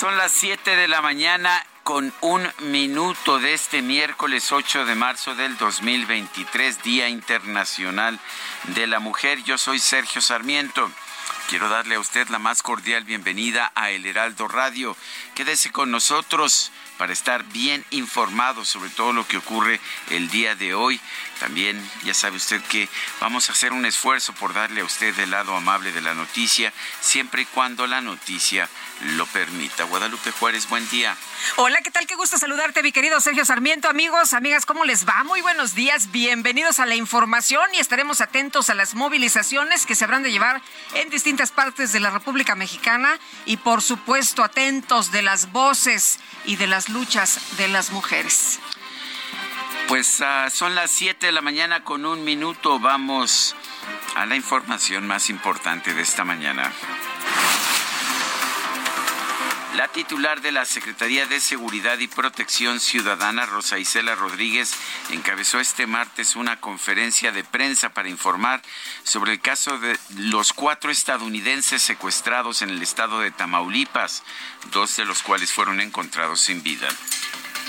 Son las 7 de la mañana con un minuto de este miércoles 8 de marzo del 2023, Día Internacional de la Mujer. Yo soy Sergio Sarmiento. Quiero darle a usted la más cordial bienvenida a El Heraldo Radio. Quédese con nosotros para estar bien informado sobre todo lo que ocurre el día de hoy. También ya sabe usted que vamos a hacer un esfuerzo por darle a usted el lado amable de la noticia, siempre y cuando la noticia lo permita. Guadalupe Juárez, buen día. Hola, ¿qué tal? Qué gusto saludarte, mi querido Sergio Sarmiento. Amigos, amigas, ¿cómo les va? Muy buenos días, bienvenidos a la información y estaremos atentos a las movilizaciones que se habrán de llevar en distintas partes de la República Mexicana y, por supuesto, atentos de las voces y de las luchas de las mujeres. Pues uh, son las 7 de la mañana con un minuto. Vamos a la información más importante de esta mañana. La titular de la Secretaría de Seguridad y Protección Ciudadana, Rosa Isela Rodríguez, encabezó este martes una conferencia de prensa para informar sobre el caso de los cuatro estadounidenses secuestrados en el estado de Tamaulipas, dos de los cuales fueron encontrados sin vida.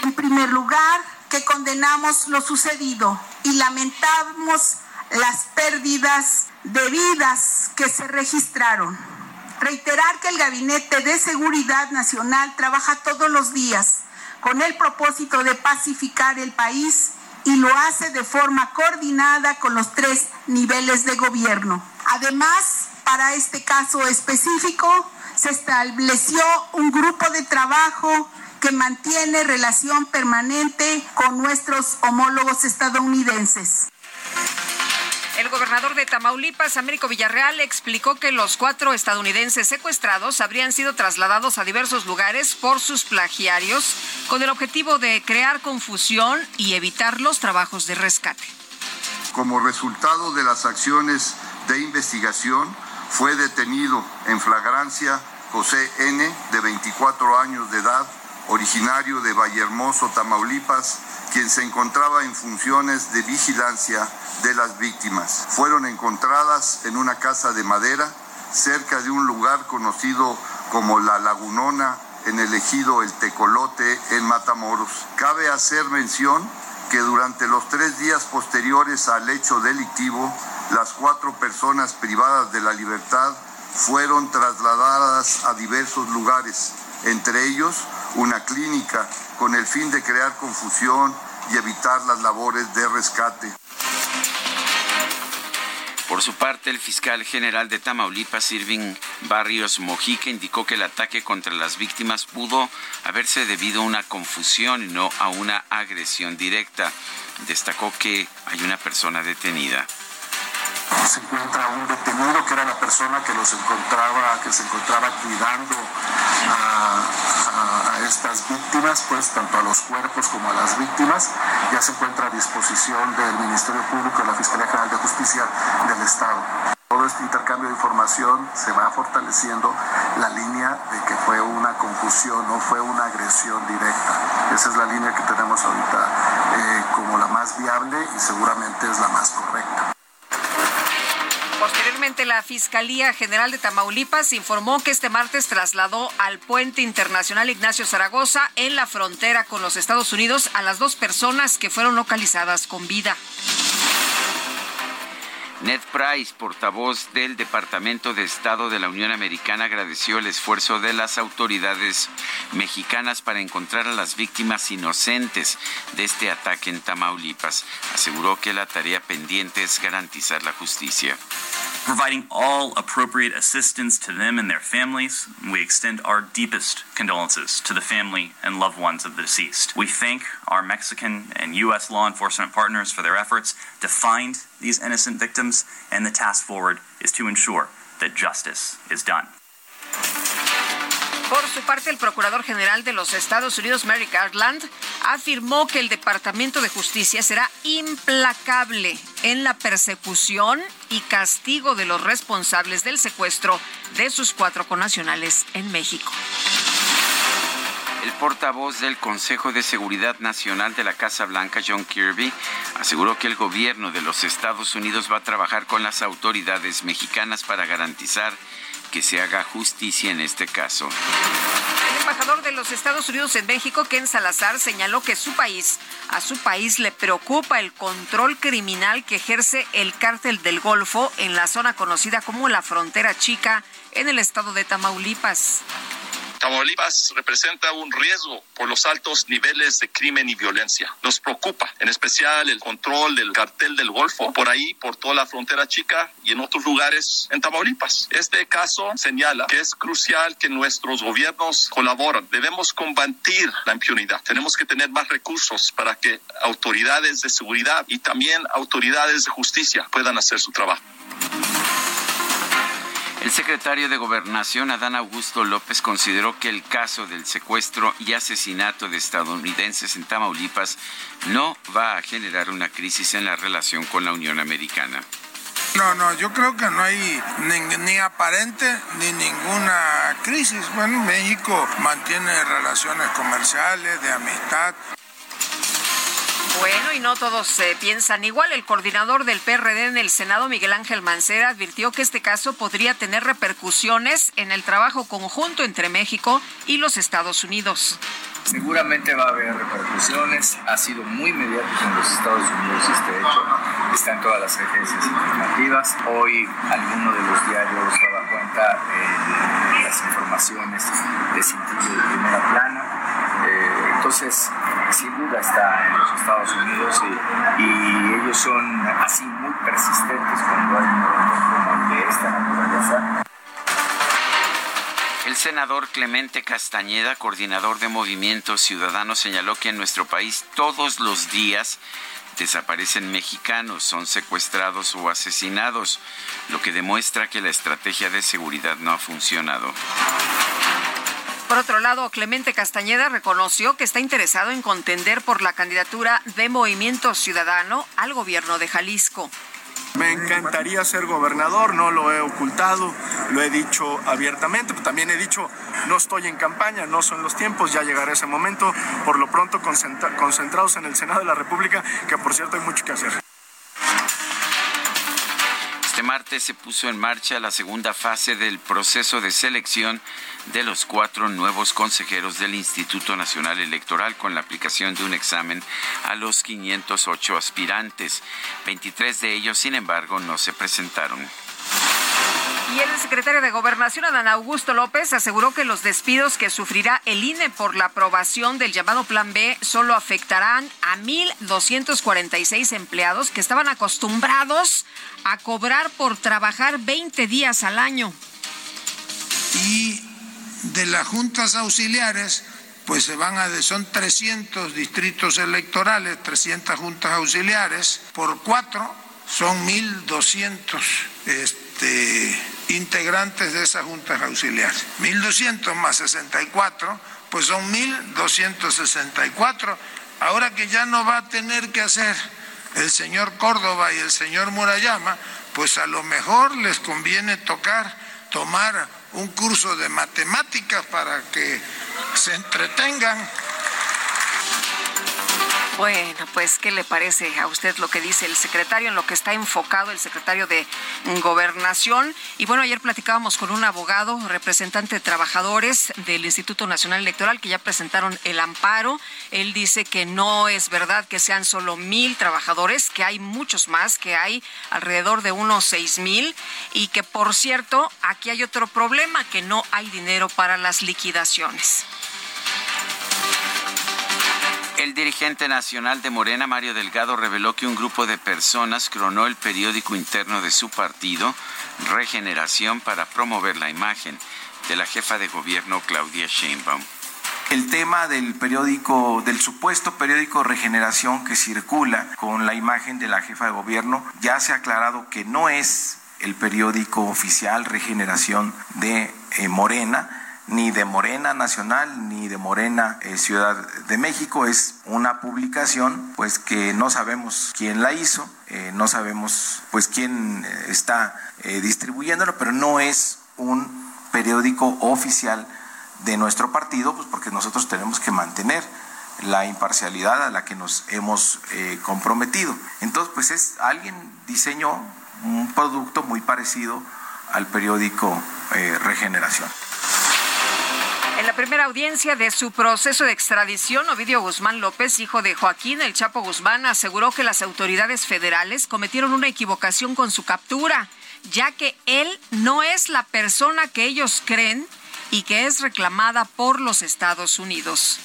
En primer lugar, que condenamos lo sucedido y lamentamos las pérdidas de vidas que se registraron reiterar que el Gabinete de Seguridad Nacional trabaja todos los días con el propósito de pacificar el país y lo hace de forma coordinada con los tres niveles de gobierno. Además, para este caso específico, se estableció un grupo de trabajo que mantiene relación permanente con nuestros homólogos estadounidenses. El gobernador de Tamaulipas, Américo Villarreal, explicó que los cuatro estadounidenses secuestrados habrían sido trasladados a diversos lugares por sus plagiarios con el objetivo de crear confusión y evitar los trabajos de rescate. Como resultado de las acciones de investigación, fue detenido en flagrancia José N., de 24 años de edad, originario de Vallehermoso, Tamaulipas, quien se encontraba en funciones de vigilancia de las víctimas. Fueron encontradas en una casa de madera cerca de un lugar conocido como La Lagunona en el ejido El Tecolote en Matamoros. Cabe hacer mención que durante los tres días posteriores al hecho delictivo, las cuatro personas privadas de la libertad fueron trasladadas a diversos lugares, entre ellos una clínica con el fin de crear confusión y evitar las labores de rescate. Por su parte, el fiscal general de Tamaulipas, Irving Barrios Mojica, indicó que el ataque contra las víctimas pudo haberse debido a una confusión y no a una agresión directa. Destacó que hay una persona detenida se encuentra un detenido que era la persona que los encontraba, que se encontraba cuidando a, estas víctimas, pues tanto a los cuerpos como a las víctimas, ya se encuentra a disposición del Ministerio Público y la Fiscalía General de Justicia del Estado. Todo este intercambio de información se va fortaleciendo la línea de que fue una confusión, no fue una agresión directa. Esa es la línea que tenemos ahorita eh, como la más viable y seguramente es la más correcta. Posteriormente, la Fiscalía General de Tamaulipas informó que este martes trasladó al puente internacional Ignacio Zaragoza en la frontera con los Estados Unidos a las dos personas que fueron localizadas con vida. Ned Price, portavoz del Departamento de Estado de la Unión Americana, agradeció el esfuerzo de las autoridades mexicanas para encontrar a las víctimas inocentes de este ataque en Tamaulipas. Aseguró que la tarea pendiente es garantizar la justicia. Providing all appropriate assistance to them and their families. We extend our deepest condolences to the family and loved ones of the deceased. We thank our Mexican and U.S. law enforcement partners for their efforts to find these innocent victims, and the task forward is to ensure that justice is done. Por su parte, el Procurador General de los Estados Unidos, Merrick Garland, afirmó que el Departamento de Justicia será implacable en la persecución y castigo de los responsables del secuestro de sus cuatro connacionales en México. El portavoz del Consejo de Seguridad Nacional de la Casa Blanca, John Kirby, aseguró que el gobierno de los Estados Unidos va a trabajar con las autoridades mexicanas para garantizar que se haga justicia en este caso. El embajador de los Estados Unidos en México, Ken Salazar, señaló que su país, a su país le preocupa el control criminal que ejerce el cártel del Golfo en la zona conocida como la Frontera Chica en el estado de Tamaulipas. Tamaulipas representa un riesgo por los altos niveles de crimen y violencia. Nos preocupa, en especial, el control del cartel del Golfo por ahí, por toda la frontera chica y en otros lugares en Tamaulipas. Este caso señala que es crucial que nuestros gobiernos colaboren. Debemos combatir la impunidad. Tenemos que tener más recursos para que autoridades de seguridad y también autoridades de justicia puedan hacer su trabajo. El secretario de Gobernación, Adán Augusto López, consideró que el caso del secuestro y asesinato de estadounidenses en Tamaulipas no va a generar una crisis en la relación con la Unión Americana. No, no, yo creo que no hay ni, aparente ni ninguna crisis. Bueno, México mantiene relaciones comerciales, de amistad. Bueno, y no todos piensan igual. El coordinador del PRD en el Senado, Miguel Ángel Mancera, advirtió que este caso podría tener repercusiones en el trabajo conjunto entre México y los Estados Unidos. Seguramente va a haber repercusiones. Ha sido muy mediático en los Estados Unidos este hecho. Está en todas las agencias informativas. Hoy alguno de los diarios daba cuenta de las informaciones de sentido de primera plana. Eh, entonces, sin duda está en los Estados Unidos y, ellos son así muy persistentes cuando hay un como el de esta naturaleza. El senador Clemente Castañeda, coordinador de Movimiento Ciudadano, señaló que en nuestro país todos los días desaparecen mexicanos, son secuestrados o asesinados, lo que demuestra que la estrategia de seguridad no ha funcionado. Por otro lado, Clemente Castañeda reconoció que está interesado en contender por la candidatura de Movimiento Ciudadano al gobierno de Jalisco. Me encantaría ser gobernador, no lo he ocultado, lo he dicho abiertamente, pero también he dicho, no estoy en campaña, no son los tiempos, ya llegará ese momento, por lo pronto concentra concentrados en el Senado de la República, que por cierto hay mucho que hacer. Este martes se puso en marcha la segunda fase del proceso de selección de los cuatro nuevos consejeros del Instituto Nacional Electoral con la aplicación de un examen a los 508 aspirantes. 23 de ellos, sin embargo, no se presentaron. Y el secretario de Gobernación, Adán Augusto López, aseguró que los despidos que sufrirá el INE por la aprobación del llamado Plan B solo afectarán a 1.246 empleados que estaban acostumbrados a cobrar por trabajar 20 días al año. Y de las juntas auxiliares, pues se van a, son 300 distritos electorales, 300 juntas auxiliares, por cuatro son 1.200 este, integrantes de esas juntas auxiliares. 1.200 más 64, pues son 1.264. Ahora que ya no va a tener que hacer el señor Córdoba y el señor Murayama, pues a lo mejor les conviene tocar, tomar un curso de matemáticas para que se entretengan. Bueno, pues, ¿qué le parece a usted lo que dice el secretario, en lo que está enfocado el secretario de Gobernación? Y bueno, ayer platicábamos con un abogado, representante de trabajadores del Instituto Nacional Electoral, que ya presentaron el amparo. Él dice que no es verdad que sean solo mil trabajadores, que hay muchos más, que hay alrededor de unos seis mil, y que, por cierto, aquí hay otro problema, que no hay dinero para las liquidaciones. El dirigente nacional de Morena, Mario Delgado, reveló que un grupo de personas cronó el periódico interno de su partido, Regeneración, para promover la imagen de la jefa de gobierno, Claudia Sheinbaum. El tema del periódico, del supuesto periódico Regeneración que circula con la imagen de la jefa de gobierno, ya se ha aclarado que no es el periódico oficial Regeneración de eh, Morena, ni de Morena Nacional ni de Morena eh, Ciudad de México. Es una publicación pues que no sabemos quién la hizo, eh, no sabemos pues quién eh, está distribuyéndolo, pero no es un periódico oficial de nuestro partido, pues porque nosotros tenemos que mantener la imparcialidad a la que nos hemos comprometido. Entonces, pues es alguien diseñó un producto muy parecido al periódico Regeneración. En la primera audiencia de su proceso de extradición, Ovidio Guzmán López, hijo de Joaquín El Chapo Guzmán, aseguró que las autoridades federales cometieron una equivocación con su captura, ya que él no es la persona que ellos creen y que es reclamada por los Estados Unidos.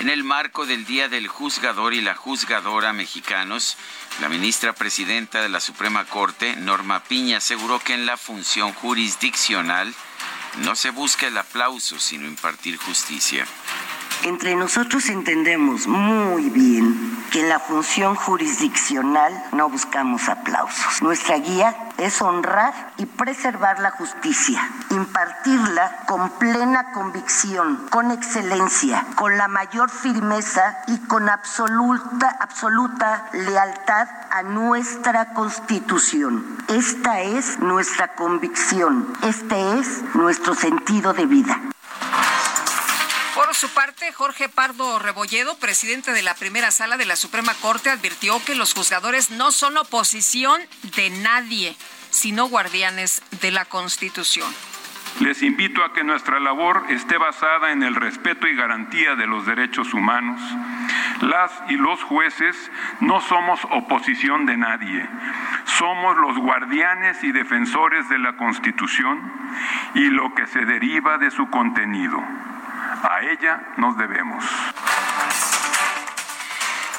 En el marco del Día del Juzgador y la Juzgadora Mexicanos, la ministra presidenta de la Suprema Corte, Norma Piña, aseguró que en la función jurisdiccional, no se busca el aplauso, sino impartir justicia. Entre nosotros entendemos muy bien que en la función jurisdiccional no buscamos aplausos. Nuestra guía es honrar y preservar la justicia, impartirla con plena convicción, con excelencia, con la mayor firmeza y con absoluta, absoluta lealtad a nuestra constitución. Esta es nuestra convicción, este es nuestro sentido de vida. Por su parte, Jorge Pardo Rebolledo, presidente de la primera sala de la Suprema Corte, advirtió que los juzgadores no son oposición de nadie, sino guardianes de la Constitución. Les invito a que nuestra labor esté basada en el respeto y garantía de los derechos humanos. Las y los jueces no somos oposición de nadie. Somos los guardianes y defensores de la Constitución y lo que se deriva de su contenido. A ella nos debemos.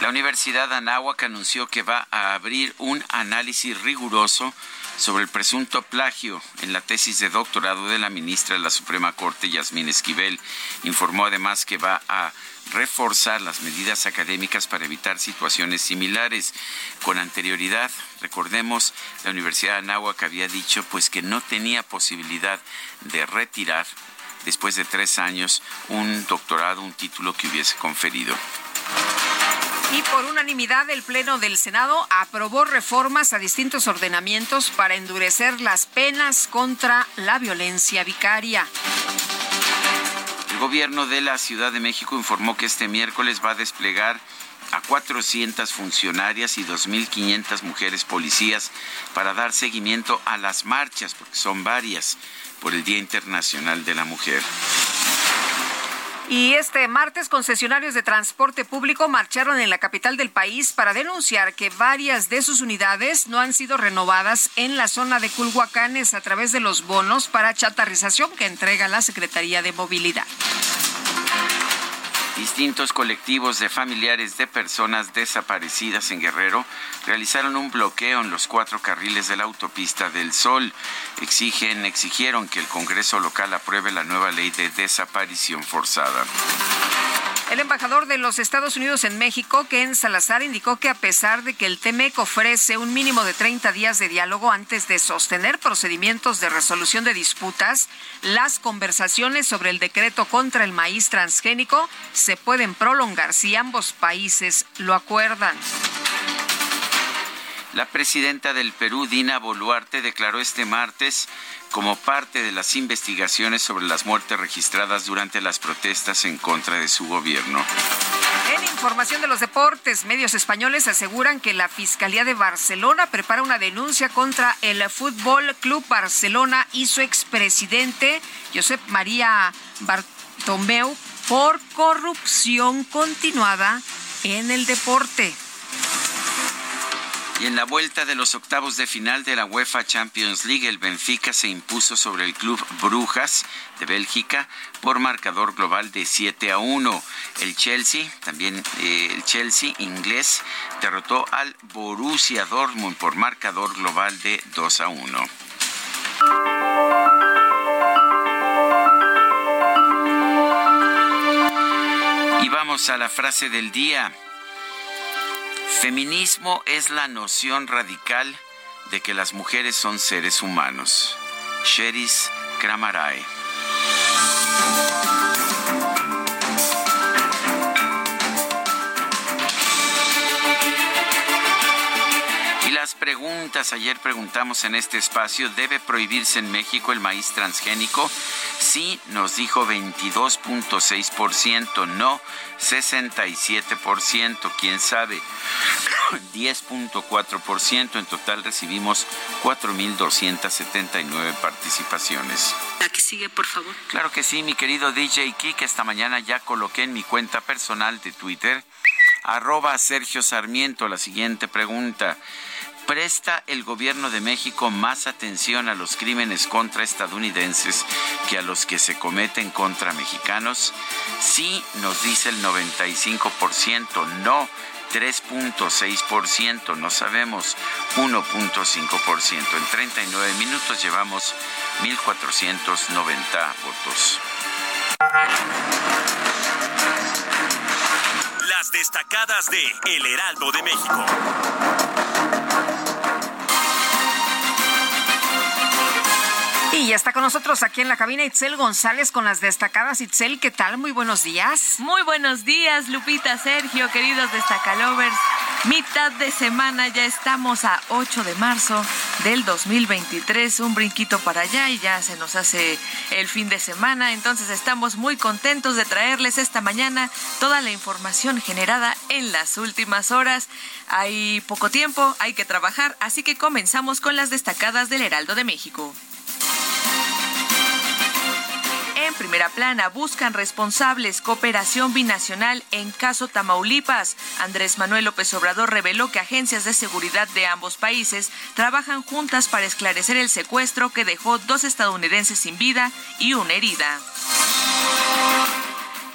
La Universidad Anáhuac anunció que va a abrir un análisis riguroso sobre el presunto plagio en la tesis de doctorado de la ministra de la Suprema Corte, Yasmín Esquivel. Informó además que va a reforzar las medidas académicas para evitar situaciones similares. Con anterioridad, recordemos, la Universidad de Anáhuac había dicho pues que no tenía posibilidad de retirar después de tres años, un doctorado, un título que hubiese conferido. Y por unanimidad, el Pleno del Senado aprobó reformas a distintos ordenamientos para endurecer las penas contra la violencia vicaria. El gobierno de la Ciudad de México informó que este miércoles va a desplegar a 400 funcionarias y 2.500 mujeres policías para dar seguimiento a las marchas, porque son varias por el Día Internacional de la Mujer. Y este martes, concesionarios de transporte público marcharon en la capital del país para denunciar que varias de sus unidades no han sido renovadas en la zona de Culhuacanes a través de los bonos para chatarrización que entrega la Secretaría de Movilidad. Distintos colectivos de familiares de personas desaparecidas en Guerrero realizaron un bloqueo en los cuatro carriles de la autopista del Sol. Exigen, exigieron que el Congreso local apruebe la nueva ley de desaparición forzada. El embajador de los Estados Unidos en México, Ken Salazar, indicó que a pesar de que el TEMEC ofrece un mínimo de 30 días de diálogo antes de sostener procedimientos de resolución de disputas, las conversaciones sobre el decreto contra el maíz transgénico se pueden prolongar si ambos países lo acuerdan. La presidenta del Perú, Dina Boluarte, declaró este martes como parte de las investigaciones sobre las muertes registradas durante las protestas en contra de su gobierno. En información de los deportes, medios españoles aseguran que la Fiscalía de Barcelona prepara una denuncia contra el Fútbol Club Barcelona y su expresidente Josep María Bartomeu por corrupción continuada en el deporte. Y en la vuelta de los octavos de final de la UEFA Champions League, el Benfica se impuso sobre el club Brujas de Bélgica por marcador global de 7 a 1. El Chelsea, también eh, el Chelsea inglés, derrotó al Borussia Dortmund por marcador global de 2 a 1. Y vamos a la frase del día. Feminismo es la noción radical de que las mujeres son seres humanos. Sheris Kramarae. Preguntas, ayer preguntamos en este espacio, ¿debe prohibirse en México el maíz transgénico? Sí, nos dijo 22.6%, no 67%, quién sabe, 10.4%. En total recibimos 4.279 participaciones. La que sigue, por favor. Claro que sí, mi querido DJ Kik, esta mañana ya coloqué en mi cuenta personal de Twitter, arroba Sergio Sarmiento, la siguiente pregunta. ¿Presta el gobierno de México más atención a los crímenes contra estadounidenses que a los que se cometen contra mexicanos? Sí, nos dice el 95%, no 3.6%, no sabemos 1.5%. En 39 minutos llevamos 1.490 votos. Las destacadas de El Heraldo de México. Y está con nosotros aquí en la cabina Itzel González con las destacadas. Itzel, ¿qué tal? Muy buenos días. Muy buenos días, Lupita, Sergio, queridos destacalovers. Mitad de semana, ya estamos a 8 de marzo del 2023. Un brinquito para allá y ya se nos hace el fin de semana. Entonces estamos muy contentos de traerles esta mañana toda la información generada en las últimas horas. Hay poco tiempo, hay que trabajar, así que comenzamos con las destacadas del Heraldo de México. En primera plana buscan responsables cooperación binacional en caso Tamaulipas. Andrés Manuel López Obrador reveló que agencias de seguridad de ambos países trabajan juntas para esclarecer el secuestro que dejó dos estadounidenses sin vida y una herida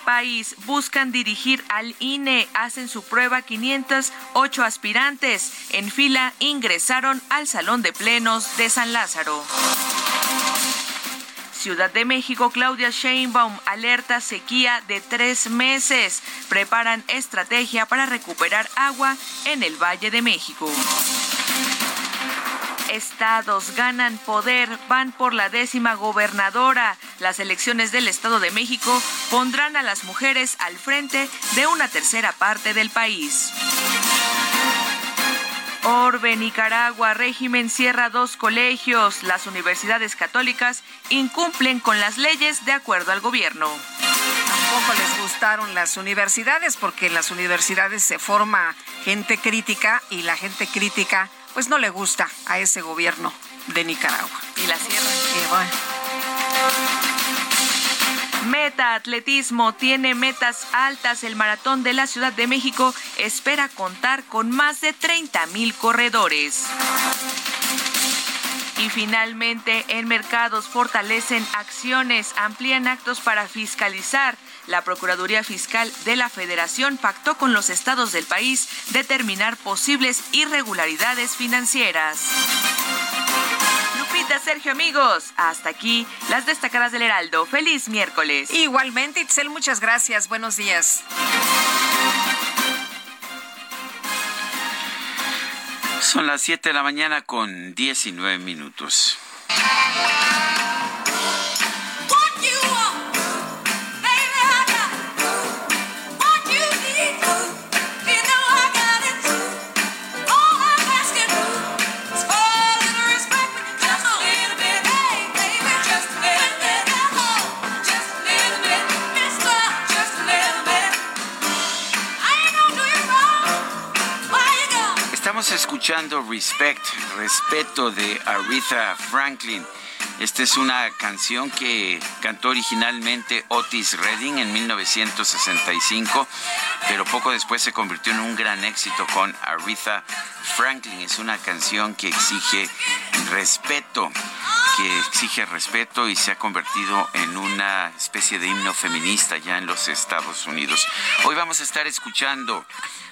país buscan dirigir al INE. Hacen su prueba 508 aspirantes. En fila ingresaron al Salón de Plenos de San Lázaro. Ciudad de México, Claudia Sheinbaum alerta sequía de tres meses. Preparan estrategia para recuperar agua en el Valle de México. Estados ganan poder, van por la décima gobernadora. Las elecciones del Estado de México pondrán a las mujeres al frente de una tercera parte del país. Orbe, Nicaragua, régimen cierra dos colegios. Las universidades católicas incumplen con las leyes de acuerdo al gobierno. Tampoco les gustaron las universidades porque en las universidades se forma gente crítica y la gente crítica pues no le gusta a ese gobierno de Nicaragua. Y la cierran. Meta Atletismo tiene metas altas. El maratón de la Ciudad de México espera contar con más de 30 mil corredores. Y finalmente, en mercados fortalecen acciones, amplían actos para fiscalizar. La Procuraduría Fiscal de la Federación pactó con los estados del país determinar posibles irregularidades financieras. Lupita, Sergio, amigos, hasta aquí las destacadas del Heraldo. Feliz miércoles. Igualmente, Itzel, muchas gracias. Buenos días. Son las 7 de la mañana con 19 minutos. Escuchando Respect, respeto de Aretha Franklin. Esta es una canción que cantó originalmente Otis Redding en 1965, pero poco después se convirtió en un gran éxito con Aretha Franklin. Es una canción que exige respeto, que exige respeto y se ha convertido en una especie de himno feminista ya en los Estados Unidos. Hoy vamos a estar escuchando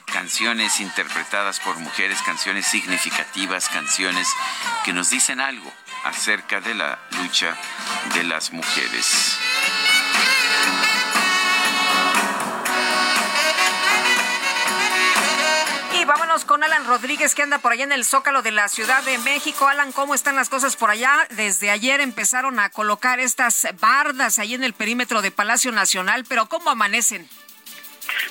canciones interpretadas por mujeres, canciones significativas, canciones que nos dicen algo acerca de la lucha de las mujeres. Con Alan Rodríguez que anda por allá en el Zócalo de la Ciudad de México. Alan, ¿cómo están las cosas por allá? Desde ayer empezaron a colocar estas bardas ahí en el perímetro de Palacio Nacional, pero ¿cómo amanecen?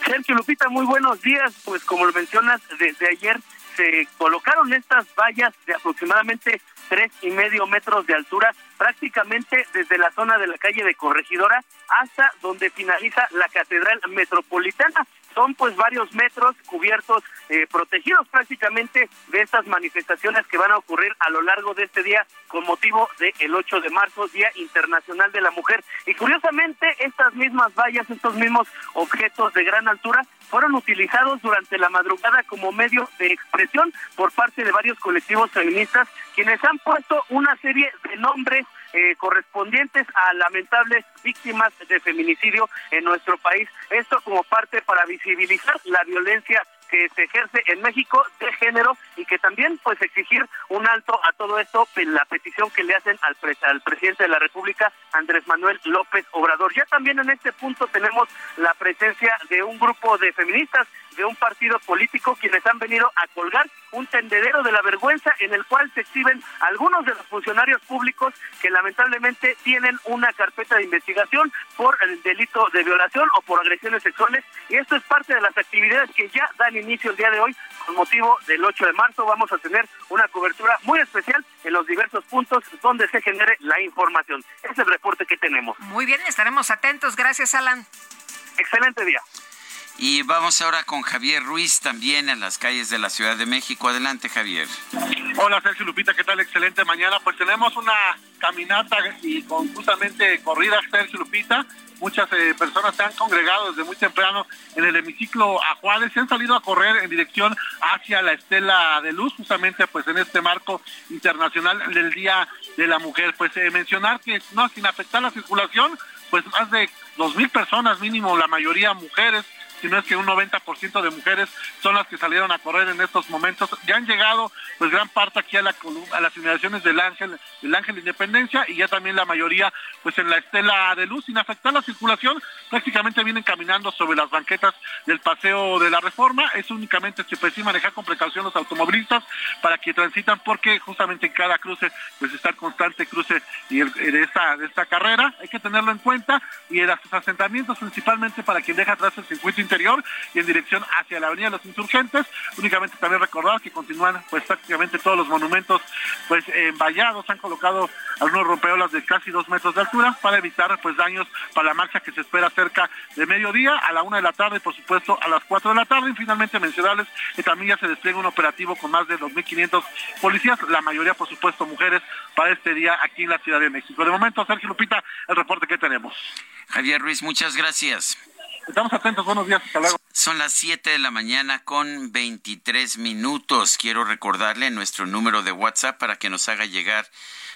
Sergio Lupita, muy buenos días. Pues como lo mencionas, desde ayer se colocaron estas vallas de aproximadamente tres y medio metros de altura, prácticamente desde la zona de la calle de Corregidora hasta donde finaliza la Catedral Metropolitana son pues varios metros cubiertos, eh, protegidos prácticamente de estas manifestaciones que van a ocurrir a lo largo de este día con motivo del 8 de marzo, Día Internacional de la Mujer. Y curiosamente, estas mismas vallas, estos mismos objetos de gran altura, fueron utilizados durante la madrugada como medio de expresión por parte de varios colectivos feministas, quienes han puesto una serie de nombres eh, correspondientes a lamentables víctimas de feminicidio en nuestro país. Esto como parte para visibilizar la violencia que se ejerce en México de género y que también pues exigir un alto a todo esto la petición que le hacen al, al presidente de la República Andrés Manuel López Obrador. Ya también en este punto tenemos la presencia de un grupo de feministas de un partido político quienes han venido a colgar un tendedero de la vergüenza en el cual se exhiben algunos de los funcionarios públicos que lamentablemente tienen una carpeta de investigación por el delito de violación o por agresiones sexuales y esto es parte de las actividades que ya dan inicio el día de hoy con motivo del 8 de marzo vamos a tener una cobertura muy especial en los diversos puntos donde se genere la información. Es el reporte que tenemos. Muy bien, estaremos atentos. Gracias, Alan. Excelente día. Y vamos ahora con Javier Ruiz también en las calles de la Ciudad de México. Adelante, Javier. Hola, Sergio Lupita, ¿qué tal? Excelente mañana. Pues tenemos una caminata y con justamente corrida, Sergio Lupita. Muchas eh, personas se han congregado desde muy temprano en el hemiciclo a y han salido a correr en dirección hacia la Estela de Luz, justamente pues en este marco internacional del Día de la Mujer. Pues eh, mencionar que no sin afectar la circulación, pues más de dos mil personas mínimo, la mayoría mujeres, sino es que un 90% de mujeres son las que salieron a correr en estos momentos. Ya han llegado pues gran parte aquí a, la, a las inmediaciones del Ángel, del Ángel de Independencia y ya también la mayoría pues en la estela de luz, sin afectar la circulación, prácticamente vienen caminando sobre las banquetas del paseo de la reforma. Es únicamente se pues manejar con precaución los automovilistas para que transitan porque justamente en cada cruce pues está el constante cruce y de esta esta carrera. Hay que tenerlo en cuenta y en los asentamientos principalmente para quien deja atrás el circuito interior y en dirección hacia la Avenida de los Insurgentes. Únicamente también recordar que continúan pues prácticamente todos los monumentos pues vallados, han colocado algunos rompeolas de casi dos metros de altura para evitar pues daños para la marcha que se espera cerca de mediodía a la una de la tarde, por supuesto a las cuatro de la tarde y finalmente mencionarles que también ya se despliega un operativo con más de 2.500 policías, la mayoría por supuesto mujeres para este día aquí en la Ciudad de México. De momento, Sergio Lupita, el reporte que tenemos. Javier Ruiz, muchas gracias. Estamos atentos, buenos días, hasta luego. Son las 7 de la mañana con 23 minutos. Quiero recordarle nuestro número de WhatsApp para que nos haga llegar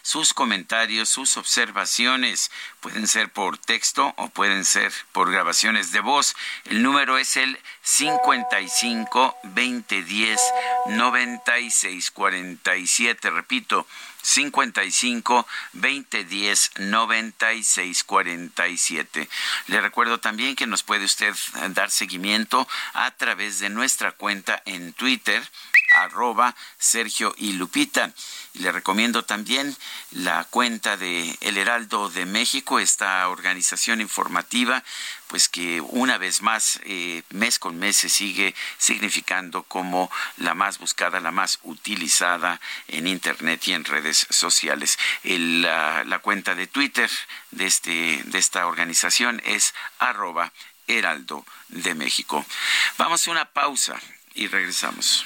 sus comentarios, sus observaciones. Pueden ser por texto o pueden ser por grabaciones de voz. El número es el 55 2010 9647. Repito, 55 2010 9647. Le recuerdo también que nos puede usted dar seguimiento a través de nuestra cuenta en Twitter arroba Sergio y Lupita. Le recomiendo también la cuenta de El Heraldo de México, esta organización informativa, pues que una vez más, eh, mes con mes, se sigue significando como la más buscada, la más utilizada en Internet y en redes sociales. la, la, cuenta de Twitter de, este, de esta organización es arroba Heraldo de México. Vamos a una pausa y regresamos.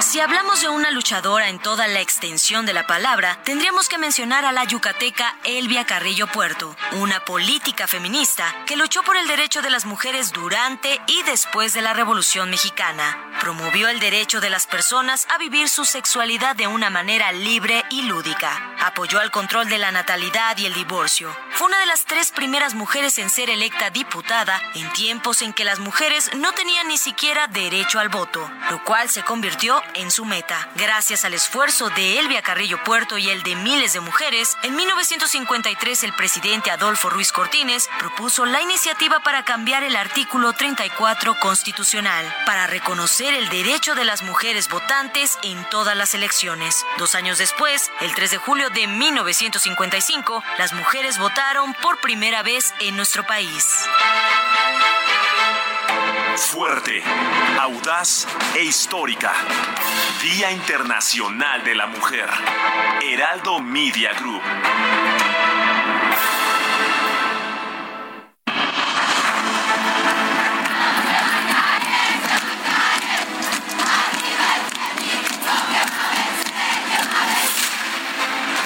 Si hablamos de una luchadora en toda la extensión de la palabra, tendríamos que mencionar a la yucateca Elvia Carrillo Puerto, una política feminista que luchó por el derecho de las mujeres durante y después de la Revolución Mexicana. Promovió el derecho de las personas a vivir su sexualidad de una manera libre y lúdica. Apoyó al control de la natalidad y el divorcio. Fue una de las tres primeras mujeres en ser electa diputada en tiempos en que las mujeres no tenían ni siquiera derecho al voto, lo cual se convirtió en su meta. Gracias al esfuerzo de Elvia Carrillo Puerto y el de miles de mujeres, en 1953 el presidente Adolfo Ruiz Cortines propuso la iniciativa para cambiar el artículo 34 constitucional, para reconocer el derecho de las mujeres votantes en todas las elecciones. Dos años después, el 3 de julio de 1955, las mujeres votaron por primera vez en nuestro país. Fuerte, audaz e histórica. Día Internacional de la Mujer. Heraldo Media Group.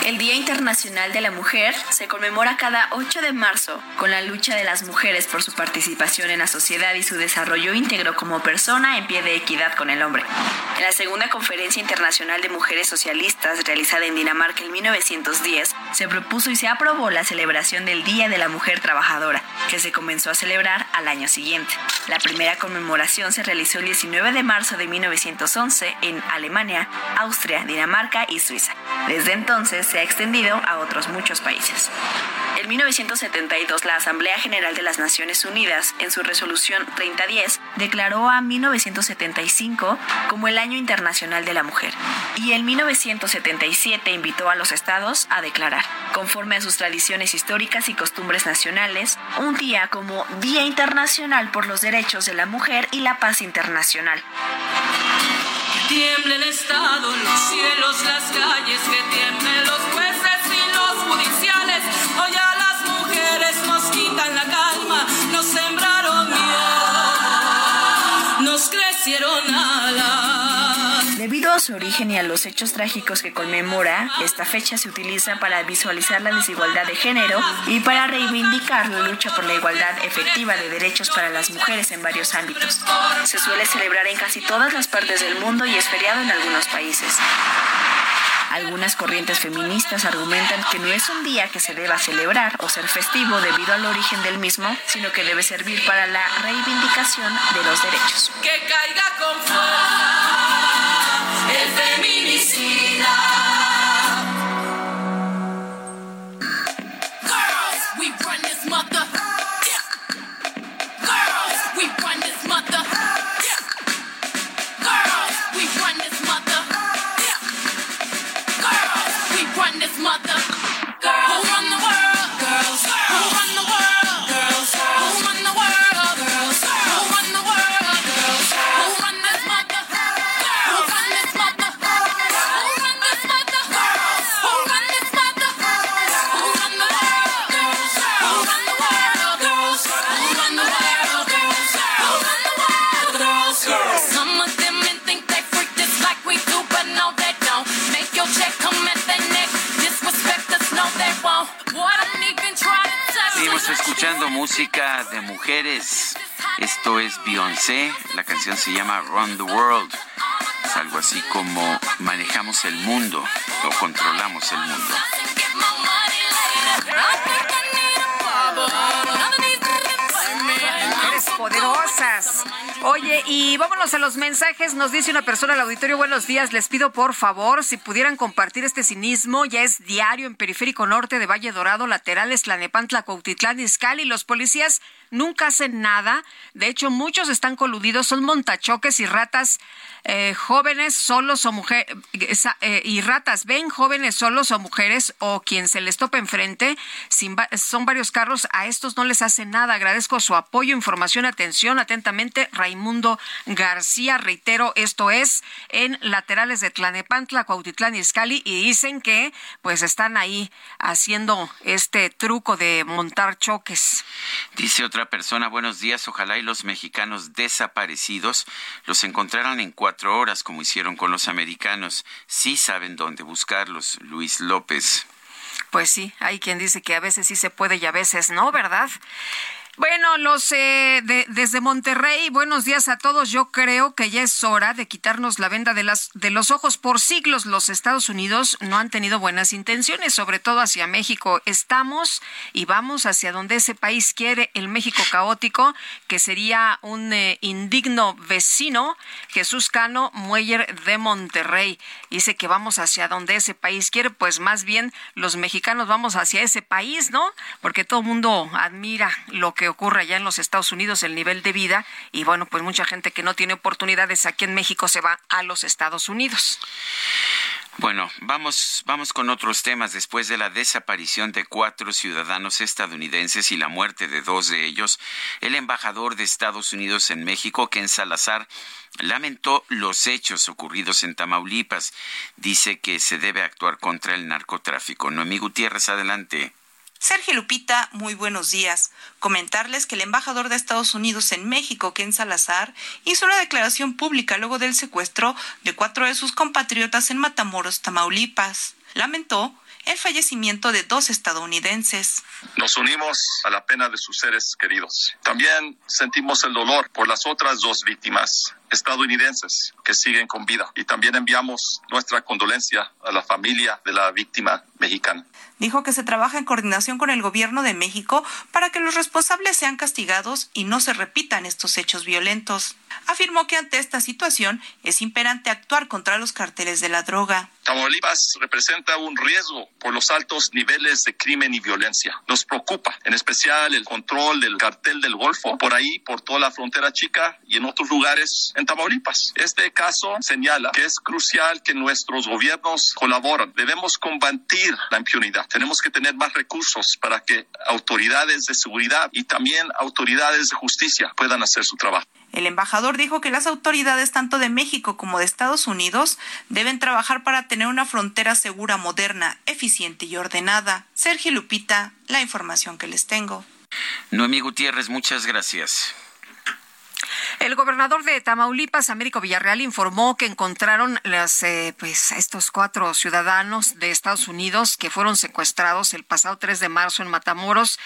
El Día Internacional de la Mujer se conmemora cada 8 de marzo con la lucha de las mujeres por su participación en la sociedad y su desarrollo íntegro como persona en pie de equidad con el hombre. En la segunda Conferencia Internacional de Mujeres Socialistas realizada en Dinamarca en 1910, se propuso y se aprobó la celebración del Día de la Mujer Trabajadora, que se comenzó a celebrar al año siguiente. La primera conmemoración se realizó el 19 de marzo de 1911 en Alemania, Austria, Dinamarca y Suiza. Desde entonces se ha extendido a otros muchos países. En 1972, la Asamblea General de las Naciones Unidas, en su resolución 3010, declaró a 1975 como el Año Internacional de la Mujer y en 1977 invitó a los estados a declarar, conforme a sus tradiciones históricas y costumbres nacionales, un día como Día Internacional por los Derechos de la Mujer y la Paz Internacional. Tiembla el Estado, los cielos, las calles, que tiemblen los nos crecieron alas. Debido a su origen y a los hechos trágicos que conmemora, esta fecha se utiliza para visualizar la desigualdad de género y para reivindicar la lucha por la igualdad efectiva de derechos para las mujeres en varios ámbitos. Se suele celebrar en casi todas las partes del mundo y es feriado en algunos países. Algunas corrientes feministas argumentan que no es un día que se deba celebrar o ser festivo debido al origen del mismo, sino que debe servir para la reivindicación de los derechos. Que caiga con fuerza el. Música de mujeres. Esto es Beyoncé. La canción se llama Run the World. Es algo así como manejamos el mundo o controlamos el mundo. Poderosas. Oye, y vámonos a los mensajes. Nos dice una persona al auditorio, buenos días. Les pido por favor, si pudieran compartir este cinismo, ya es diario en Periférico Norte de Valle Dorado, laterales, Tlanepantla, Cuautitlán, Izcalli. Los policías nunca hacen nada. De hecho, muchos están coludidos, son montachoques y ratas eh, jóvenes solos o mujeres eh, y ratas ven jóvenes solos o mujeres o quien se les topa enfrente. son varios carros, a estos no les hace nada. Agradezco su apoyo, información, atención. Atentamente, Raimundo García. Reitero, esto es en laterales de Tlanepantla, Cuautitlán y Escali y dicen que pues están ahí haciendo este truco de montar choques. Dice otra persona, buenos días, ojalá y los mexicanos desaparecidos los encontraran en cuatro horas como hicieron con los americanos. Sí saben dónde buscarlos, Luis López. Pues sí, hay quien dice que a veces sí se puede y a veces no, ¿verdad? Bueno, los eh, de, desde Monterrey, buenos días a todos. Yo creo que ya es hora de quitarnos la venda de, las, de los ojos. Por siglos los Estados Unidos no han tenido buenas intenciones, sobre todo hacia México. Estamos y vamos hacia donde ese país quiere, el México caótico, que sería un eh, indigno vecino, Jesús Cano Mueller de Monterrey. Dice que vamos hacia donde ese país quiere, pues más bien los mexicanos vamos hacia ese país, ¿no? Porque todo el mundo admira lo que ocurre allá en los Estados Unidos, el nivel de vida, y bueno, pues mucha gente que no tiene oportunidades aquí en México se va a los Estados Unidos. Bueno, vamos, vamos con otros temas. Después de la desaparición de cuatro ciudadanos estadounidenses y la muerte de dos de ellos, el embajador de Estados Unidos en México, Ken Salazar, lamentó los hechos ocurridos en Tamaulipas. Dice que se debe actuar contra el narcotráfico. Noemí Gutiérrez, adelante. Sergio Lupita, muy buenos días. Comentarles que el embajador de Estados Unidos en México, Ken Salazar, hizo una declaración pública luego del secuestro de cuatro de sus compatriotas en Matamoros, Tamaulipas. Lamentó el fallecimiento de dos estadounidenses. Nos unimos a la pena de sus seres queridos. También sentimos el dolor por las otras dos víctimas estadounidenses que siguen con vida y también enviamos nuestra condolencia a la familia de la víctima mexicana. Dijo que se trabaja en coordinación con el gobierno de México para que los responsables sean castigados y no se repitan estos hechos violentos. Afirmó que ante esta situación es imperante actuar contra los carteles de la droga. Tamaulipas representa un riesgo por los altos niveles de crimen y violencia. Nos preocupa, en especial el control del cartel del Golfo, por ahí, por toda la frontera chica y en otros lugares en Tamaulipas. Este caso señala que es crucial que nuestros gobiernos colaboren. Debemos combatir la impunidad. Tenemos que tener más recursos para que autoridades de seguridad y también autoridades de justicia puedan hacer su trabajo. El embajador dijo que las autoridades tanto de México como de Estados Unidos deben trabajar para tener una frontera segura, moderna, eficiente y ordenada. Sergio Lupita, la información que les tengo. Noemí Gutiérrez, muchas gracias. El gobernador de Tamaulipas, Américo Villarreal, informó que encontraron las, eh, pues, estos cuatro ciudadanos de Estados Unidos que fueron secuestrados el pasado 3 de marzo en Matamoros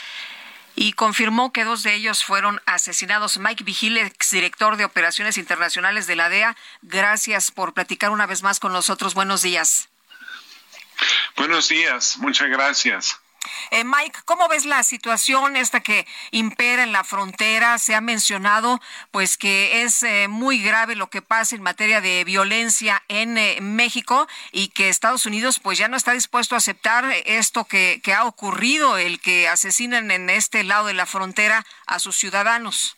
y confirmó que dos de ellos fueron asesinados. Mike Vigil, exdirector de Operaciones Internacionales de la DEA, gracias por platicar una vez más con nosotros. Buenos días. Buenos días, muchas gracias. Eh, Mike, ¿cómo ves la situación esta que impera en la frontera? Se ha mencionado pues que es eh, muy grave lo que pasa en materia de violencia en eh, México y que Estados Unidos pues ya no está dispuesto a aceptar esto que, que ha ocurrido, el que asesinen en este lado de la frontera a sus ciudadanos.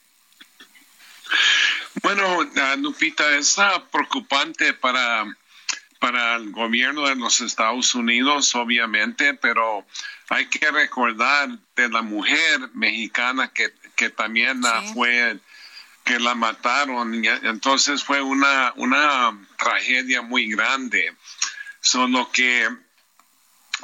Bueno, Lupita, es preocupante para, para el gobierno de los Estados Unidos, obviamente, pero hay que recordar de la mujer mexicana que, que también fue que la mataron. Entonces fue una una tragedia muy grande. Solo que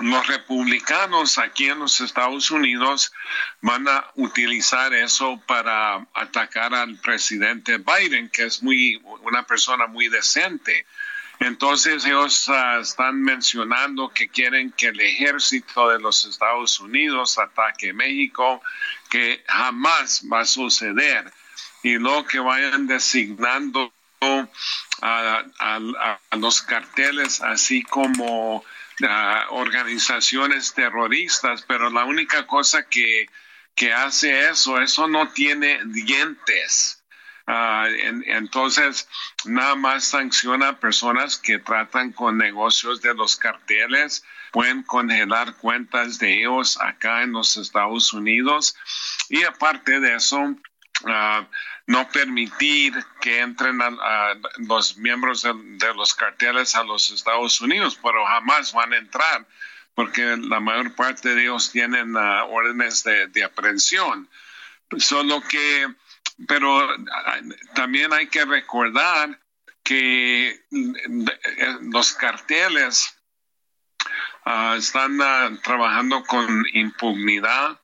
los republicanos aquí en los Estados Unidos van a utilizar eso para atacar al presidente Biden, que es muy una persona muy decente. Entonces ellos ah, están mencionando que quieren que el ejército de los Estados Unidos ataque México, que jamás va a suceder. Y lo que vayan designando a, los carteles, así como a organizaciones terroristas, pero la única cosa que, que hace eso, eso no tiene dientes. Ah, entonces, nada más sanciona a personas que tratan con negocios de los carteles, pueden congelar cuentas de ellos acá en los Estados Unidos. Y aparte de eso, ah, no permitir que entren a, los miembros de, los carteles a los Estados Unidos, pero jamás van a entrar porque la mayor parte de ellos tienen ah, órdenes de, de aprehensión. Solo que pero ah, también hay que recordar que eh, los carteles ah, están ah, trabajando con impunidad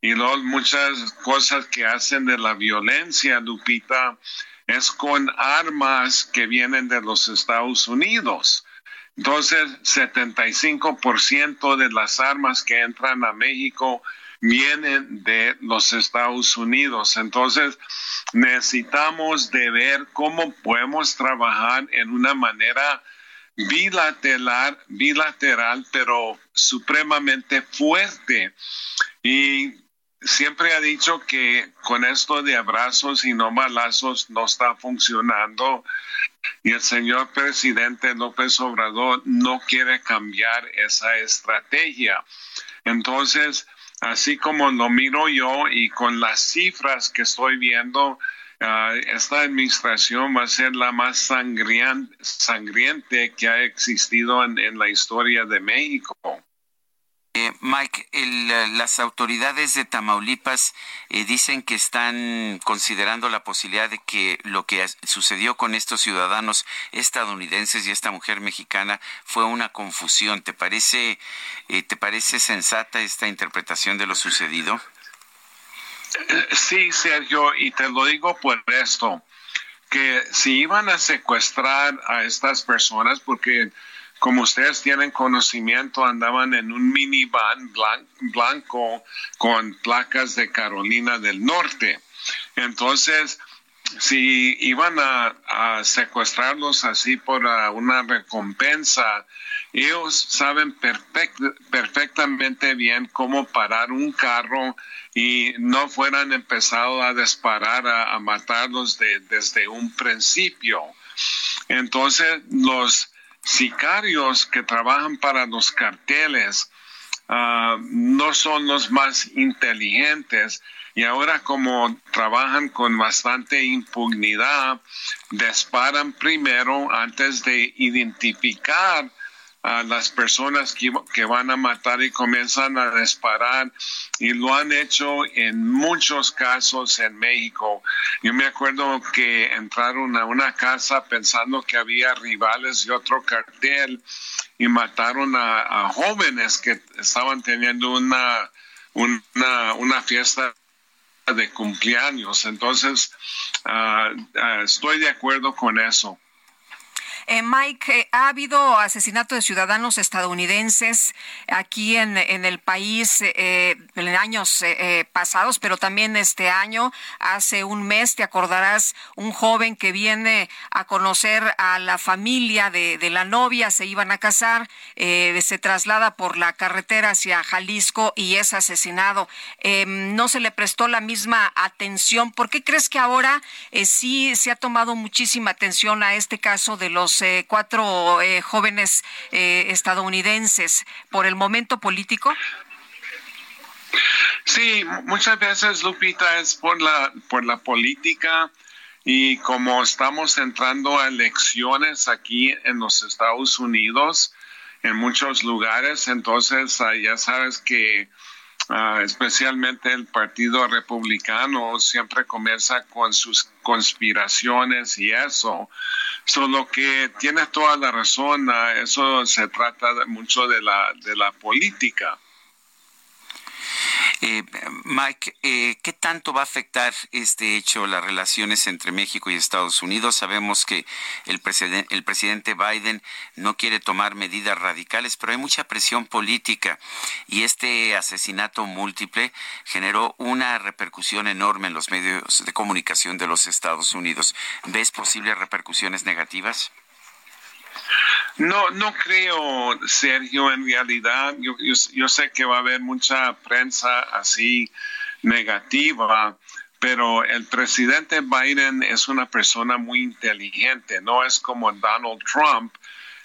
y muchas cosas que hacen de la violencia, Lupita, es con armas que vienen de los Estados Unidos. Entonces, 75% de las armas que entran a México vienen de los Estados Unidos. Entonces, necesitamos de ver cómo podemos trabajar en una manera bilateral, bilateral, pero supremamente fuerte. Y siempre ha dicho que con esto de abrazos y no balazos no está funcionando. Y el señor presidente López Obrador no quiere cambiar esa estrategia. Entonces, así como lo miro yo y con las cifras que estoy viendo, ah, esta administración va a ser la más sangriente, que ha existido en la historia de México. Eh, Mike, eh, las autoridades de Tamaulipas eh, dicen que están considerando la posibilidad de que lo que sucedió con estos ciudadanos estadounidenses y esta mujer mexicana fue una confusión. ¿Te parece, te parece sensata esta interpretación de lo sucedido? Sí, Sergio, y te lo digo por esto, que si iban a secuestrar a estas personas, porque como ustedes tienen conocimiento, andaban en un minivan blanco con placas de Carolina del Norte. Entonces, si iban a, secuestrarlos así por ah, una recompensa, ellos saben perfectamente bien cómo parar un carro y no fueran empezado a disparar, a, matarlos desde un principio. Entonces, los sicarios que trabajan para los carteles ah, no son los más inteligentes y ahora como trabajan con bastante impunidad, disparan primero antes de identificar a las personas que, van a matar y comienzan a disparar y lo han hecho en muchos casos en México. Yo me acuerdo que entraron a una casa pensando que había rivales de otro cartel y mataron a, jóvenes que estaban teniendo una, una, una fiesta de cumpleaños. Entonces, ah, estoy de acuerdo con eso. Eh, Mike, eh, ha habido asesinato de ciudadanos estadounidenses aquí en, el país eh, en años pasados, pero también este año, hace un mes, te acordarás, un joven que viene a conocer a la familia de, la novia, se iban a casar, se traslada por la carretera hacia Jalisco y es asesinado. Em, no se le prestó la misma atención. ¿Por qué crees que ahora sí se ha tomado muchísima atención a este caso de los eh, cuatro eh, jóvenes eh, estadounidenses por el momento político? Sí, muchas veces, Lupita, es por la, por la política y como estamos entrando a elecciones aquí en los Estados Unidos, en muchos lugares, entonces ah, ya sabes que Ah, especialmente el Partido Republicano, siempre comienza con sus conspiraciones y eso. Solo que tiene toda la razón, ah, eso se trata mucho de la, de la política. Eh, Mike, eh, ¿qué tanto va a afectar este hecho las relaciones entre México y Estados Unidos? Sabemos que el, el presidente Biden no quiere tomar medidas radicales, pero hay mucha presión política y este asesinato múltiple generó una repercusión enorme en los medios de comunicación de los Estados Unidos. ¿Ves posibles repercusiones negativas? No, no creo, Sergio, en realidad. Yo, yo, sé que va a haber mucha prensa así negativa, pero el presidente Biden es una persona muy inteligente, no es como Donald Trump,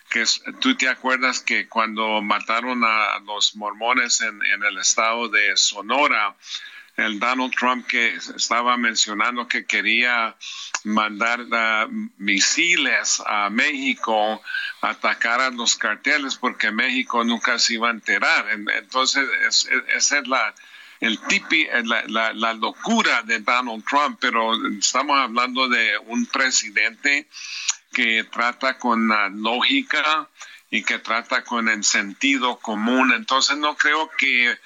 que tú te acuerdas que cuando mataron a los mormones en, en el estado de Sonora, el Donald Trump que estaba mencionando que quería mandar uh, misiles a México atacar a los carteles porque México nunca se iba a enterar. Entonces, esa es la, el tipi, la, la, locura de Donald Trump, pero estamos hablando de un presidente que trata con la lógica y que trata con el sentido común. Entonces, no creo que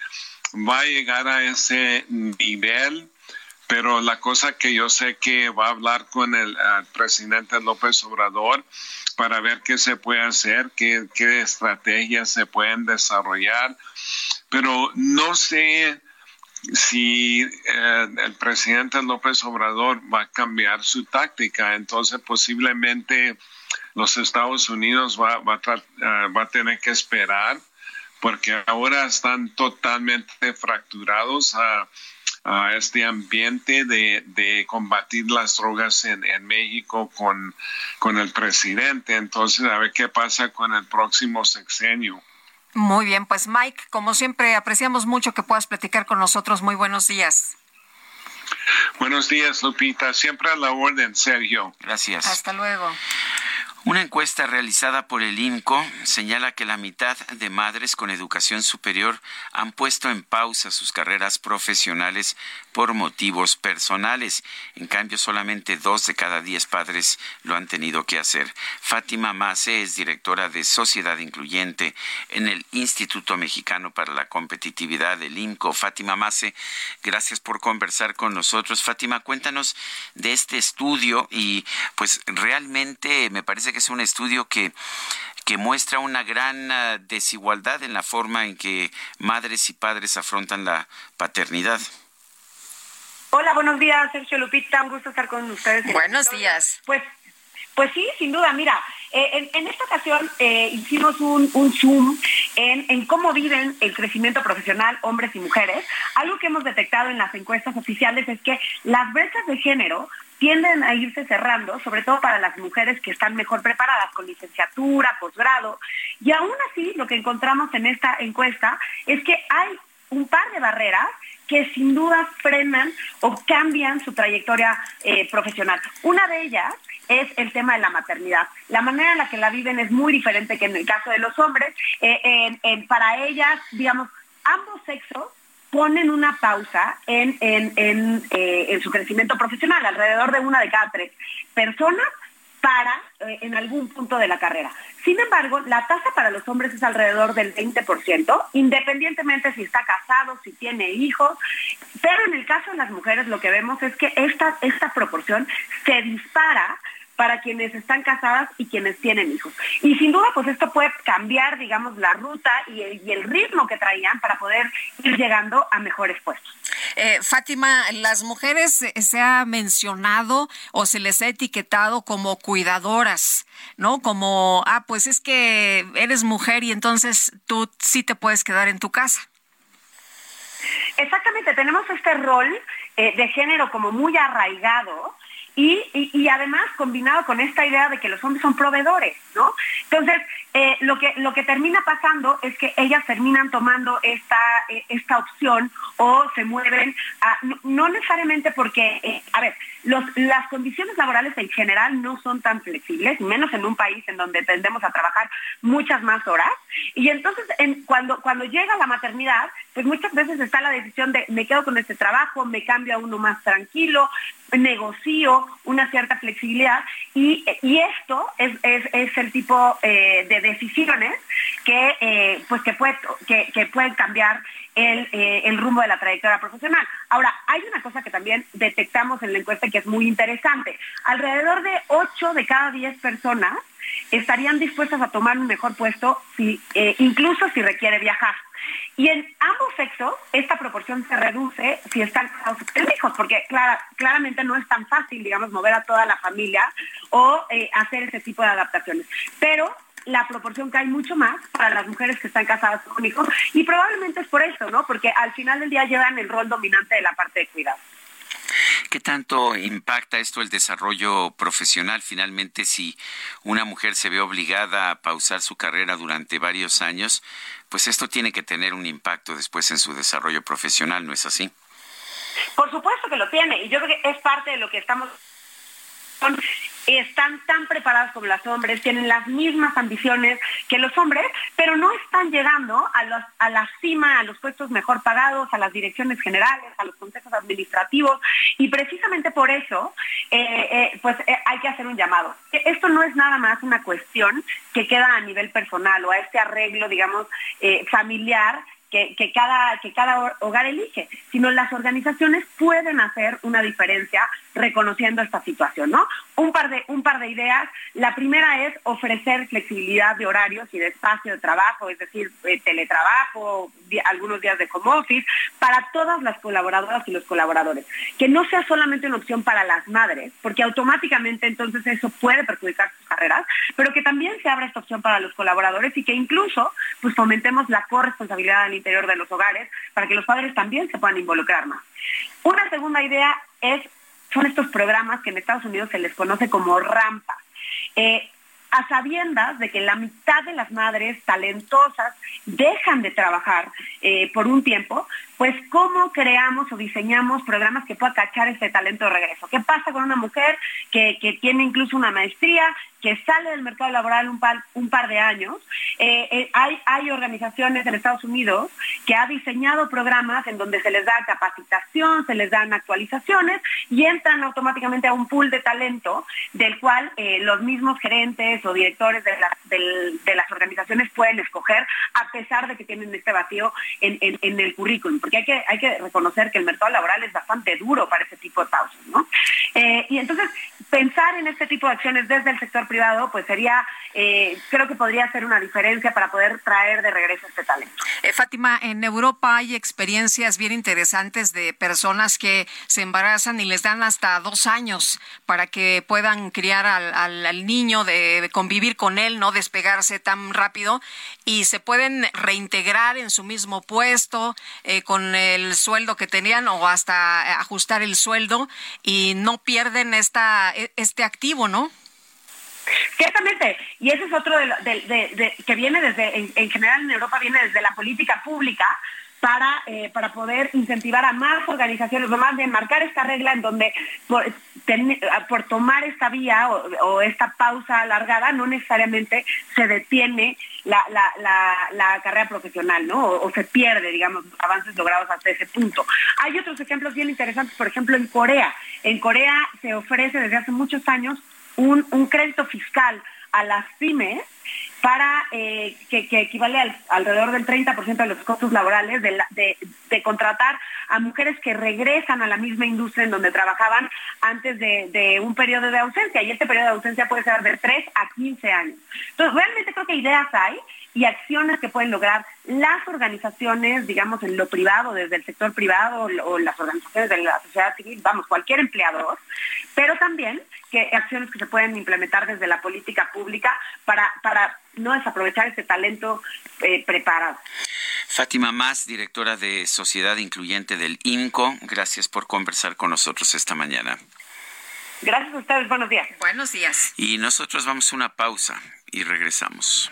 va a llegar a ese nivel, pero la cosa que yo sé que va a hablar con el, presidente López Obrador para ver qué se puede hacer, qué, qué estrategias se pueden desarrollar, pero no sé si eh, el presidente López Obrador va a cambiar su táctica, entonces posiblemente los Estados Unidos va, va, a, va a tener que esperar porque ahora están totalmente fracturados a, este ambiente de, combatir las drogas en, México con, con el presidente. Entonces, a ver qué pasa con el próximo sexenio. Muy bien, pues Mike, como siempre, apreciamos mucho que puedas platicar con nosotros. Muy buenos días. Buenos días, Lupita. Siempre a la orden, Sergio. Gracias. Hasta luego. Una encuesta realizada por el INCO señala que la mitad de madres con educación superior han puesto en pausa sus carreras profesionales por motivos personales. En cambio, solamente dos de cada diez padres lo han tenido que hacer. Fátima Mace es directora de Sociedad Incluyente en el Instituto Mexicano para la Competitividad del INCO. Fátima Mace, gracias por conversar con nosotros. Fátima, cuéntanos de este estudio y pues realmente me parece que es un estudio que, que muestra una gran ah, desigualdad en la forma en que madres y padres afrontan la paternidad. Hola, buenos días, Sergio Lupita, un gusto estar con ustedes. Buenos días. Pues, pues sí, sin duda, mira, eh, en, esta ocasión eh, hicimos un, zoom en, en, cómo viven el crecimiento profesional hombres y mujeres. Algo que hemos detectado en las encuestas oficiales es que las brechas de género tienden a irse cerrando, sobre todo para las mujeres que están mejor preparadas con licenciatura, posgrado. Y aún así, lo que encontramos en esta encuesta es que hay un par de barreras que sin duda frenan o cambian su trayectoria eh, profesional. Una de ellas es el tema de la maternidad. La manera en la que la viven es muy diferente que en el caso de los hombres. Eh, para ellas, digamos, ambos sexos ponen una pausa en, eh, en, su crecimiento profesional, alrededor de una de cada tres personas para eh, en algún punto de la carrera. Sin embargo, la tasa para los hombres es alrededor del 20%, independientemente si está casado, si tiene hijos, pero en el caso de las mujeres lo que vemos es que esta, esta proporción se dispara para quienes están casadas y quienes tienen hijos. Y sin duda, pues esto puede cambiar, digamos, la ruta y el, ritmo que traían para poder ir llegando a mejores puestos. Eh, Fátima, las mujeres se ha mencionado o se les ha etiquetado como cuidadoras, ¿no? Como, ah, pues es que eres mujer y entonces tú sí te puedes quedar en tu casa. Exactamente, tenemos este rol eh, de género como muy arraigado y, además combinado con esta idea de que los hombres son proveedores, ¿no? Entonces, eh, lo, que, lo que termina pasando es que ellas terminan tomando esta, eh, esta opción o se mueven, no, necesariamente porque, eh, a ver, las condiciones laborales en general no son tan flexibles, menos en un país en donde tendemos a trabajar muchas más horas. Y entonces, cuando, cuando llega la maternidad, pues muchas veces está la decisión de me quedo con este trabajo, me cambio a uno más tranquilo, negocio una cierta flexibilidad y, esto es, el tipo de decisiones que, eh, pues que, puede, que, pueden cambiar el, eh, el, rumbo de la trayectoria profesional. Ahora, hay una cosa que también detectamos en la encuesta que es muy interesante. Alrededor de 8 de cada 10 personas estarían dispuestas a tomar un mejor puesto, si, eh, incluso si requiere viajar. Y en ambos sexos, esta proporción se reduce si están casados hijos, porque claramente no es tan fácil, digamos, mover a toda la familia o hacer ese tipo de adaptaciones. Pero la proporción cae mucho más para las mujeres que están casadas con hijos y probablemente es por eso, ¿no? Porque al final del día llevan el rol dominante de la parte de cuidado. ¿Qué tanto impacta esto el desarrollo profesional? Finalmente, si una mujer se ve obligada a pausar su carrera durante varios años, pues esto tiene que tener un impacto después en su desarrollo profesional, ¿no es así? Por supuesto que lo tiene, y yo creo que es parte de lo que estamos están tan preparadas como los hombres, tienen las mismas ambiciones que los hombres, pero no están llegando a, a la cima, a los puestos mejor pagados, a las direcciones generales, a los consejos administrativos, y precisamente por eso, eh, eh, pues eh, hay que hacer un llamado. Esto no es nada más una cuestión que queda a nivel personal o a este arreglo, digamos, familiar que, cada, que cada hogar elige, sino las organizaciones pueden hacer una diferencia reconociendo esta situación, ¿no? Un par de, un par de ideas. La primera es ofrecer flexibilidad de horarios y de espacio de trabajo, es decir, eh, teletrabajo, algunos días de home office, para todas las colaboradoras y los colaboradores. Que no sea solamente una opción para las madres, porque automáticamente entonces eso puede perjudicar sus carreras, pero que también se abra esta opción para los colaboradores y que incluso pues fomentemos la corresponsabilidad del interior de los hogares para que los padres también se puedan involucrar más. Una segunda idea es, son estos programas que en Estados Unidos se les conoce como rampas. Eh, a sabiendas de que la mitad de las madres talentosas dejan de trabajar eh, por un tiempo, pues cómo creamos o diseñamos programas que puedan cachar ese talento de regreso. ¿Qué pasa con una mujer que, que tiene incluso una maestría, que sale del mercado laboral un par, un par de años. Eh, eh, hay, hay organizaciones en Estados Unidos que ha diseñado programas en donde se les da capacitación, se les dan actualizaciones y entran automáticamente a un pool de talento del cual eh, los mismos gerentes o directores de, de, las organizaciones pueden escoger a pesar de que tienen este vacío en, en, el currículum, porque hay que, hay que reconocer que el mercado laboral es bastante duro para ese tipo de pausas. ¿no? y entonces pensar en este tipo de acciones desde el sector privado, pues sería, eh, creo que podría ser una diferencia para poder traer de regreso este talento. Eh, Fátima, en Europa hay experiencias bien interesantes de personas que se embarazan y les dan hasta dos años para que puedan criar al, niño, de, convivir con él, no despegarse tan rápido y se pueden reintegrar en su mismo puesto eh, con el sueldo que tenían o hasta ajustar el sueldo y no pierden esta e, este activo, ¿no? Ciertamente, y ese es otro de, que viene desde, en, general en Europa viene desde la política pública, para, eh, para poder incentivar a más organizaciones, o más de marcar esta regla en donde por, por tomar esta vía o, esta pausa alargada no necesariamente se detiene la, la, carrera profesional, ¿no? O, se pierde, digamos, avances logrados hasta ese punto. Hay otros ejemplos bien interesantes, por ejemplo, en Corea. En Corea se ofrece desde hace muchos años un, un crédito fiscal a las pymes para eh, que, equivale al, alrededor del 30% de los costos laborales de, de, contratar a mujeres que regresan a la misma industria en donde trabajaban antes de, un periodo de ausencia. Y este periodo de ausencia puede ser de 3 a 15 años. Entonces, realmente creo que ideas hay y acciones que pueden lograr las organizaciones, digamos, en lo privado, desde el sector privado o las organizaciones de la sociedad civil, vamos, cualquier empleador, pero también que acciones que se pueden implementar desde la política pública para, para no desaprovechar ese talento eh, preparado. Fátima Más, directora de Sociedad Incluyente del INCO, gracias por conversar con nosotros esta mañana. Gracias a ustedes, buenos días. Buenos días. Y nosotros vamos a una pausa y regresamos.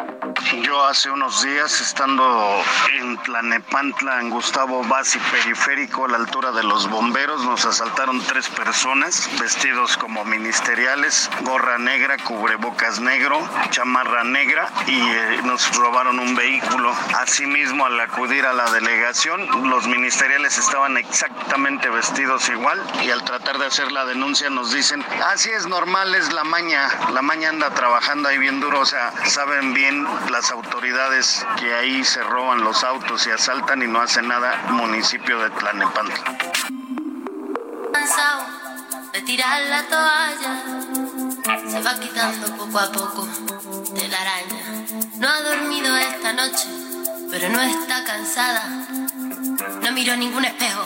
Yo hace unos días, estando en Tlanepantla, en Gustavo Bassi Periférico, a la altura de los bomberos, nos asaltaron tres personas vestidos como ministeriales, gorra negra, cubrebocas negro, chamarra negra y eh, nos robaron un vehículo. Asimismo, al acudir a la delegación, los ministeriales estaban exactamente vestidos igual y al tratar de hacer la denuncia nos dicen, así es normal, es la maña, la maña anda trabajando ahí bien duro, o sea, saben bien las autoridades que ahí se roban los autos y asaltan y no hacen nada municipio de Tlanepantla de tirar la toalla. Se va quitando poco a poco de la araña. No ha dormido esta noche, pero no está cansada. No miró ningún espejo,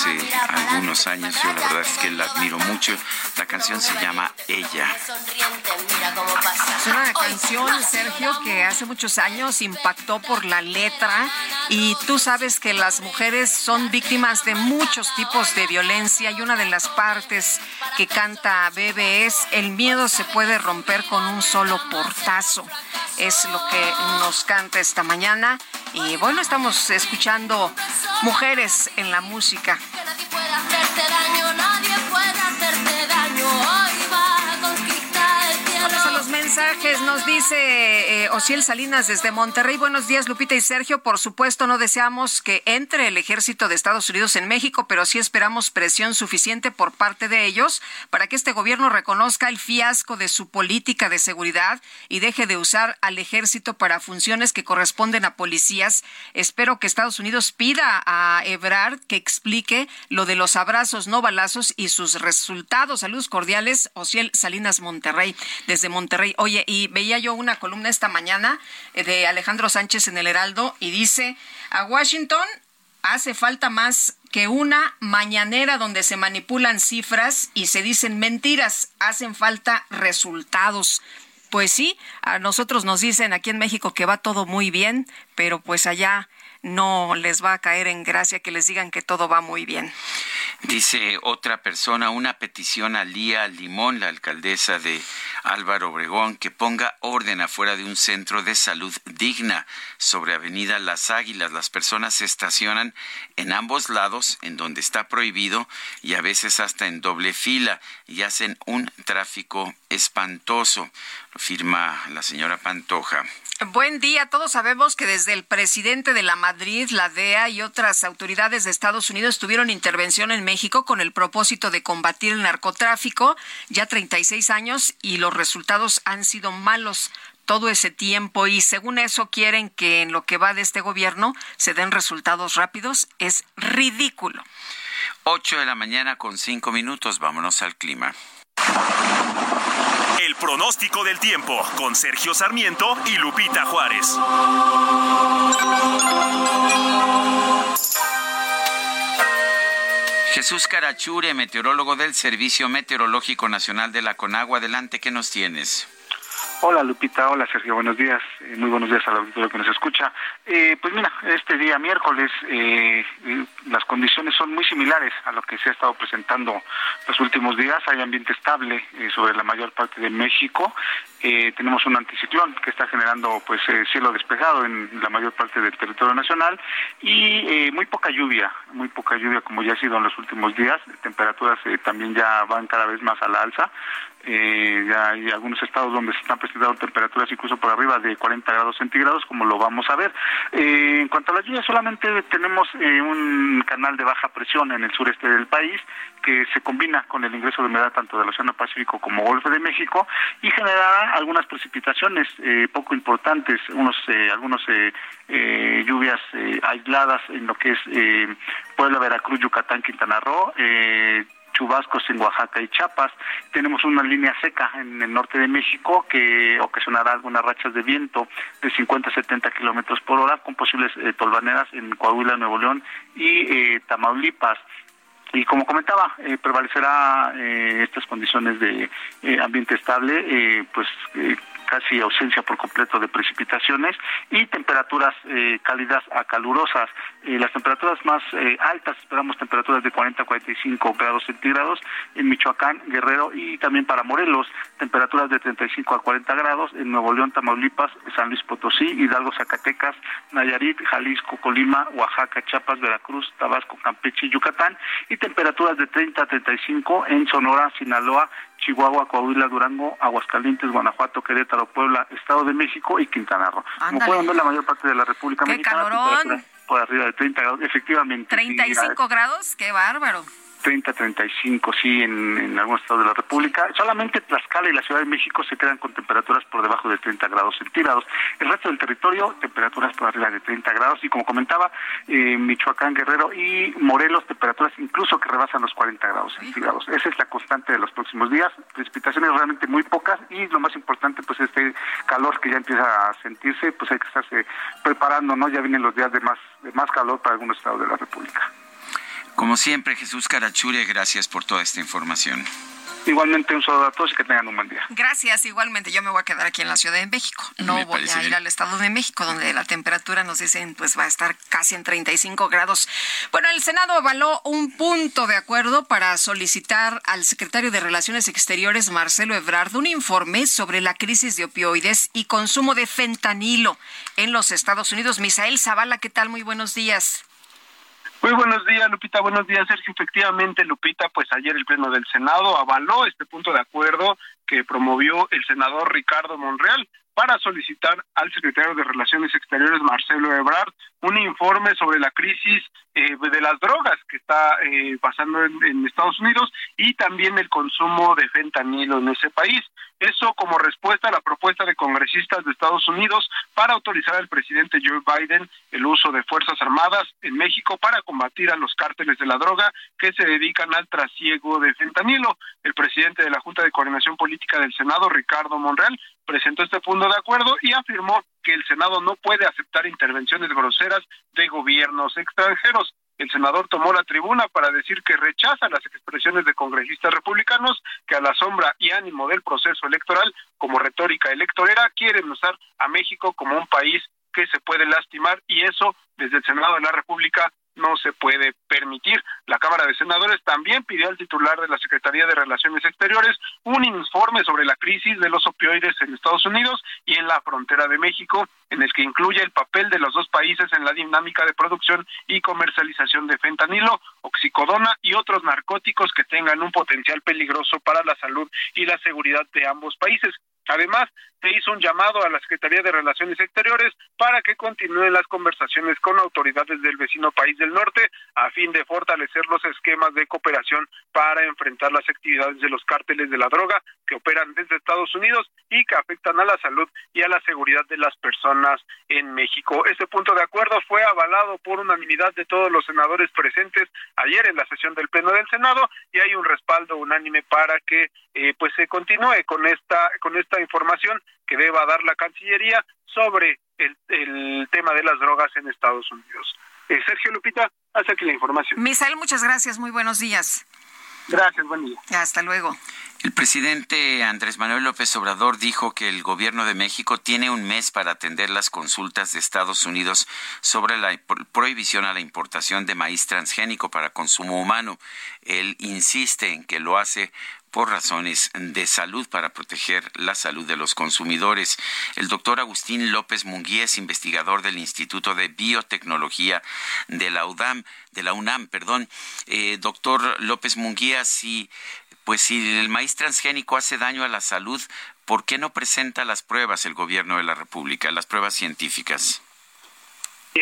Hace algunos años. Yo la verdad es que la admiro mucho. La canción se llama Ella. Es una canción, Sergio, que hace muchos años impactó por la letra y tú sabes que las mujeres son víctimas de muchos tipos de violencia y una de las partes que canta Bebe es el miedo se puede romper con un solo portazo. Es lo que nos canta esta mañana y bueno, estamos escuchando mujeres en la música. Mensajes. Nos dice eh, Ociel Salinas desde Monterrey. Buenos días, Lupita y Sergio. Por supuesto, no deseamos que entre el ejército de Estados Unidos en México, pero sí esperamos presión suficiente por parte de ellos para que este gobierno reconozca el fiasco de su política de seguridad y deje de usar al ejército para funciones que corresponden a policías. Espero que Estados Unidos pida a Ebrard que explique lo de los abrazos no balazos y sus resultados. Saludos cordiales, Ociel Salinas Monterrey, desde Monterrey. Oye, y veía yo una columna esta mañana eh, de Alejandro Sánchez en el Heraldo y dice, a Washington hace falta más que una mañanera donde se manipulan cifras y se dicen mentiras, hacen falta resultados. Pues sí, a nosotros nos dicen aquí en México que va todo muy bien, pero pues allá no les va a caer en gracia que les digan que todo va muy bien. Dice otra persona, una petición a Lía Limón, la alcaldesa de Álvaro Obregón, que ponga orden afuera de un centro de salud digna sobre Avenida Las Águilas. Las personas se estacionan en ambos lados, en donde está prohibido, y a veces hasta en doble fila, y hacen un tráfico espantoso. Lo firma la señora Pantoja. Buen día. Todos sabemos que desde el presidente de la Madrid, la DEA y otras autoridades de Estados Unidos tuvieron intervención en México con el propósito de combatir el narcotráfico ya 36 años y los resultados han sido malos todo ese tiempo y según eso quieren que en lo que va de este gobierno se den resultados rápidos, es ridículo. 8 de la mañana con 5 minutos, vámonos al clima. El pronóstico del tiempo con Sergio Sarmiento y Lupita Juárez. Jesús Carachure, meteorólogo del Servicio Meteorológico Nacional de la Conagua. Adelante, ¿qué nos tienes? Hola Lupita, hola Sergio, buenos días, eh, muy buenos días al auditorio que nos escucha. Eh, pues mira, este día miércoles eh, las condiciones son muy similares a lo que se ha estado presentando los últimos días. Hay ambiente estable sobre la mayor parte de México. tenemos un anticiclón que está generando pues cielo despejado en la mayor parte del territorio nacional y muy poca lluvia, muy poca lluvia como ya ha sido en los últimos días. Temperaturas también ya van cada vez más a la alza. Eh, ya hay algunos estados donde se están presentando temperaturas incluso por arriba de 40 grados centígrados, como lo vamos a ver. Eh, en cuanto a las lluvias, solamente tenemos eh, un canal de baja presión en el sureste del país que se combina con el ingreso de humedad tanto del Océano Pacífico como Golfo de México y generará algunas precipitaciones poco importantes, unos algunos lluvias aisladas en lo que es Puebla, Veracruz, Yucatán, Quintana Roo chubascos en Oaxaca y Chiapas. Tenemos una línea seca en el norte de México que ocasionará algunas rachas de viento de 50 a 70 kilómetros por hora con posibles eh, tolvaneras en Coahuila, Nuevo León y eh, Tamaulipas y como comentaba eh, prevalecerá estas condiciones de ambiente estable pues casi ausencia por completo de precipitaciones y temperaturas eh, cálidas a calurosas. Eh, las temperaturas más eh, altas, esperamos temperaturas de 40 a 45 grados centígrados en Michoacán, Guerrero y también para Morelos, temperaturas de 35 a 40 grados en Nuevo León, Tamaulipas, San Luis Potosí, Hidalgo, Zacatecas, Nayarit, Jalisco, Colima, Oaxaca, Chiapas, Veracruz, Tabasco, Campeche y Yucatán y temperaturas de 30 a 35 en Sonora, Sinaloa, Chihuahua, Coahuila, Durango, Aguascalientes, Guanajuato, Querétaro, Puebla, Estado de México y Quintana Roo. Como pueden ver, la mayor parte de la República ¡Qué Calorón. Por arriba de 30 grados, efectivamente. 35 grados, qué bárbaro. 30, 35, sí, en, en algunos estados de la República. Solamente Tlaxcala y la Ciudad de México se quedan con temperaturas por debajo de 30 grados centígrados. El resto del territorio, temperaturas por arriba de 30 grados. Y como comentaba, eh, Michoacán, Guerrero y Morelos, temperaturas incluso que rebasan los 40 grados centígrados. Esa es la constante de los próximos días. Precipitaciones realmente muy pocas y lo más importante, pues este calor que ya empieza a sentirse, pues hay que estarse preparando, ¿no? Ya vienen los días de más, de más calor para algunos estados de la República. Como siempre, Jesús Carachure, gracias por toda esta información. Igualmente un saludo a todos y que tengan un buen día. Gracias, igualmente. Yo me voy a quedar aquí en la Ciudad de México. No voy a ir al Estado de México, donde la temperatura nos dicen pues va a estar casi en 35 grados. Bueno, el Senado avaló un punto de acuerdo para solicitar al secretario de Relaciones Exteriores, Marcelo Ebrard, un informe sobre la crisis de opioides y consumo de fentanilo en los Estados Unidos. Misael Zavala, ¿qué tal? Muy buenos días. Muy buenos días, Lupita. Buenos días, Sergio. Efectivamente, Lupita, pues ayer el Pleno del Senado avaló este punto de acuerdo que promovió el senador Ricardo Monreal para solicitar al secretario de Relaciones Exteriores, Marcelo Ebrard, un informe sobre la crisis eh, de las drogas que está eh, pasando en, Estados Unidos y también el consumo de fentanilo en ese país. Eso como respuesta a la propuesta de congresistas de Estados Unidos para autorizar al presidente Joe Biden el uso de Fuerzas Armadas en México para combatir a los cárteles de la droga que se dedican al trasiego de fentanilo. El presidente de la Junta de Coordinación Política del Senado, Ricardo Monreal, presentó este punto de acuerdo y afirmó que el Senado no puede aceptar intervenciones groseras de gobiernos extranjeros. El senador tomó la tribuna para decir que rechaza las expresiones de congresistas republicanos que a la sombra y ánimo del proceso electoral como retórica electorera quieren usar a México como un país que se puede lastimar y eso desde el Senado de la República no se puede permitir. La Cámara de Senadores también pidió al titular de la Secretaría de Relaciones Exteriores un informe sobre la crisis de los opioides en Estados Unidos y en la frontera de México, en el que incluye el papel de los dos países en la dinámica de producción y comercialización de fentanilo, oxicodona y otros narcóticos que tengan un potencial peligroso para la salud y la seguridad de ambos países. Además, se hizo un llamado a la Secretaría de Relaciones Exteriores para que continúen las conversaciones con autoridades del vecino país del norte a fin de fortalecer los esquemas de cooperación para enfrentar las actividades de los cárteles de la droga que operan desde Estados Unidos y que afectan a la salud y a la seguridad de las personas en México. Este punto de acuerdo fue avalado por unanimidad de todos los senadores presentes ayer en la sesión del Pleno del Senado y hay un respaldo unánime para que eh, pues se continúe con esta con esta información que deba dar la Cancillería sobre el, el tema de las drogas en Estados Unidos. Eh, Sergio Lupita, hasta aquí la información. Misael, muchas gracias. Muy buenos días. Gracias, buen día. Hasta luego. El presidente Andrés Manuel López Obrador dijo que el gobierno de México tiene un mes para atender las consultas de Estados Unidos sobre la prohibición a la importación de maíz transgénico para consumo humano. Él insiste en que lo hace por razones de salud para proteger la salud de los consumidores. El doctor Agustín López Munguía es investigador del Instituto de Biotecnología de la UDAM, de la UNAM, perdón. Eh, doctor López Munguía, si pues si el maíz transgénico hace daño a la salud, ¿por qué no presenta las pruebas el gobierno de la República, las pruebas científicas?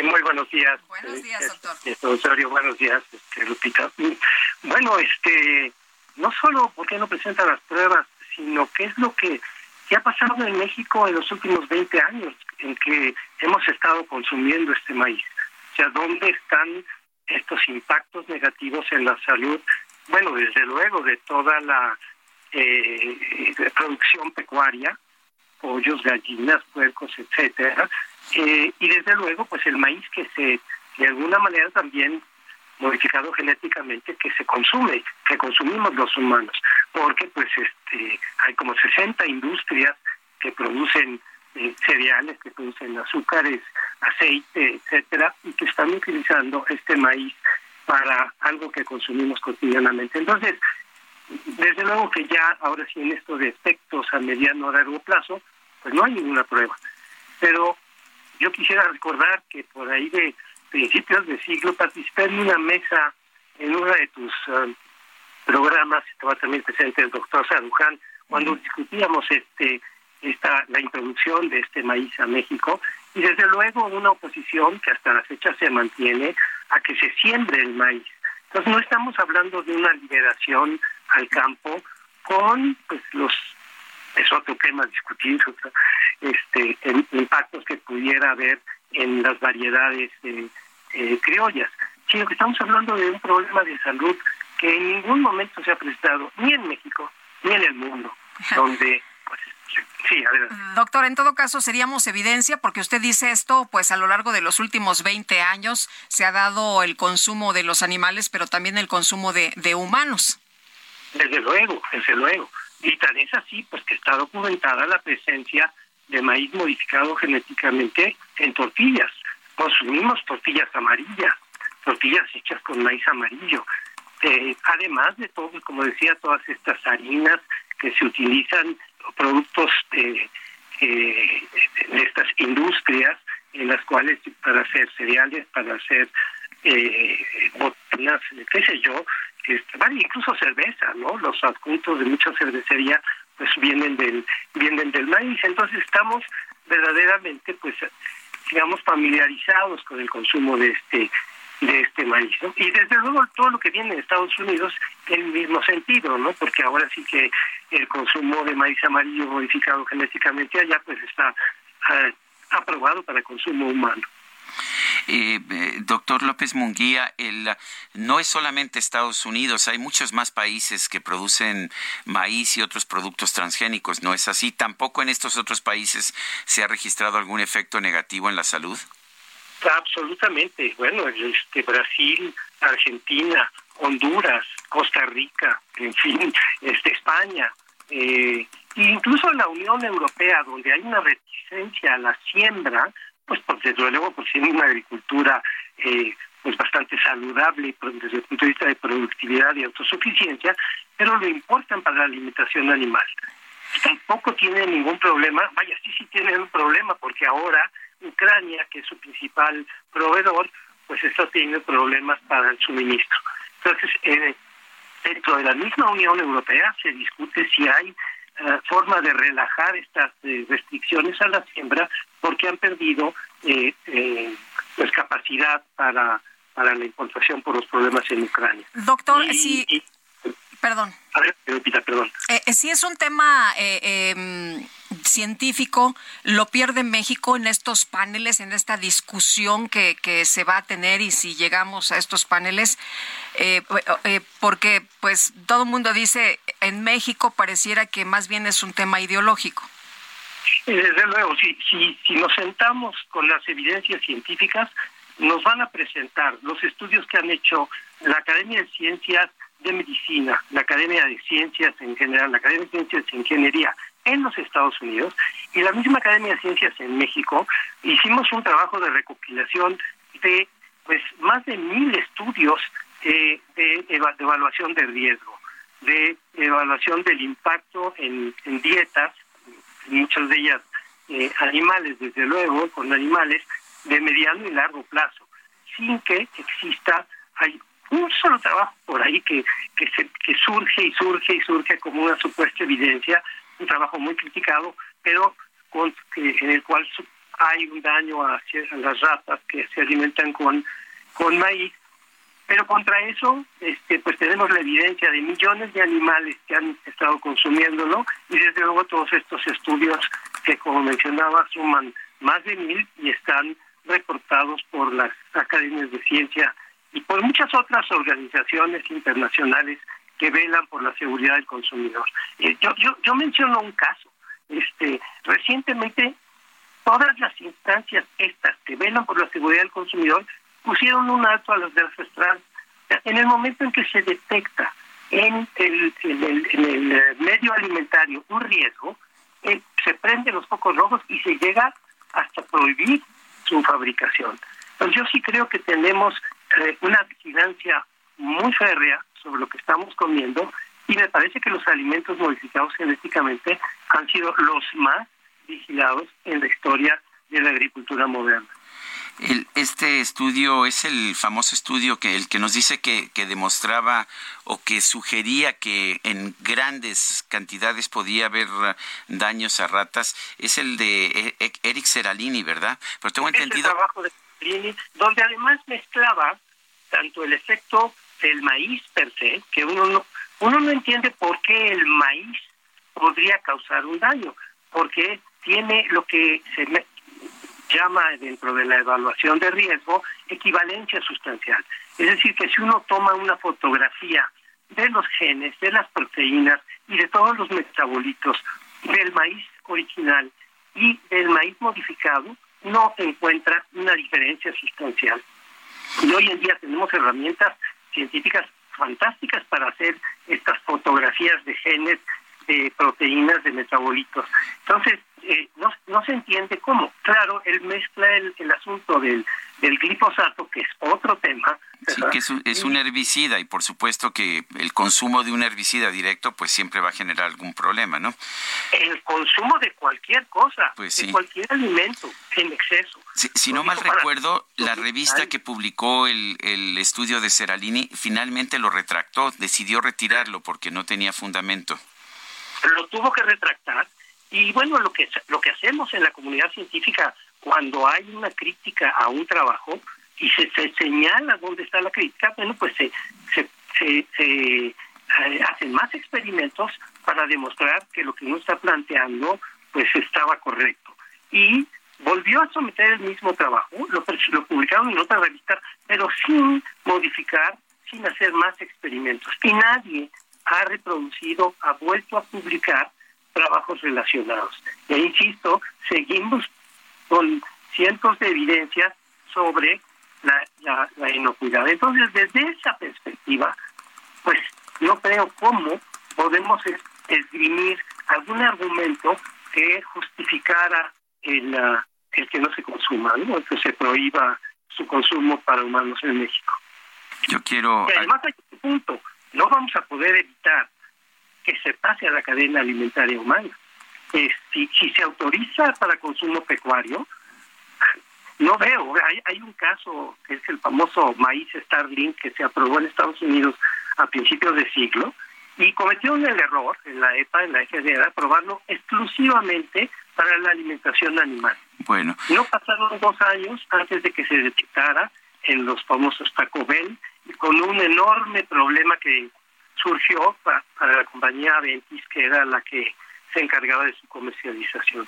muy buenos días. Buenos días, doctor. Este, buenos días, este, Lupita. Bueno, este, no solo por qué no presenta las pruebas, sino qué es lo que, ha pasado en México en los últimos 20 años en que hemos estado consumiendo este maíz. O sea, ¿dónde están estos impactos negativos en la salud? Bueno, desde luego de toda la eh, producción pecuaria, pollos, gallinas, puercos, etcétera, eh, y desde luego pues el maíz que se de alguna manera también modificado genéticamente que se consume, que consumimos los humanos, porque pues este hay como 60 industrias que producen eh, cereales, que producen azúcares, aceite, etcétera, y que están utilizando este maíz para algo que consumimos cotidianamente. Entonces, desde luego que ya ahora sí en esto de efectos a mediano o largo plazo, pues no hay ninguna prueba. Pero yo quisiera recordar que por ahí de principios de siglo participé en una mesa en uno de tus um, programas, estaba también presente el doctor Saruján, cuando discutíamos este esta la introducción de este maíz a México y desde luego una oposición que hasta la fecha se mantiene a que se siembre el maíz. Entonces no estamos hablando de una liberación al campo con pues los es otro tema discutir este impactos que pudiera haber en las variedades eh, eh, criollas, sino que estamos hablando de un problema de salud que en ningún momento se ha prestado, ni en México, ni en el mundo, donde pues, Sí, Doctor, en todo caso seríamos evidencia porque usted dice esto, pues a lo largo de los últimos 20 años se ha dado el consumo de los animales, pero también el consumo de, de humanos. Desde luego, desde luego. Y tal es así, pues que está documentada la presencia de maíz modificado genéticamente en tortillas. Consumimos tortillas amarillas, tortillas hechas con maíz amarillo. Eh, además de todo, como decía, todas estas harinas que se utilizan, productos eh, de estas industrias en las cuales para hacer cereales, para hacer eh, botanas, qué sé yo, este, incluso cerveza, ¿no? Los adjuntos de mucha cervecería pues vienen del vienen del maíz, entonces estamos verdaderamente pues digamos familiarizados con el consumo de este de este maíz. Y desde luego todo lo que viene de Estados Unidos en el mismo sentido, ¿no? Porque ahora sí que el consumo de maíz amarillo modificado genéticamente allá pues está ah, aprobado para consumo humano. Eh, eh, doctor López Munguía, el, no es solamente Estados Unidos, hay muchos más países que producen maíz y otros productos transgénicos, ¿no es así? ¿Tampoco en estos otros países se ha registrado algún efecto negativo en la salud? Absolutamente. Bueno, este, Brasil, Argentina, Honduras, Costa Rica, en fin, este, España, eh, incluso la Unión Europea, donde hay una reticencia a la siembra, pues, desde luego pues tiene una agricultura eh, pues bastante saludable desde el punto de vista de productividad y autosuficiencia, pero lo importan para la alimentación animal. Tampoco tiene ningún problema, vaya, sí sí tiene un problema porque ahora Ucrania, que es su principal proveedor, pues está teniendo problemas para el suministro. Entonces, eh, dentro de la misma Unión Europea se discute si hay eh, forma de relajar estas eh, restricciones a la siembra porque han perdido eh, pues capacidad para, para la importación por los problemas en Ucrania. Doctor, sí. perdón. A ver, perdón. si es un tema em, científico lo pierde México en estos paneles, en esta discusión que, que se va a tener y si llegamos a estos paneles, eh, eh, porque pues todo el mundo dice en México pareciera que más bien es un tema ideológico. Desde luego, si, si, si nos sentamos con las evidencias científicas, nos van a presentar los estudios que han hecho la Academia de Ciencias de Medicina, la Academia de Ciencias en general, la Academia de Ciencias de Ingeniería, en los Estados Unidos y la misma Academia de Ciencias en México hicimos un trabajo de recopilación de pues más de mil estudios de, evaluación de riesgo, de evaluación del impacto en, dietas, muchas de ellas eh, animales, desde luego, con animales de mediano y largo plazo, sin que exista, hay un solo trabajo por ahí que, que, se, que surge y surge y surge como una supuesta evidencia un trabajo muy criticado, pero con, en el cual hay un daño a, las ratas que se alimentan con, con maíz. Pero contra eso, este, pues tenemos la evidencia de millones de animales que han estado consumiéndolo y desde luego todos estos estudios que, como mencionaba, suman más de mil y están reportados por las academias de ciencia y por muchas otras organizaciones internacionales que velan por la seguridad del consumidor. Eh, yo, yo, yo menciono un caso. Este, recientemente, todas las instancias estas que velan por la seguridad del consumidor pusieron un alto a las grasas trans. En el momento en que se detecta en el, eh, medio alimentario un riesgo, eh, se prenden los focos rojos y se llega hasta prohibir su fabricación. Entonces yo sí creo que tenemos una vigilancia muy férrea sobre lo que estamos comiendo y me parece que los alimentos modificados genéticamente han sido los más vigilados en la historia de la agricultura moderna. Este estudio es el famoso estudio que el que nos dice que, que, demostraba o que sugería que en grandes cantidades podía haber daños a ratas. Es el de e, e, Eric Seralini, ¿verdad? Pero tengo entendido. El trabajo de Seralini, donde además mezclaba tanto el efecto el maíz per se, que uno no, uno no entiende por qué el maíz podría causar un daño, porque tiene lo que se llama dentro de la evaluación de riesgo equivalencia sustancial. Es decir, que si uno toma una fotografía de los genes, de las proteínas y de todos los metabolitos del maíz original y del maíz modificado, no encuentra una diferencia sustancial. Y hoy en día tenemos herramientas científicas fantásticas para hacer estas fotografías de genes, de proteínas, de metabolitos. Entonces, eh, no, no se entiende cómo. Claro, él mezcla el, el asunto del, del glifosato, que es otro tema. Sí, que es un, es un, herbicida y por supuesto que el consumo de un herbicida directo pues siempre va a generar algún problema, ¿no? El consumo de cualquier cosa, pues de cualquier alimento en exceso. si no mal recuerdo, la revista que publicó el, el estudio de Seralini finalmente lo retractó, decidió retirarlo porque no tenía fundamento. Lo tuvo que retractar y bueno, lo que, lo que hacemos en la comunidad científica cuando hay una crítica a un trabajo y se, señala dónde está la crítica, bueno, pues se, se, se, eh, hacen más experimentos para demostrar que lo que uno está planteando pues estaba correcto. Y volvió a someter el mismo trabajo, lo, lo publicaron en otra revista, pero sin modificar, sin hacer más experimentos. Y nadie ha reproducido, ha vuelto a publicar trabajos relacionados. E insisto, seguimos con cientos de evidencias sobre la, la, inocuidad. Entonces, desde esa perspectiva, pues no creo cómo podemos esgrimir algún argumento que justificara el, ah, el que no se consuma, ¿no? que se prohíba su consumo para humanos en México. Yo quiero... Y además hay un punto, no vamos a poder evitar que se pase a la cadena alimentaria humana. Eh, si, si se autoriza para consumo pecuario, no veo. Hay, hay un caso que es el famoso maíz Starlink que se aprobó en Estados Unidos a principios de siglo Y cometieron el error en la EPA, en la EGD, de aprobarlo exclusivamente para la alimentación animal. Bueno. No pasaron dos años antes de que se detectara en los famosos Taco Bell, con un enorme problema que surgió para, la compañía Aventis, que era la que se encargaba de su comercialización.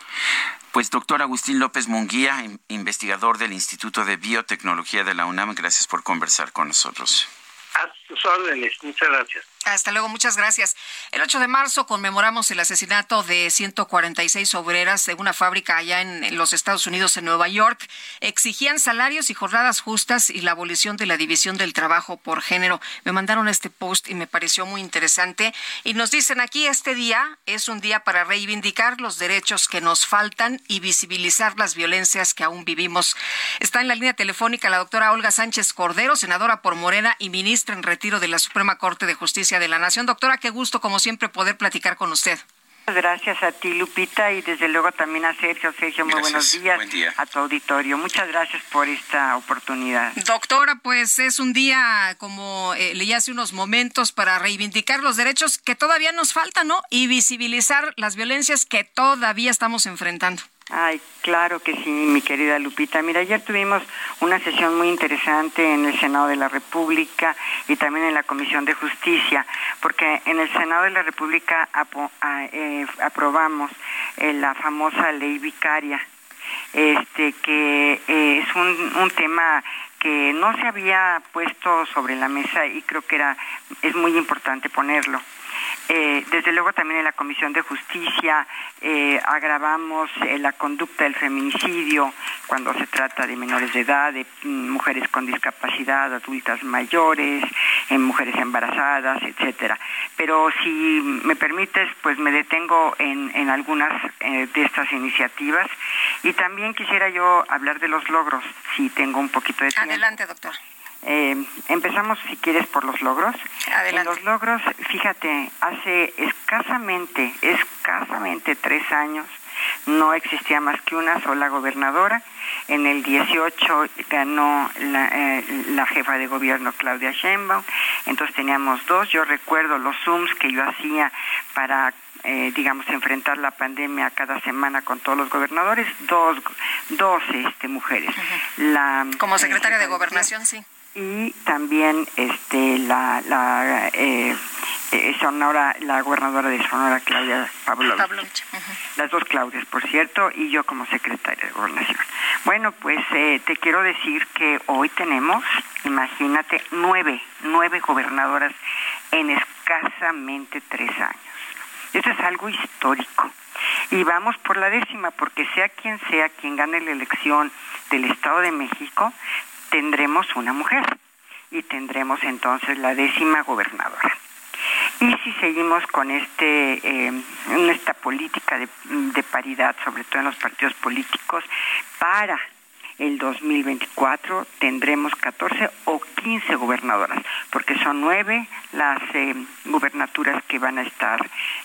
Pues doctor Agustín López Munguía, investigador del Instituto de Biotecnología de la UNAM, gracias por conversar con nosotros. Muchas gracias. Hasta luego, muchas gracias. El 8 de marzo conmemoramos el asesinato de 146 obreras de una fábrica allá en los Estados Unidos, en Nueva York. Exigían salarios y jornadas justas y la abolición de la división del trabajo por género. Me mandaron este post y me pareció muy interesante. Y nos dicen aquí, este día es un día para reivindicar los derechos que nos faltan y visibilizar las violencias que aún vivimos. Está en la línea telefónica la doctora Olga Sánchez Cordero, senadora por Morena y ministra en retiro de la Suprema Corte de Justicia de la Nación. Doctora, qué gusto, como siempre, poder platicar con usted. Gracias a ti, Lupita, y desde luego también a Sergio. Sergio, muy buenos días a tu auditorio. Muchas gracias por esta oportunidad. Doctora, pues es un día, como eh, leí hace unos momentos, para reivindicar los derechos que todavía nos faltan, ¿no? Y visibilizar las violencias que todavía estamos enfrentando. Ay, claro que sí, mi querida Lupita. Mira, ayer tuvimos una sesión muy interesante en el Senado de la República y también en la Comisión de Justicia, porque en el Senado de la República eh, aprobamos eh, la famosa ley vicaria, este que eh, es un, un tema que no se había puesto sobre la mesa y creo que era es muy importante ponerlo. Eh, desde luego también en la Comisión de Justicia eh, agravamos eh, la conducta del feminicidio cuando se trata de menores de edad, de mm, mujeres con discapacidad, adultas mayores, en mujeres embarazadas, etcétera. Pero si me permites, pues me detengo en, en algunas de estas iniciativas y también quisiera yo hablar de los logros, si tengo un poquito de tiempo. Adelante, doctor. Eh, empezamos, si quieres, por los logros. En los logros, fíjate, hace escasamente, escasamente tres años, no existía más que una sola gobernadora. En el 18 ganó la, eh, la jefa de gobierno Claudia Sheinbaum, entonces teníamos dos. Yo recuerdo los Zooms que yo hacía para eh, digamos, enfrentar la pandemia cada semana con todos los gobernadores, dos, dos este, mujeres. la, Como secretaria de Gobernación, sí y también este la la eh, eh, Sonora la gobernadora de Sonora Claudia Pavlovich, las dos Claudias por cierto y yo como secretaria de gobernación. Bueno pues eh, te quiero decir que hoy tenemos imagínate nueve nueve gobernadoras en escasamente tres años. Esto es algo histórico. Y vamos por la décima porque sea quien sea quien gane la elección del Estado de México tendremos una mujer y tendremos entonces la décima gobernadora. Y si seguimos con este eh, esta política de, de paridad, sobre todo en los partidos políticos, para el 2024 tendremos 14 o 15 gobernadoras, porque son nueve las eh, gubernaturas que van a estar,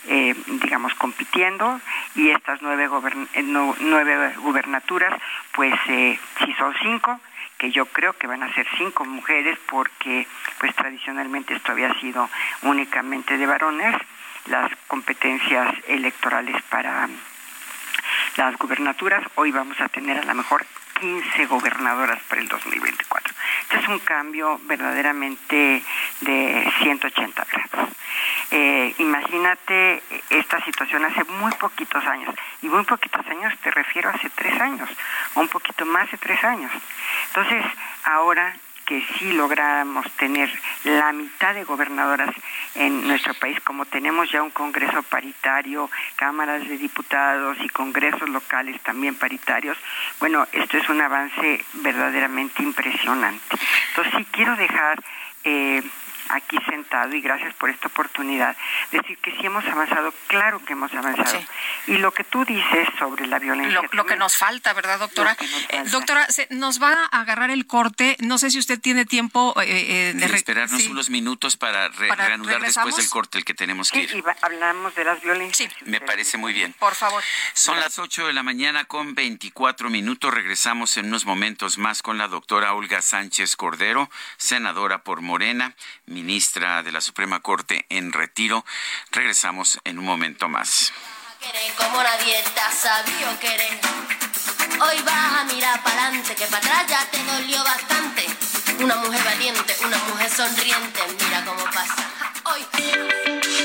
eh, digamos, compitiendo y estas nueve, nueve gubernaturas, pues si son cinco, que yo creo que van a ser cinco mujeres porque pues tradicionalmente esto había sido únicamente de varones las competencias electorales para las gubernaturas. Hoy vamos a tener a lo mejor 15 gobernadoras para el 2024. Este es un cambio verdaderamente de 180 grados. Eh, imagínate esta situación hace muy poquitos años, y muy poquitos años te refiero hace tres años, o un poquito más de tres años. Entonces, ahora que sí logramos tener la mitad de gobernadoras en nuestro país, como tenemos ya un Congreso paritario, cámaras de diputados y congresos locales también paritarios, bueno, esto es un avance verdaderamente impresionante. Entonces sí quiero dejar... Eh, aquí sentado y gracias por esta oportunidad, decir que sí hemos avanzado, claro que hemos avanzado. Y lo que tú dices sobre la violencia. Lo, que nos falta, ¿verdad, doctora? Eh, doctora, se, nos va a agarrar el corte. No sé si usted tiene tiempo eh, eh de esperarnos unos minutos para, reanudar después del corte el que tenemos que ir. y hablamos de las violencias. Me parece muy bien. Por favor. Son las 8 de la mañana con 24 minutos. Regresamos en unos momentos más con la doctora Olga Sánchez Cordero, senadora por Morena ministra de la Suprema Corte en retiro. Regresamos en un momento más. Como nadie te querer. Hoy vas a mirar para adelante, que para atrás ya te dolió bastante. Una mujer valiente, una mujer sonriente, mira cómo pasa. Hoy.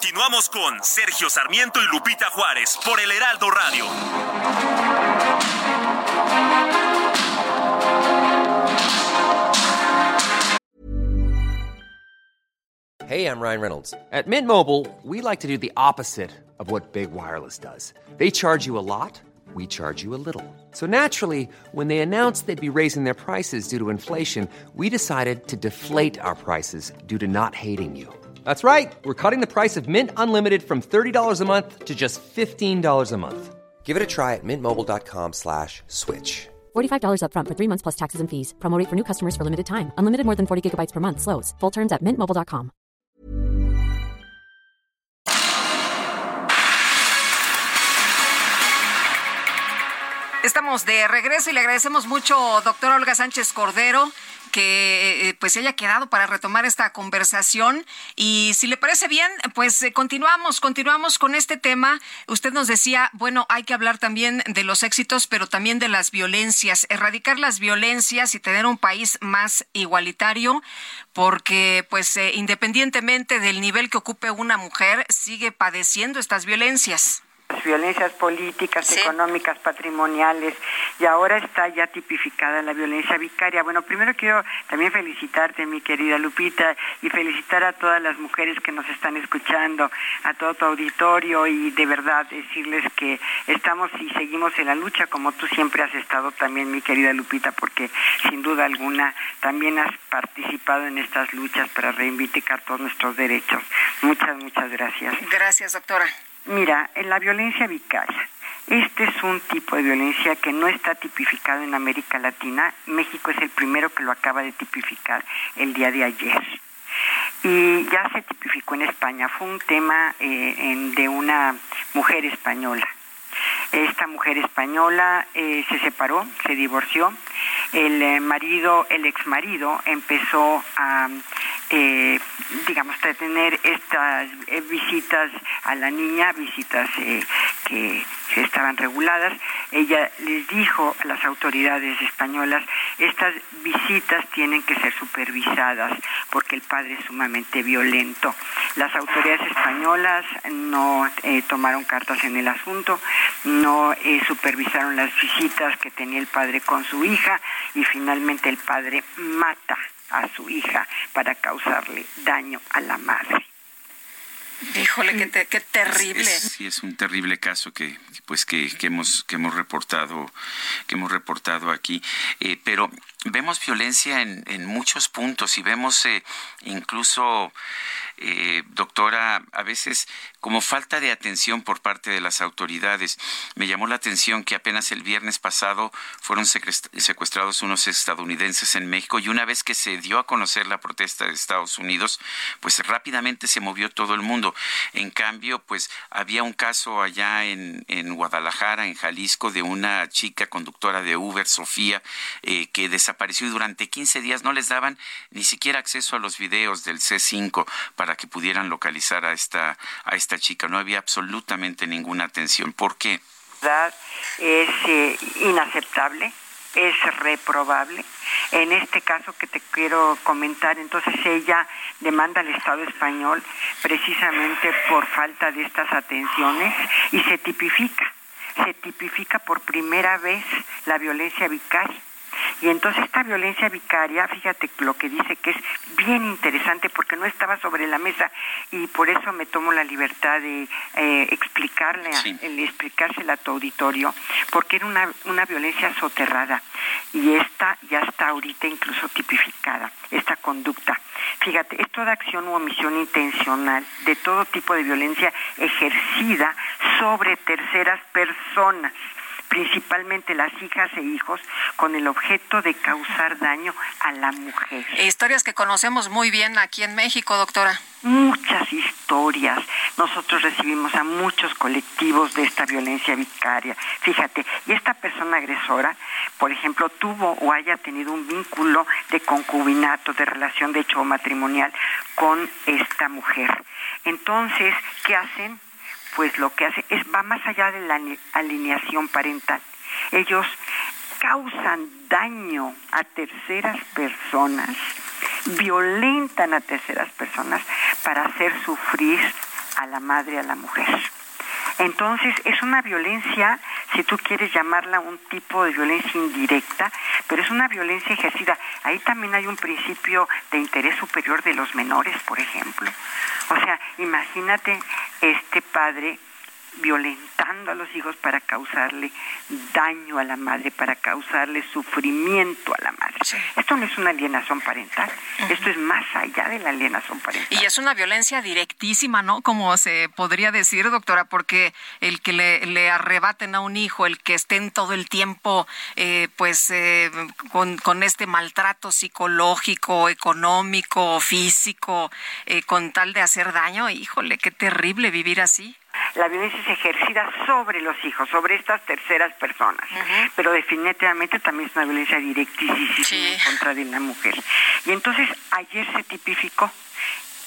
Continuamos con Sergio Sarmiento y Lupita Juárez por el Heraldo Radio. Hey, I'm Ryan Reynolds. At Mint Mobile, we like to do the opposite of what Big Wireless does. They charge you a lot, we charge you a little. So naturally, when they announced they'd be raising their prices due to inflation, we decided to deflate our prices due to not hating you. That's right. We're cutting the price of Mint Unlimited from $30 a month to just $15 a month. Give it a try at mintmobile.com slash switch. $45 up front for three months plus taxes and fees. Promo for new customers for limited time. Unlimited more than 40 gigabytes per month. Slows. Full terms at mintmobile.com. Estamos de regreso y le agradecemos mucho, doctora Olga Sánchez Cordero que eh, pues se haya quedado para retomar esta conversación y si le parece bien, pues eh, continuamos, continuamos con este tema. Usted nos decía, bueno, hay que hablar también de los éxitos, pero también de las violencias, erradicar las violencias y tener un país más igualitario, porque pues eh, independientemente del nivel que ocupe una mujer, sigue padeciendo estas violencias violencias políticas, económicas, patrimoniales, y ahora está ya tipificada la violencia vicaria. Bueno, primero quiero también felicitarte, mi querida Lupita, y felicitar a todas las mujeres que nos están escuchando, a todo tu auditorio, y de verdad decirles que estamos y seguimos en la lucha, como tú siempre has estado también, mi querida Lupita, porque sin duda alguna también has participado en estas luchas para reivindicar todos nuestros derechos. Muchas, muchas gracias. Gracias, doctora. Mira, en la violencia vicaria, este es un tipo de violencia que no está tipificado en América Latina. México es el primero que lo acaba de tipificar el día de ayer. Y ya se tipificó en España. Fue un tema eh, de una mujer española. Esta mujer española eh, se separó, se divorció. El eh, marido, el ex marido, empezó a eh, digamos, tener estas eh, visitas a la niña, visitas que estaban reguladas. Ella les dijo a las autoridades españolas, estas visitas tienen que ser supervisadas porque el padre es sumamente violento. Las autoridades españolas no tomaron cartas en el asunto, no supervisaron las visitas que tenía el padre con su hija y finalmente el padre mata a su hija para causarle daño a la madre. Híjole, qué, qué terrible. sí, es un terrible caso que, pues, que, hemos que hemos reportado que hemos reportado aquí. Eh, pero vemos violencia en, en muchos puntos y vemos eh, incluso eh, doctora, a veces como falta de atención por parte de las autoridades. Me llamó la atención que apenas el viernes pasado fueron secuestrados unos estadounidenses en México y una vez que se dio a conocer la protesta de Estados Unidos, pues rápidamente se movió todo el mundo. En cambio, pues había un caso allá en, en Guadalajara, en Jalisco, de una chica conductora de Uber, Sofía, eh, que desapareció y durante 15 días no les daban ni siquiera acceso a los videos del C5 para que pudieran localizar a esta, a esta chica. No había absolutamente ninguna atención. ¿Por qué? Es eh, inaceptable, es reprobable. En este caso que te quiero comentar, entonces ella demanda al Estado español precisamente por falta de estas atenciones y se tipifica, se tipifica por primera vez la violencia vicaria Y entonces esta violencia vicaria, fíjate lo que dice que es bien interesante porque no estaba sobre la mesa y por eso me tomo la libertad de eh, explicarle, el explicársela a tu auditorio, porque era una, una violencia soterrada y esta ya está ahorita incluso tipificada, esta conducta. Fíjate, es toda acción u omisión intencional de todo tipo de violencia ejercida sobre terceras personas principalmente las hijas e hijos, con el objeto de causar daño a la mujer. Historias que conocemos muy bien aquí en México, doctora. Muchas historias. Nosotros recibimos a muchos colectivos de esta violencia vicaria. Fíjate, y esta persona agresora, por ejemplo, tuvo o haya tenido un vínculo de concubinato, de relación de hecho matrimonial con esta mujer. Entonces, ¿qué hacen? Pues lo que hace es va más allá de la alineación parental. Ellos causan daño a terceras personas, violentan a terceras personas para hacer sufrir a la madre, a la mujer. Entonces es una violencia, si tú quieres llamarla un tipo de violencia indirecta, pero es una violencia ejercida. Ahí también hay un principio de interés superior de los menores, por ejemplo. O sea, imagínate este padre violentando a los hijos para causarle daño a la madre, para causarle sufrimiento a la madre. Esto no es una alienación parental, esto es más allá de la alienación parental. Y es una violencia directísima, ¿no? Como se podría decir, doctora, porque el que le, arrebaten a un hijo, el que estén todo el tiempo, eh, pues, eh, con, con, este maltrato psicológico, económico, físico, eh, con tal de hacer daño, híjole, qué terrible vivir así la violencia es ejercida sobre los hijos, sobre estas terceras personas. Pero definitivamente también es una violencia directísima en contra de la mujer. Y entonces ayer se tipificó.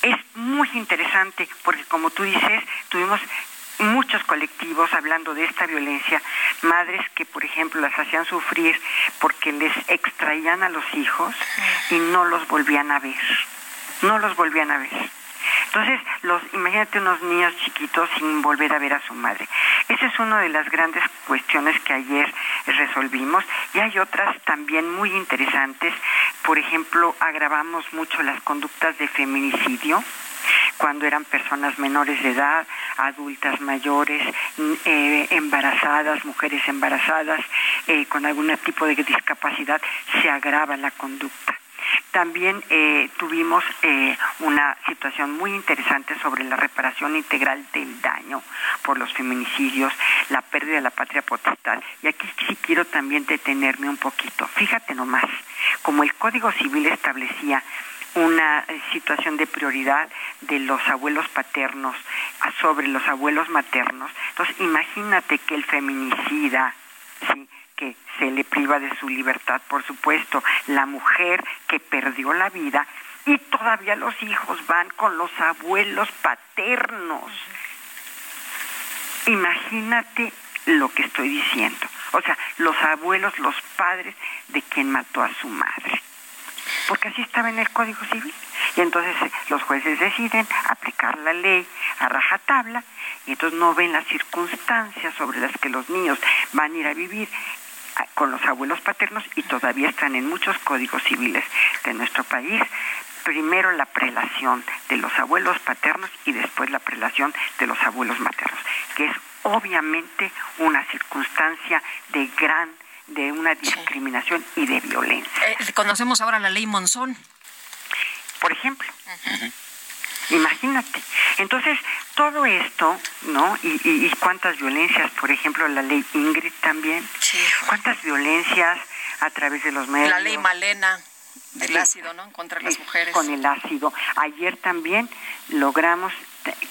Es muy interesante porque como tú dices, tuvimos muchos colectivos hablando de esta violencia, madres que por ejemplo las hacían sufrir porque les extraían a los hijos y no los volvían a ver, no los volvían a ver. Entonces, los, imagínate unos niños chiquitos sin volver a ver a su madre. Esa es una de las grandes cuestiones que ayer resolvimos y hay otras también muy interesantes. Por ejemplo, agravamos mucho las conductas de feminicidio cuando eran personas menores de edad, adultas mayores, eh, embarazadas, mujeres embarazadas, eh, con algún tipo de discapacidad, se agrava la conducta. También eh, tuvimos eh, una situación muy interesante sobre la reparación integral del daño por los feminicidios, la pérdida de la patria potestad. Y aquí sí quiero también detenerme un poquito. Fíjate nomás, como el Código Civil establecía una eh, situación de prioridad de los abuelos paternos sobre los abuelos maternos. Entonces, imagínate que el feminicida, ¿sí? Que se le priva de su libertad, por supuesto, la mujer que perdió la vida y todavía los hijos van con los abuelos paternos. Imagínate lo que estoy diciendo. O sea, los abuelos, los padres de quien mató a su madre. Porque así estaba en el Código Civil. Y entonces eh, los jueces deciden aplicar la ley a rajatabla y entonces no ven las circunstancias sobre las que los niños van a ir a vivir con los abuelos paternos y todavía están en muchos códigos civiles de nuestro país. Primero la prelación de los abuelos paternos y después la prelación de los abuelos maternos, que es obviamente una circunstancia de gran, de una discriminación y de violencia. Eh, conocemos ahora la ley Monzón. Por ejemplo. Imagínate. Entonces, todo esto, ¿no? Y, cuántas violencias, por ejemplo, la ley Ingrid también. Sí. Cuántas violencias a través de los medios. La ley Malena del ácido, ¿no? Contra las mujeres. Con el ácido. Ayer también logramos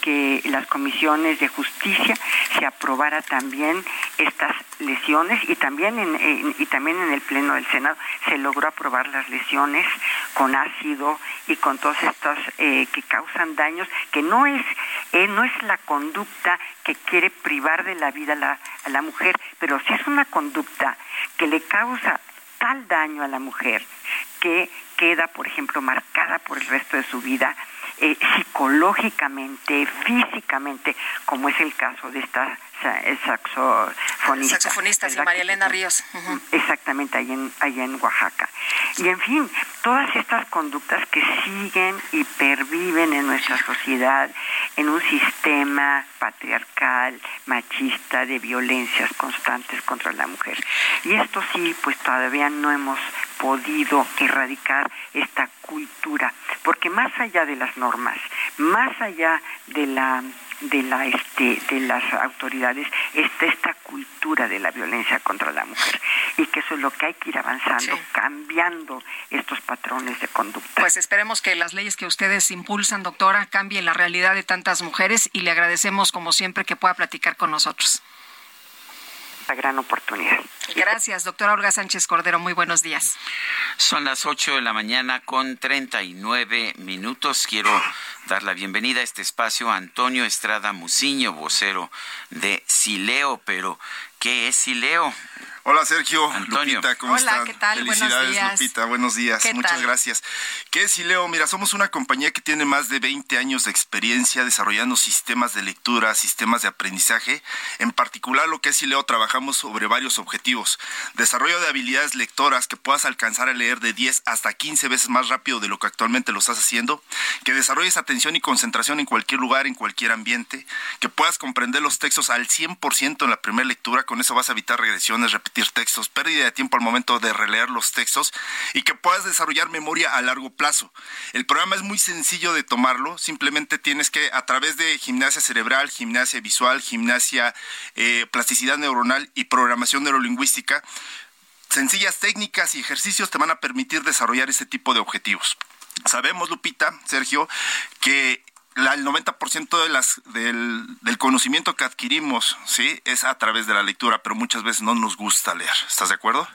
que las comisiones de justicia se aprobara también estas lesiones y también en, y también en el pleno del Senado se logró aprobar las lesiones con ácido y con todas estas eh, que causan daños que no es eh, no es la conducta que quiere privar de la vida la, a la mujer pero sí es una conducta que le causa tal daño a la mujer que queda por ejemplo marcada por el resto de su vida eh, psicológicamente, físicamente, como es el caso de esta saxofonista. Saxofonista, sí, María Elena Ríos. Exactamente, ahí en, allá en Oaxaca. Y en fin, todas estas conductas que siguen y perviven en nuestra sociedad, en un sistema patriarcal, machista, de violencias constantes contra la mujer. Y esto sí, pues todavía no hemos podido erradicar esta cultura, porque más allá de las normas, más allá de la de la este de las autoridades está esta cultura de la violencia contra la mujer. Y que eso es lo que hay que ir avanzando cambiando estos patrones de conducta. Pues esperemos que las leyes que ustedes impulsan doctora cambien la realidad de tantas mujeres y le agradecemos como siempre que pueda platicar con nosotros gran oportunidad. Gracias, doctora Olga Sánchez Cordero. Muy buenos días. Son las 8 de la mañana con 39 minutos. Quiero dar la bienvenida a este espacio a Antonio Estrada Muciño, vocero de Sileo. Pero, ¿qué es Sileo? Hola Sergio, Antonio. Lupita, ¿cómo Hola, están? ¿qué tal? Felicidades Buenos días. Lupita, buenos días, ¿Qué muchas tal? gracias. ¿Qué es Sileo? Mira, somos una compañía que tiene más de 20 años de experiencia desarrollando sistemas de lectura, sistemas de aprendizaje. En particular, lo que es Sileo, trabajamos sobre varios objetivos. Desarrollo de habilidades lectoras que puedas alcanzar a leer de 10 hasta 15 veces más rápido de lo que actualmente lo estás haciendo. Que desarrolles atención y concentración en cualquier lugar, en cualquier ambiente. Que puedas comprender los textos al 100% en la primera lectura. Con eso vas a evitar regresiones, textos, pérdida de tiempo al momento de releer los textos y que puedas desarrollar memoria a largo plazo. El programa es muy sencillo de tomarlo, simplemente tienes que a través de gimnasia cerebral, gimnasia visual, gimnasia, eh, plasticidad neuronal y programación neurolingüística, sencillas técnicas y ejercicios te van a permitir desarrollar este tipo de objetivos. Sabemos, Lupita, Sergio, que la, el 90% de las, del, del, conocimiento que adquirimos sí es a través de la lectura, pero muchas veces no nos gusta leer. ¿Estás de acuerdo?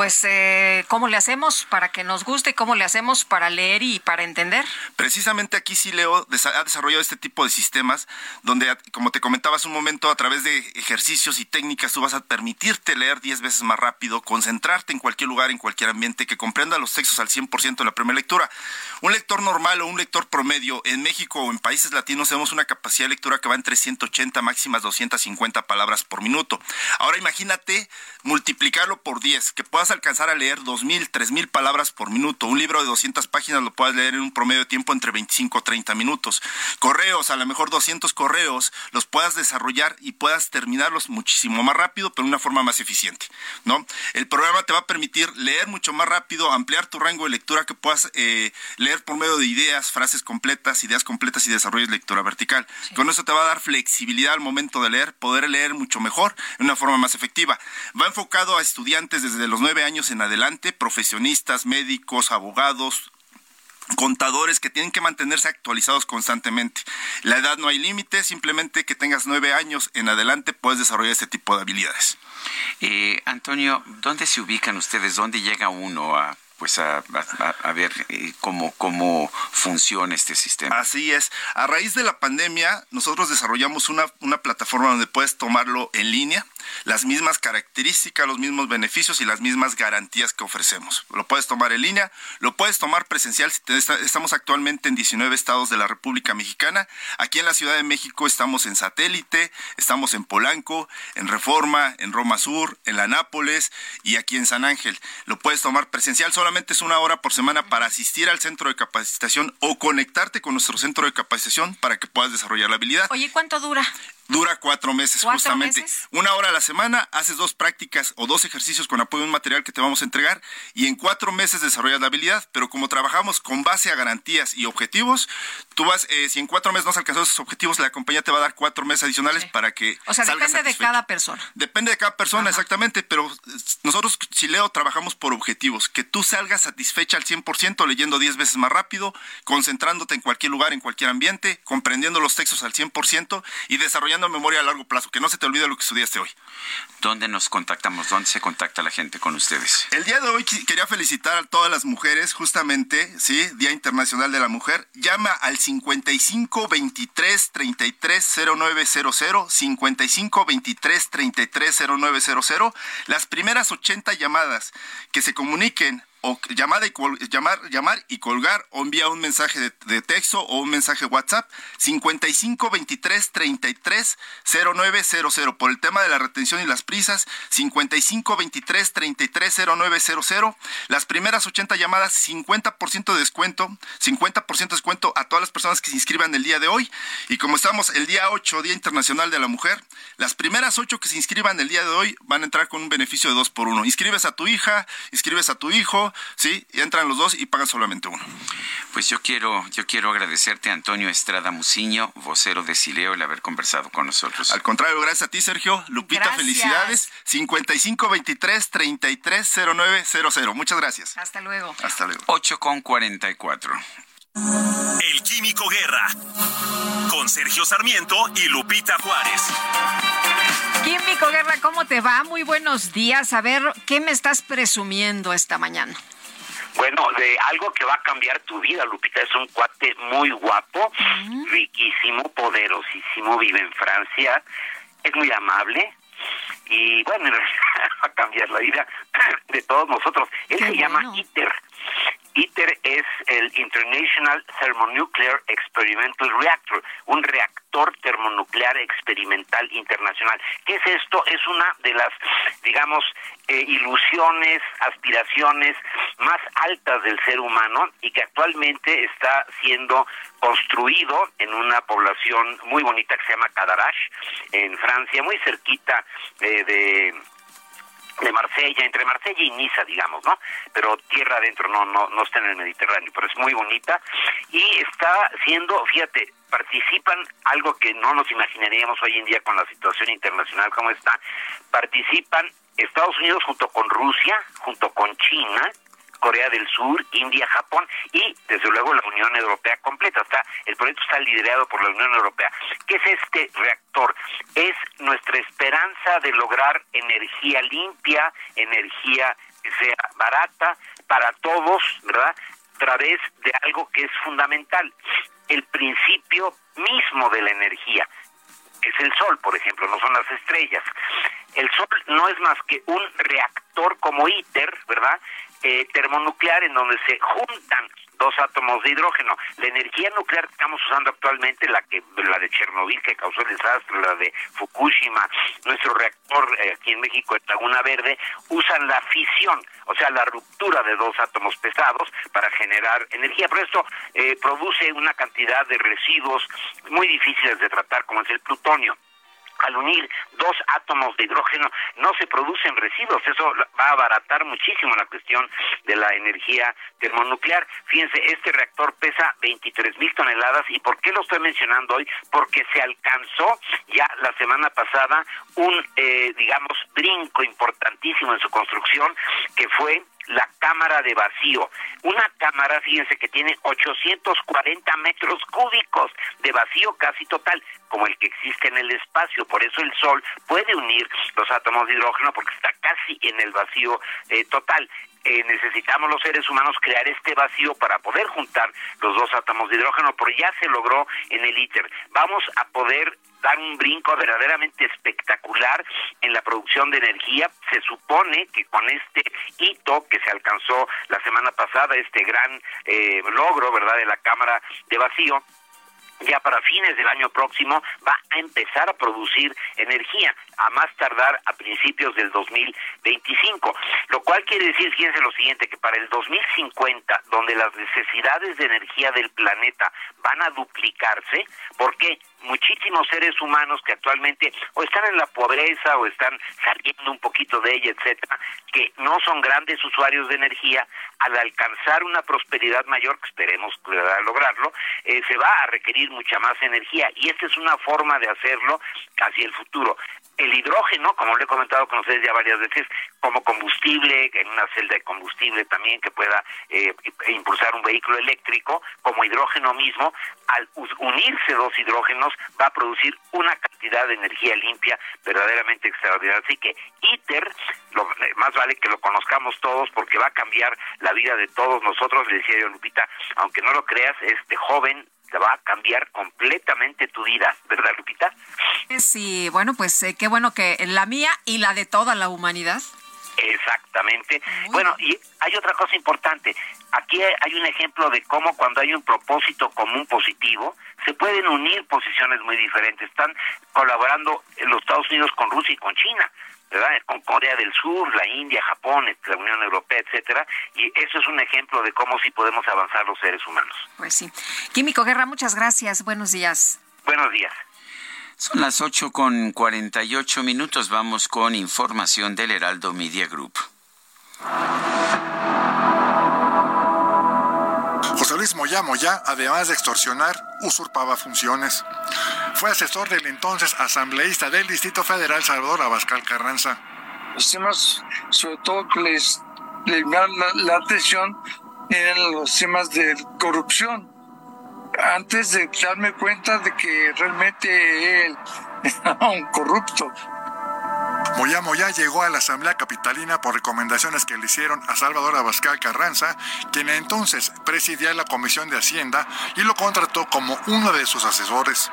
Pues, eh, ¿cómo le hacemos para que nos guste? ¿Cómo le hacemos para leer y para entender? Precisamente aquí sí Leo ha desarrollado este tipo de sistemas donde, como te comentaba hace un momento, a través de ejercicios y técnicas tú vas a permitirte leer 10 veces más rápido, concentrarte en cualquier lugar, en cualquier ambiente, que comprenda los textos al 100% en la primera lectura. Un lector normal o un lector promedio en México o en países latinos tenemos una capacidad de lectura que va entre 180 máximas 250 palabras por minuto. Ahora imagínate multiplicarlo por 10, que puedas alcanzar a leer 2.000, 3.000 palabras por minuto. Un libro de 200 páginas lo puedes leer en un promedio de tiempo entre 25 o 30 minutos. Correos, a lo mejor 200 correos, los puedas desarrollar y puedas terminarlos muchísimo más rápido, pero de una forma más eficiente, ¿no? El programa te va a permitir leer mucho más rápido, ampliar tu rango de lectura, que puedas eh, leer por medio de ideas, frases completas, ideas completas y desarrolles lectura vertical. Sí. Con eso te va a dar flexibilidad al momento de leer, poder leer mucho mejor, de una forma más efectiva. Va enfocado a estudiantes desde los 9 años en adelante, profesionistas, médicos, abogados, contadores que tienen que mantenerse actualizados constantemente. La edad no hay límite, simplemente que tengas nueve años en adelante puedes desarrollar este tipo de habilidades. Eh, Antonio, ¿dónde se ubican ustedes? ¿Dónde llega uno a pues a, a, a ver eh, cómo, cómo funciona este sistema. Así es. A raíz de la pandemia, nosotros desarrollamos una, una plataforma donde puedes tomarlo en línea, las mismas características, los mismos beneficios y las mismas garantías que ofrecemos. Lo puedes tomar en línea, lo puedes tomar presencial. Estamos actualmente en 19 estados de la República Mexicana. Aquí en la Ciudad de México estamos en Satélite, estamos en Polanco, en Reforma, en Roma Sur, en la Nápoles y aquí en San Ángel. Lo puedes tomar presencial, solamente es una hora por semana para asistir al centro de capacitación o conectarte con nuestro centro de capacitación para que puedas desarrollar la habilidad. Oye, ¿cuánto dura? Dura cuatro meses, ¿Cuatro justamente. meses? Una hora a la semana, haces dos prácticas o dos ejercicios con apoyo de un material que te vamos a entregar y en cuatro meses desarrollas la habilidad. Pero como trabajamos con base a garantías y objetivos, tú vas, eh, si en cuatro meses no has alcanzado esos objetivos, la compañía te va a dar cuatro meses adicionales sí. para que. O sea, salgas depende de cada persona. Depende de cada persona, Ajá. exactamente. Pero nosotros, Chileo, trabajamos por objetivos. Que tú salgas satisfecha al 100%, leyendo 10 veces más rápido, concentrándote en cualquier lugar, en cualquier ambiente, comprendiendo los textos al 100% y desarrollando memoria a largo plazo. Que no se te olvide lo que estudiaste hoy. ¿Dónde nos contactamos? ¿Dónde se contacta la gente con ustedes? El día de hoy quería felicitar a todas las mujeres, justamente, ¿sí? Día Internacional de la Mujer. Llama al 55 23 33 0900, 55 23 33 0900. Las primeras 80 llamadas que se comuniquen o llamada y llamar, llamar y colgar o envía un mensaje de, texto o un mensaje WhatsApp 55 23 33 0900 por el tema de la retención y las prisas 55 23 33 0900 las primeras 80 llamadas 50% de descuento 50% de descuento a todas las personas que se inscriban el día de hoy. Y como estamos el día 8 Día Internacional de la Mujer las primeras 8 que se inscriban el día de hoy van a entrar con un beneficio de 2 por 1 inscribes a tu hija inscribes a tu hijo ¿sí? Y entran los dos y pagan solamente uno. Pues yo quiero, yo quiero agradecerte, Antonio Estrada Muciño, vocero de Sileo, el haber conversado con nosotros. Al contrario, gracias a ti, Sergio. Lupita, felicidades. 5523-330900. Muchas gracias. Hasta luego. Hasta luego. 8 con 44. El Químico Guerra. Con Sergio Sarmiento y Lupita Juárez. Químico Guerra, ¿cómo te va? Muy buenos días. A ver, ¿qué me estás presumiendo esta mañana? Bueno, de algo que va a cambiar tu vida, Lupita. Es un cuate muy guapo, riquísimo, poderosísimo, vive en Francia, es muy amable y bueno, va a cambiar la vida de todos nosotros. Él se llama ITER. ITER es el International Thermonuclear Experimental Reactor, un reactor termonuclear experimental internacional. ¿Qué es esto? Es una de las, digamos, eh, ilusiones, aspiraciones más altas del ser humano y que actualmente está siendo construido en una población muy bonita que se llama Cadarache, en Francia, muy cerquita eh, de de Marsella, entre Marsella y Niza, digamos, ¿no? Pero tierra adentro, no, no, no está en el Mediterráneo, pero es muy bonita y está siendo, fíjate, participan algo que no nos imaginaríamos hoy en día con la situación internacional como está, participan Estados Unidos junto con Rusia, junto con China, Corea del Sur, India, Japón y desde luego la Unión Europea completa. Está, el proyecto está liderado por la Unión Europea. ¿Qué es este reactor? Es nuestra esperanza de lograr energía limpia, energía que sea barata para todos, ¿verdad? A través de algo que es fundamental, el principio mismo de la energía es el Sol, por ejemplo, no son las estrellas. El Sol no es más que un reactor como ITER, ¿verdad? Eh, termonuclear en donde se juntan dos átomos de hidrógeno. La energía nuclear que estamos usando actualmente, la que la de Chernobyl que causó el desastre, la de Fukushima, nuestro reactor eh, aquí en México, en Laguna Verde, usan la fisión, o sea, la ruptura de dos átomos pesados para generar energía. Pero esto eh, produce una cantidad de residuos muy difíciles de tratar, como es el plutonio al unir dos átomos de hidrógeno no se producen residuos. Eso va a abaratar muchísimo la cuestión de la energía termonuclear. Fíjense, este reactor pesa 23 mil toneladas. ¿Y por qué lo estoy mencionando hoy? Porque se alcanzó ya la semana pasada un, eh, digamos, brinco importantísimo en su construcción, que fue la cámara de vacío. Una cámara, fíjense, que tiene 840 metros cúbicos de vacío casi total, como el que existe en el espacio. Por eso el Sol puede unir los átomos de hidrógeno porque está casi en el vacío eh, total. Eh, necesitamos los seres humanos crear este vacío para poder juntar los dos átomos de hidrógeno, pero ya se logró en el ITER. Vamos a poder dar un brinco verdaderamente espectacular en la producción de energía. Se supone que con este hito que se alcanzó la semana pasada, este gran eh, logro, ¿verdad?, de la Cámara de Vacío, ya para fines del año próximo va a empezar a producir energía, a más tardar a principios del 2025. Lo cual quiere decir, fíjense lo siguiente, que para el 2050, donde las necesidades de energía del planeta van a duplicarse, porque muchísimos seres humanos que actualmente o están en la pobreza o están saliendo un poquito de ella, etcétera, que no son grandes usuarios de energía, al alcanzar una prosperidad mayor, que esperemos lograrlo, eh, se va a requerir mucha más energía. Y esta es una forma de hacerlo hacia el futuro el hidrógeno, como le he comentado con ustedes ya varias veces, como combustible, en una celda de combustible también que pueda eh, impulsar un vehículo eléctrico, como hidrógeno mismo, al unirse dos hidrógenos va a producir una cantidad de energía limpia verdaderamente extraordinaria. Así que ITER, lo, más vale que lo conozcamos todos porque va a cambiar la vida de todos nosotros, le decía yo Lupita, aunque no lo creas, este joven te va a cambiar completamente tu vida, ¿verdad, Lupita? Sí, bueno, pues eh, qué bueno que la mía y la de toda la humanidad Exactamente. Bueno, y hay otra cosa importante. Aquí hay un ejemplo de cómo cuando hay un propósito común positivo, se pueden unir posiciones muy diferentes. Están colaborando los Estados Unidos con Rusia y con China. ¿Verdad? con Corea del Sur, la India, Japón, la Unión Europea, etcétera, y eso es un ejemplo de cómo sí podemos avanzar los seres humanos. Pues sí. Químico Guerra, muchas gracias. Buenos días. Buenos días. Son las ocho con ocho minutos. Vamos con información del Heraldo Media Group. Luis Moya Moya, además de extorsionar, usurpaba funciones. Fue asesor del entonces asambleísta del Distrito Federal Salvador Abascal Carranza. Los temas, sobre todo que les, les la, la atención, eran los temas de corrupción. Antes de darme cuenta de que realmente él era un corrupto. Moya Moya llegó a la Asamblea Capitalina por recomendaciones que le hicieron a Salvador Abascal Carranza, quien entonces presidía la Comisión de Hacienda y lo contrató como uno de sus asesores.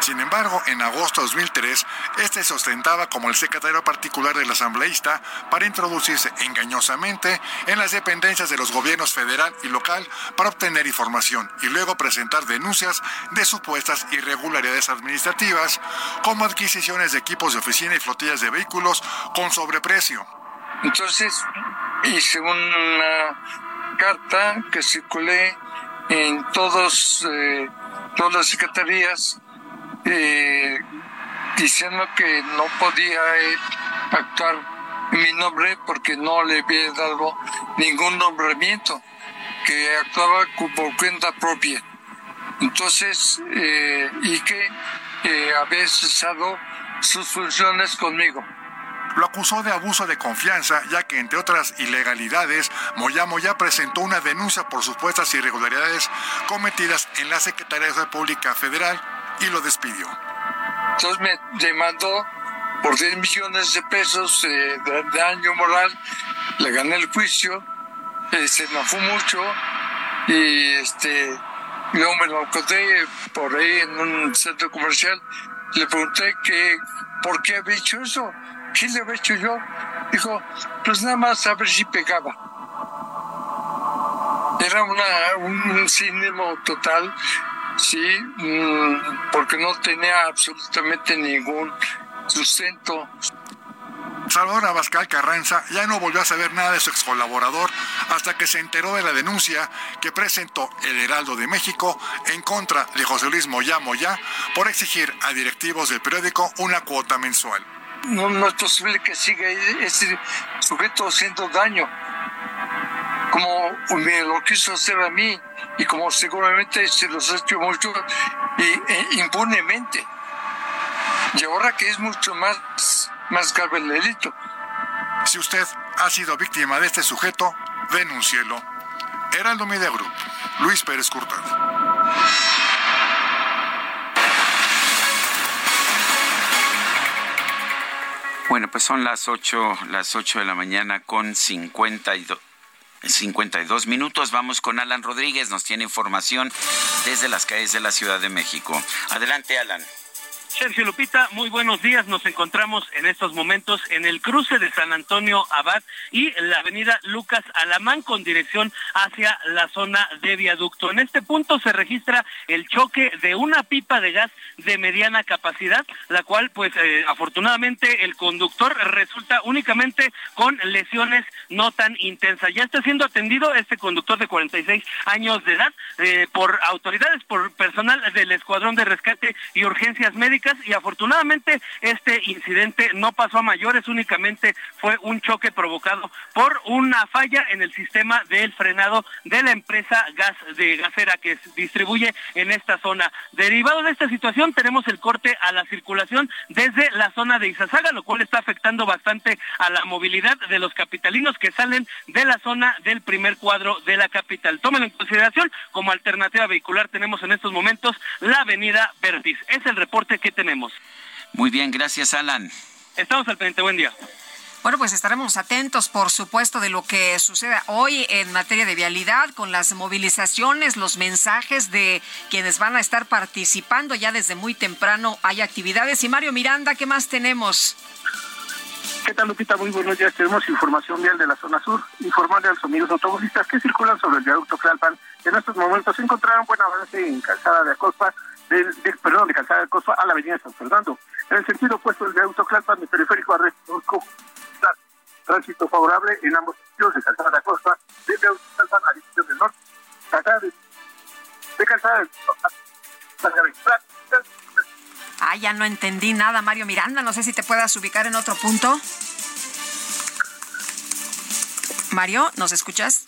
Sin embargo, en agosto de 2003, este se ostentaba como el secretario particular del asambleísta para introducirse engañosamente en las dependencias de los gobiernos federal y local para obtener información y luego presentar denuncias de supuestas irregularidades administrativas, como adquisiciones de equipos de oficina y flotillas de vehículos con sobreprecio. Entonces hice una carta que circulé en todos, eh, todas las secretarías eh, diciendo que no podía eh, actuar en mi nombre porque no le había dado ningún nombramiento, que actuaba por cuenta propia. Entonces, y que había cesado sus funciones conmigo. Lo acusó de abuso de confianza, ya que entre otras ilegalidades, Moya Moya presentó una denuncia por supuestas irregularidades cometidas en la Secretaría de República Federal y lo despidió. Entonces me demandó por 10 millones de pesos eh, de daño moral, le gané el juicio, eh, se fue mucho y este luego me lo encontré por ahí en un centro comercial le pregunté que por qué había hecho eso, qué le había hecho yo. Dijo, pues nada más a ver si pegaba. Era una, un cinema total, sí, mm, porque no tenía absolutamente ningún sustento. Salvador Abascal Carranza ya no volvió a saber nada de su ex colaborador hasta que se enteró de la denuncia que presentó el Heraldo de México en contra de José Luis Moya Moya por exigir a directivos del periódico una cuota mensual. No, es posible que siga ese sujeto haciendo daño como me lo quiso hacer a mí y como seguramente se los ha hecho mucho e, impunemente. Y ahora que es mucho más más grave el delito. Si usted ha sido víctima de este sujeto, denúncielo. Heraldo Media Group, Luis Pérez Curtado. Bueno, pues son las 8, las 8 de la mañana con 52. 52 minutos. Vamos con Alan Rodríguez, nos tiene información desde las calles de la Ciudad de México. Adelante, Alan. Sergio Lupita, muy buenos días. Nos encontramos en estos momentos en el cruce de San Antonio Abad y la avenida Lucas Alamán con dirección hacia la zona de viaducto. En este punto se registra el choque de una pipa de gas de mediana capacidad, la cual pues eh, afortunadamente el conductor resulta únicamente con lesiones no tan intensas. Ya está siendo atendido este conductor de 46 años de edad eh, por autoridades, por personal del Escuadrón de Rescate y Urgencias Médicas y afortunadamente este incidente no pasó a mayores, únicamente fue un choque provocado por una falla en el sistema del frenado de la empresa gas de gasera que distribuye en esta zona. Derivado de esta situación tenemos el corte a la circulación desde la zona de Izazaga, lo cual está afectando bastante a la movilidad de los capitalinos que salen de la zona del primer cuadro de la capital. Tómenlo en consideración, como alternativa vehicular tenemos en estos momentos la avenida Vertis. Es el reporte que tenemos. Muy bien, gracias Alan. Estamos al pendiente, buen día. Bueno, pues estaremos atentos, por supuesto, de lo que suceda hoy en materia de vialidad, con las movilizaciones, los mensajes de quienes van a estar participando ya desde muy temprano. Hay actividades. Y Mario Miranda, ¿qué más tenemos? ¿Qué tal, Lupita? Muy buenos días. Tenemos información vial de la zona sur. Informarle a los amigos automovilistas que circulan sobre el viaducto Tlalpan. En estos momentos se encontraron buen avance en calzada de Acosta, de, perdón, de calzada de Acosta a la avenida San Fernando. En el sentido opuesto del viaducto Tlalpan, de periférico a tránsito favorable en ambos sitios de calzada de Acosta, de viaducto Tlalpan a dirección del norte. Calzada de, de calzada de Ah, ya no entendí nada, Mario Miranda. No sé si te puedas ubicar en otro punto. Mario, ¿nos escuchas?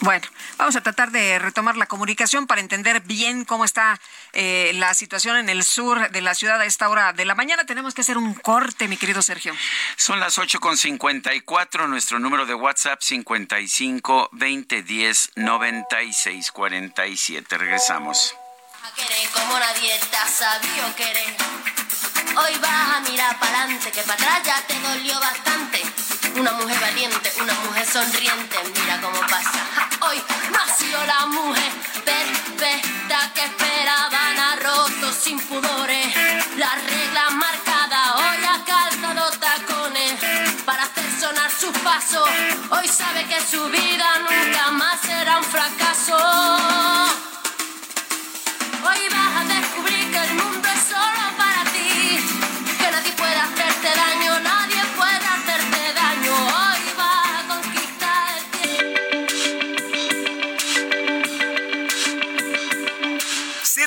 Bueno, vamos a tratar de retomar la comunicación para entender bien cómo está eh, la situación en el sur de la ciudad a esta hora de la mañana. Tenemos que hacer un corte, mi querido Sergio. Son las ocho con cincuenta y cuatro. Nuestro número de WhatsApp 55 20 10 96 47. Regresamos querer como nadie te ha sabido querer. Hoy vas a mirar para adelante, que para atrás ya te dolió bastante. Una mujer valiente, una mujer sonriente, mira cómo pasa. Hoy nació la mujer perfecta que esperaban a rotos sin pudores. La regla marcada, hoy ha calzado tacones para hacer sonar sus pasos. Hoy sabe que su vida nunca más será un fracaso. Hoy vas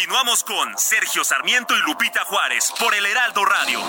Continuamos con Sergio Sarmiento y Lupita Juárez por el Heraldo Radio.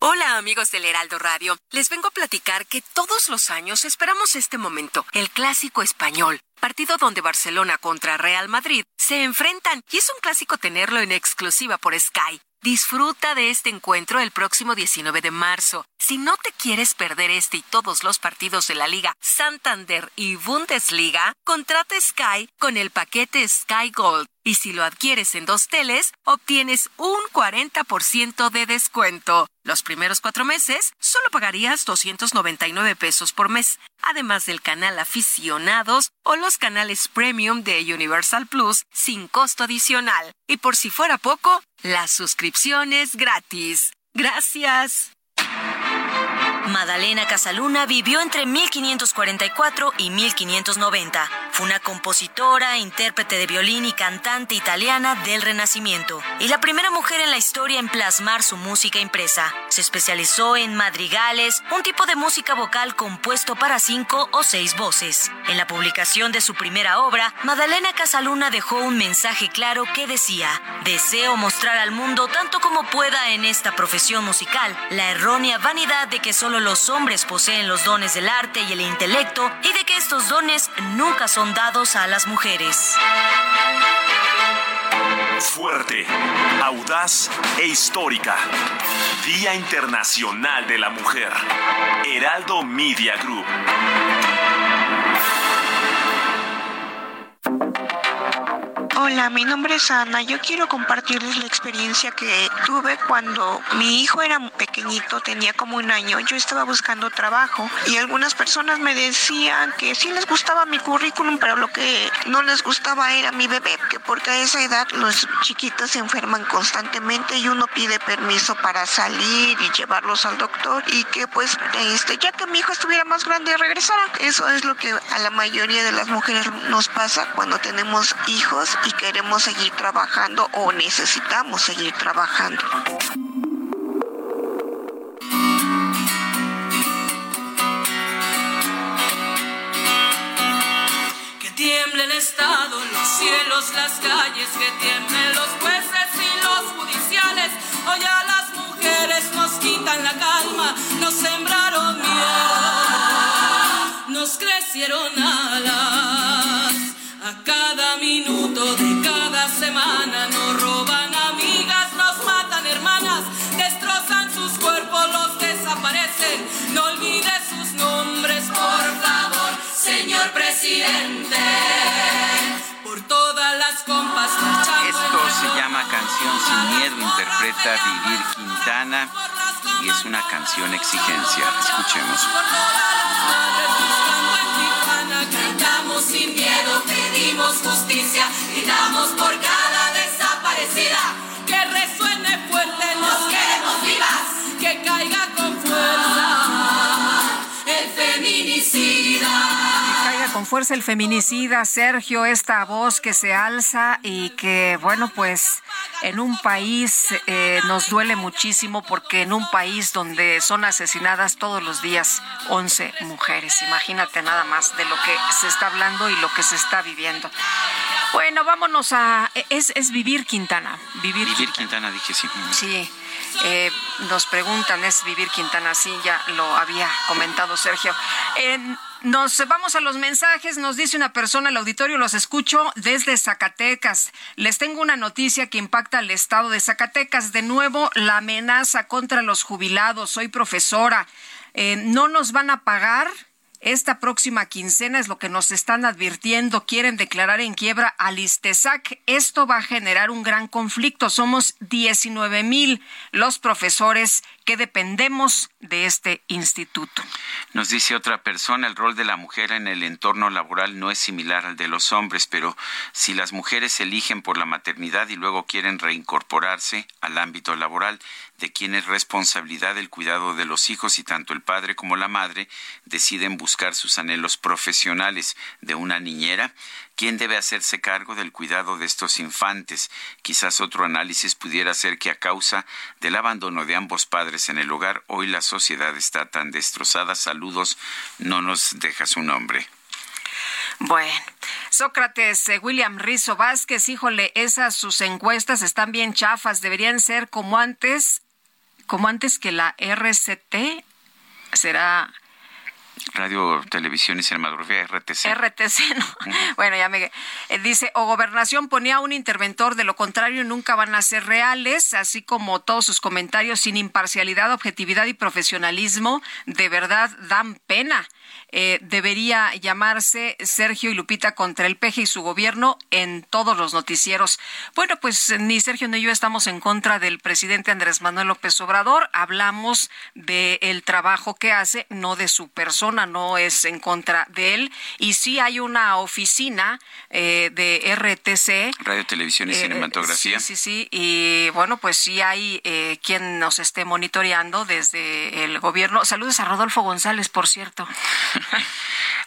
Hola amigos del Heraldo Radio, les vengo a platicar que todos los años esperamos este momento, el clásico español, partido donde Barcelona contra Real Madrid se enfrentan y es un clásico tenerlo en exclusiva por Sky. Disfruta de este encuentro el próximo 19 de marzo. Si no te quieres perder este y todos los partidos de la Liga Santander y Bundesliga, contrata Sky con el paquete Sky Gold. Y si lo adquieres en dos teles, obtienes un 40% de descuento. Los primeros cuatro meses solo pagarías 299 pesos por mes, además del canal aficionados o los canales premium de Universal Plus sin costo adicional. Y por si fuera poco, la suscripción es gratis. Gracias. Madalena Casaluna vivió entre 1544 y 1590. Fue una compositora, intérprete de violín y cantante italiana del Renacimiento, y la primera mujer en la historia en plasmar su música impresa. Se especializó en madrigales, un tipo de música vocal compuesto para cinco o seis voces. En la publicación de su primera obra, Madalena Casaluna dejó un mensaje claro que decía, deseo mostrar al mundo tanto como pueda en esta profesión musical la errónea vanidad de que solo los hombres poseen los dones del arte y el intelecto y de que estos dones nunca son dados a las mujeres. Fuerte, audaz e histórica. Día Internacional de la Mujer. Heraldo Media Group. Hola, mi nombre es Ana. Yo quiero compartirles la experiencia que tuve cuando mi hijo era pequeñito, tenía como un año. Yo estaba buscando trabajo y algunas personas me decían que sí les gustaba mi currículum, pero lo que no les gustaba era mi bebé, que porque a esa edad los chiquitos se enferman constantemente y uno pide permiso para salir y llevarlos al doctor y que pues este ya que mi hijo estuviera más grande regresara. Eso es lo que a la mayoría de las mujeres nos pasa cuando tenemos hijos y queremos seguir trabajando o necesitamos seguir trabajando. Que tiemble el Estado, los cielos, las calles, que tiemblen los jueces y los judiciales. Hoy a las mujeres nos quitan la calma, nos sembraron miedo, nos crecieron alas. A cada minuto de cada semana nos roban amigas, nos matan hermanas, destrozan sus cuerpos, los desaparecen. No olvides sus nombres, por favor, señor presidente. Por todas las compas Esto se llama Canción sin Miedo, interpreta Vivir Quintana y es una canción exigencia. Escuchemos. Cantamos sin miedo, pedimos justicia, gritamos por cada desaparecida. Que resuene fuerte, nos queremos vivas, que caiga con fuerza el feminicida, Sergio, esta voz que se alza y que, bueno, pues en un país eh, nos duele muchísimo porque en un país donde son asesinadas todos los días 11 mujeres, imagínate nada más de lo que se está hablando y lo que se está viviendo. Bueno, vámonos a... Es, es Vivir Quintana. Vivir, vivir Quintana, dije sí. Sí. Eh, nos preguntan, ¿es Vivir Quintana? Sí, ya lo había comentado Sergio. Nos vamos a los mensajes. Nos dice una persona, el auditorio los escucho desde Zacatecas. Les tengo una noticia que impacta al estado de Zacatecas. De nuevo, la amenaza contra los jubilados. Soy profesora. Eh, no nos van a pagar esta próxima quincena es lo que nos están advirtiendo. Quieren declarar en quiebra al Istesac. Esto va a generar un gran conflicto. Somos 19 mil los profesores que dependemos de este instituto. Nos dice otra persona, el rol de la mujer en el entorno laboral no es similar al de los hombres, pero si las mujeres eligen por la maternidad y luego quieren reincorporarse al ámbito laboral, de quien es responsabilidad el cuidado de los hijos y tanto el padre como la madre deciden buscar sus anhelos profesionales de una niñera, ¿Quién debe hacerse cargo del cuidado de estos infantes? Quizás otro análisis pudiera ser que a causa del abandono de ambos padres en el hogar, hoy la sociedad está tan destrozada. Saludos, no nos deja su nombre. Bueno, Sócrates, eh, William Rizo Vázquez, híjole, esas sus encuestas están bien chafas, deberían ser como antes, como antes que la RCT, será Radio, Televisión y Cinematografía, RTC. RTC, ¿no? Bueno, ya me... Eh, dice, o Gobernación ponía un interventor, de lo contrario nunca van a ser reales, así como todos sus comentarios sin imparcialidad, objetividad y profesionalismo, de verdad dan pena. Eh, debería llamarse Sergio y Lupita contra el peje y su gobierno en todos los noticieros. Bueno, pues ni Sergio ni yo estamos en contra del presidente Andrés Manuel López Obrador. Hablamos del trabajo que hace, no de su persona, no es en contra de él. Y sí hay una oficina eh, de RTC. Radio, Televisión y eh, Cinematografía. Sí, sí, sí. Y bueno, pues sí hay quien nos esté monitoreando desde el gobierno. Saludos a Rodolfo González, por cierto.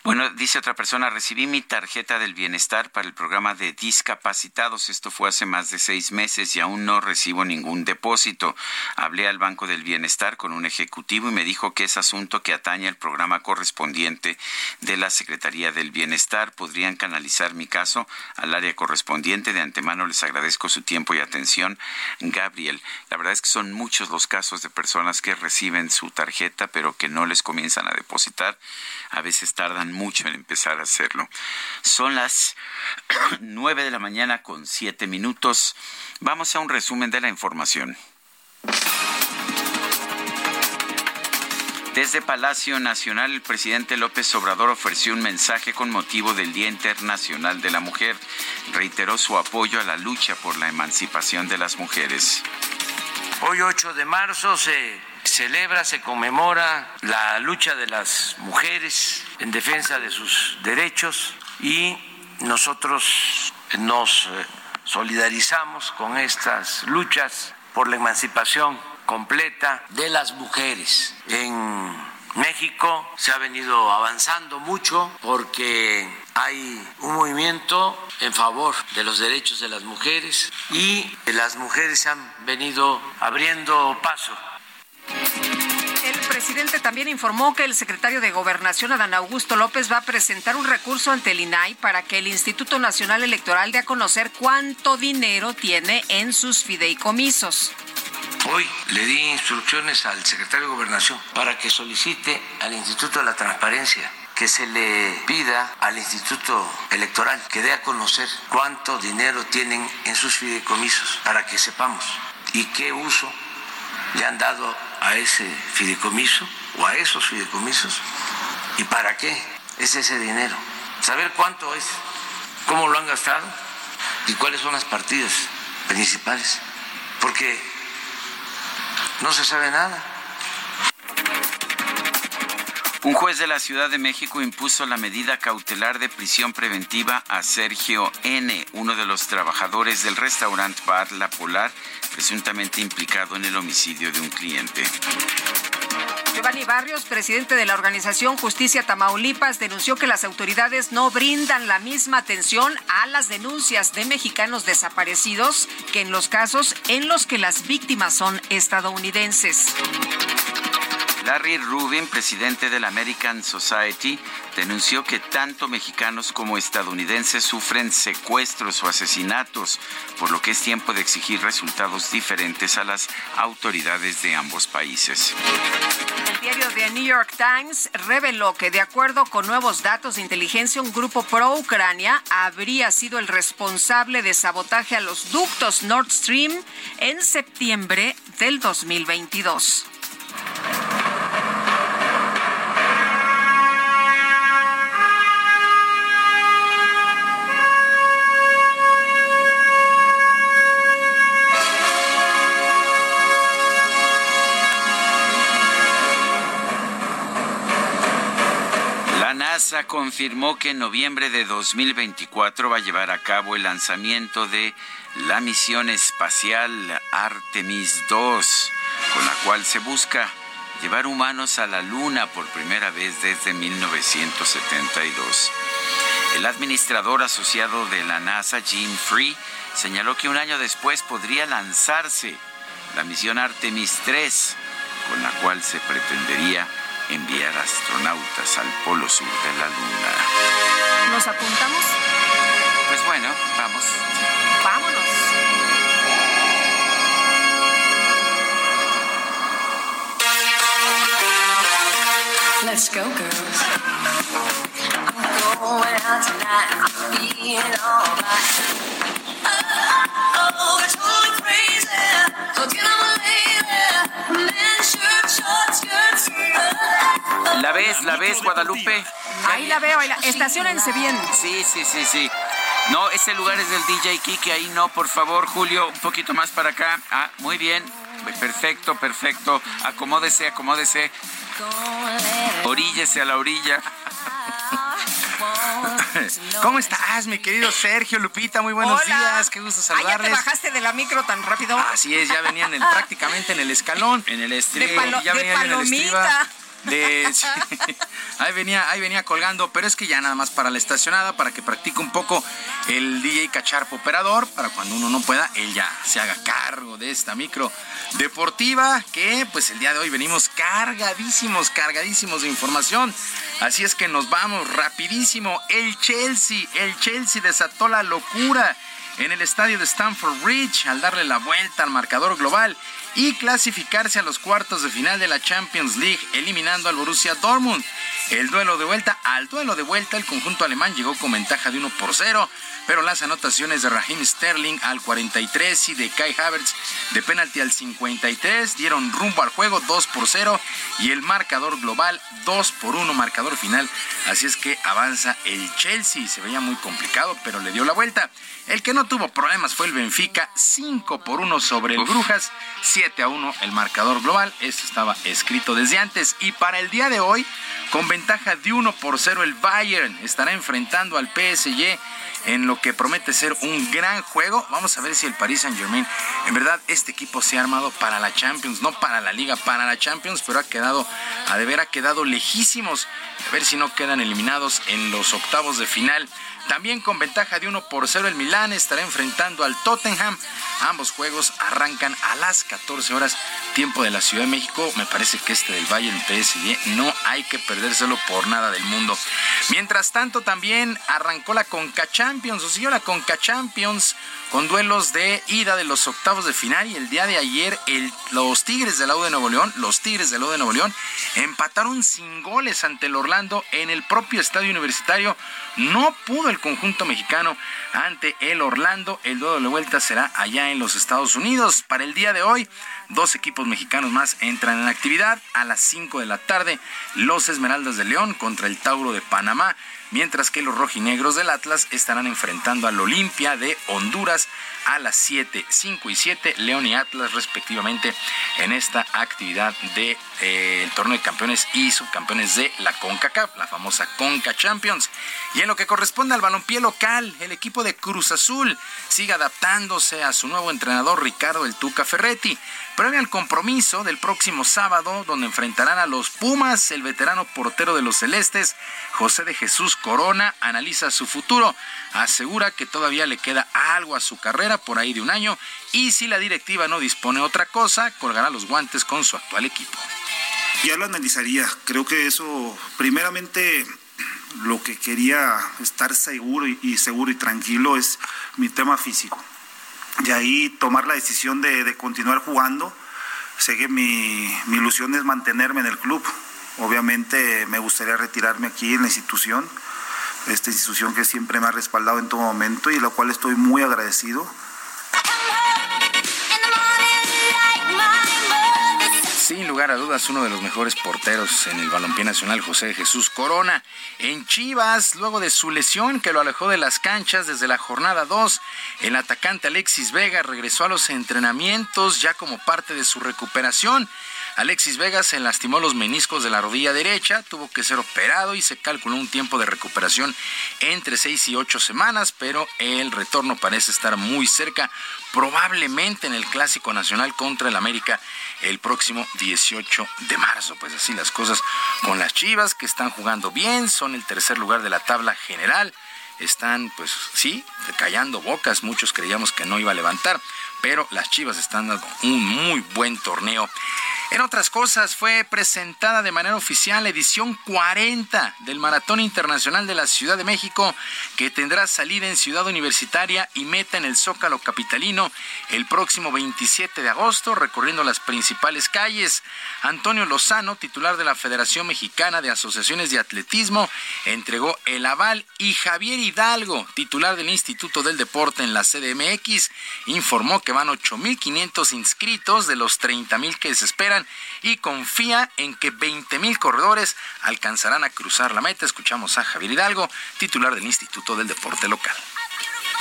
Bueno, dice otra persona, recibí mi tarjeta del bienestar para el programa de discapacitados. Esto fue hace más de seis meses y aún no recibo ningún depósito. Hablé al Banco del Bienestar con un ejecutivo y me dijo que es asunto que atañe al programa correspondiente de la Secretaría del Bienestar. Podrían canalizar mi caso al área correspondiente. De antemano les agradezco su tiempo y atención. Gabriel, la verdad es que son muchos los casos de personas que reciben su tarjeta pero que no les comienzan a depositar a veces tardan mucho en empezar a hacerlo. Son las nueve de la mañana con siete minutos. Vamos a un resumen de la información. Desde Palacio Nacional, el presidente López Obrador ofreció un mensaje con motivo del Día Internacional de la Mujer. Reiteró su apoyo a la lucha por la emancipación de las mujeres. Hoy 8 de marzo se celebra, se conmemora la lucha de las mujeres en defensa de sus derechos y nosotros nos eh, solidarizamos con estas luchas por la emancipación completa de las mujeres. En México se ha venido avanzando mucho porque hay un movimiento en favor de los derechos de las mujeres y las mujeres han venido abriendo paso el presidente también informó que el secretario de Gobernación, Adán Augusto López, va a presentar un recurso ante el INAI para que el Instituto Nacional Electoral dé a conocer cuánto dinero tiene en sus fideicomisos. Hoy le di instrucciones al secretario de Gobernación para que solicite al Instituto de la Transparencia que se le pida al Instituto Electoral que dé a conocer cuánto dinero tienen en sus fideicomisos para que sepamos y qué uso le han dado a ese fideicomiso o a esos fideicomisos y para qué es ese dinero. saber cuánto es, cómo lo han gastado y cuáles son las partidas principales, porque no se sabe nada. Un juez de la Ciudad de México impuso la medida cautelar de prisión preventiva a Sergio N., uno de los trabajadores del restaurante bar La Polar, presuntamente implicado en el homicidio de un cliente. Giovanni Barrios, presidente de la organización Justicia Tamaulipas, denunció que las autoridades no brindan la misma atención a las denuncias de mexicanos desaparecidos que en los casos en los que las víctimas son estadounidenses. Larry Rubin, presidente de la American Society, denunció que tanto mexicanos como estadounidenses sufren secuestros o asesinatos, por lo que es tiempo de exigir resultados diferentes a las autoridades de ambos países. El diario The New York Times reveló que de acuerdo con nuevos datos de inteligencia, un grupo pro-Ucrania habría sido el responsable de sabotaje a los ductos Nord Stream en septiembre del 2022. Confirmó que en noviembre de 2024 va a llevar a cabo el lanzamiento de la misión espacial Artemis 2, con la cual se busca llevar humanos a la Luna por primera vez desde 1972. El administrador asociado de la NASA, Jim Free, señaló que un año después podría lanzarse la misión Artemis 3, con la cual se pretendería enviar astronautas al polo sur de la Luna. ¿Nos apuntamos? Pues bueno, vamos. Vámonos. Let's go, girls. I'm going out tonight. I'm feeling alright. Oh, oh, got totally crazy. ¿La ves? ¿La ves, Guadalupe? Ahí la veo, ahí la... estacionense bien. Sí, sí, sí, sí. No, ese lugar es del DJ Kike, ahí no, por favor, Julio, un poquito más para acá. Ah, muy bien. Perfecto, perfecto. Acomódese, acomódese. Oríllese a la orilla. ¿Cómo estás, mi querido Sergio Lupita? Muy buenos Hola. días, qué gusto Ah, ¿ya te saludarles. bajaste de la micro tan rápido? Así es, ya venían prácticamente en el escalón. En el De, palo- ya de venían en el palomita. Ahí venía, ahí venía colgando, pero es que ya nada más para la estacionada, para que practique un poco el DJ Cacharpo operador, para cuando uno no pueda, él ya se haga cargo de esta micro deportiva, que pues el día de hoy venimos cargadísimos, cargadísimos de información. Así es que nos vamos rapidísimo. El Chelsea, el Chelsea desató la locura en el estadio de Stamford Bridge al darle la vuelta al marcador global y clasificarse a los cuartos de final de la Champions League, eliminando al Borussia Dortmund. El duelo de vuelta, al duelo de vuelta, el conjunto alemán llegó con ventaja de 1 por 0, pero las anotaciones de Raheem Sterling al 43 y de Kai Havertz de penalti al 53 dieron rumbo al juego 2 por 0 y el marcador global 2 por 1, marcador final. Así es que avanza el Chelsea, se veía muy complicado, pero le dio la vuelta. El que no tuvo problemas fue el Benfica, 5 por 1 sobre el Brujas, 7 a 1 el marcador global. Esto estaba escrito desde antes. Y para el día de hoy, con ventaja de 1 por 0, el Bayern estará enfrentando al PSG en lo que promete ser un gran juego. Vamos a ver si el Paris Saint Germain, en verdad, este equipo se ha armado para la Champions, no para la Liga, para la Champions, pero ha quedado, a deber, ha quedado lejísimos. A ver si no quedan eliminados en los octavos de final. También con ventaja de 1 por 0 el Milán estará enfrentando al Tottenham. Ambos juegos arrancan a las 14 horas tiempo de la Ciudad de México. Me parece que este del Bayern PSG no hay que perdérselo por nada del mundo. Mientras tanto también arrancó la Conca Champions, o siguió la Conca Champions con duelos de ida de los octavos de final y el día de ayer el, los Tigres de la U de Nuevo León, los Tigres de la U de Nuevo León empataron sin goles ante el Orlando en el propio estadio universitario. No pudo el conjunto mexicano ante el Orlando. El duelo de vuelta será allá en los Estados Unidos. Para el día de hoy, dos equipos mexicanos más entran en actividad. A las 5 de la tarde, los Esmeraldas de León contra el Tauro de Panamá mientras que los rojinegros del Atlas estarán enfrentando al Olimpia de Honduras a las 7, 5 y 7, León y Atlas respectivamente en esta actividad del de, eh, torneo de campeones y subcampeones de la CONCACAF, la famosa CONCA Champions. Y en lo que corresponde al balompié local, el equipo de Cruz Azul sigue adaptándose a su nuevo entrenador Ricardo El Tuca Ferretti. Previo al compromiso del próximo sábado, donde enfrentarán a los Pumas, el veterano portero de los Celestes, José de Jesús Corona, analiza su futuro. Asegura que todavía le queda algo a su carrera, por ahí de un año, y si la directiva no dispone otra cosa, colgará los guantes con su actual equipo. Ya lo analizaría. Creo que eso, primeramente, lo que quería estar seguro y seguro y tranquilo es mi tema físico y ahí tomar la decisión de, continuar jugando. Sé que mi, mi, ilusión es mantenerme en el club. Obviamente me gustaría retirarme aquí en la institución, esta institución que siempre me ha respaldado en todo momento y la cual estoy muy agradecido. Sin lugar a dudas, uno de los mejores porteros en el balompié nacional, José Jesús Corona. En Chivas, luego de su lesión que lo alejó de las canchas desde la jornada 2, el atacante Alexis Vega regresó a los entrenamientos ya como parte de su recuperación. Alexis Vega se lastimó los meniscos de la rodilla derecha, tuvo que ser operado y se calculó un tiempo de recuperación entre seis y ocho semanas, pero el retorno parece estar muy cerca, probablemente en el Clásico Nacional contra el América el próximo 18 de marzo. Pues así las cosas con las Chivas que están jugando bien, son el tercer lugar de la tabla general están, pues sí, callando bocas. Muchos creíamos que no iba a levantar, pero las Chivas están dando un muy buen torneo. En otras cosas, fue presentada de manera oficial la edición 40 del Maratón Internacional de la Ciudad de México, que tendrá salida en Ciudad Universitaria y meta en el Zócalo Capitalino el próximo 27 de agosto, recorriendo las principales calles. Antonio Lozano, titular de la Federación Mexicana de Asociaciones de Atletismo, entregó el aval y Javier Hidalgo, titular del Instituto del Deporte en la CDMX, informó que van 8.500 inscritos de los 30.000 que se esperan y confía en que 20 mil corredores alcanzarán a cruzar la meta. Escuchamos a Javier Hidalgo, titular del Instituto del Deporte Local.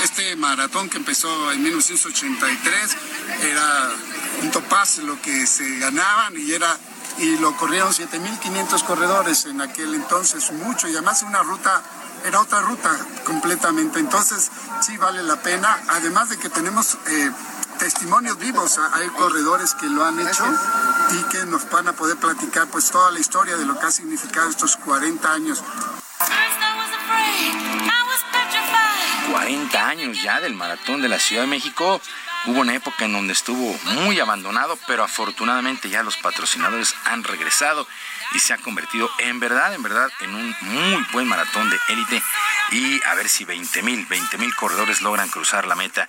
Este maratón que empezó en 1983 era un topaz lo que se ganaban y era y lo corrieron 7.500 corredores en aquel entonces, mucho, y además una ruta, era otra ruta completamente. Entonces, sí vale la pena, además de que tenemos eh, testimonios vivos, hay corredores que lo han hecho y que nos van a poder platicar pues toda la historia de lo que ha significado estos 40 años. 40 años ya del maratón de la Ciudad de México. Hubo una época en donde estuvo muy abandonado, pero afortunadamente ya los patrocinadores han regresado y se ha convertido en verdad, en verdad, en un muy buen maratón de élite y a ver si 20 mil, 20 mil corredores logran cruzar la meta.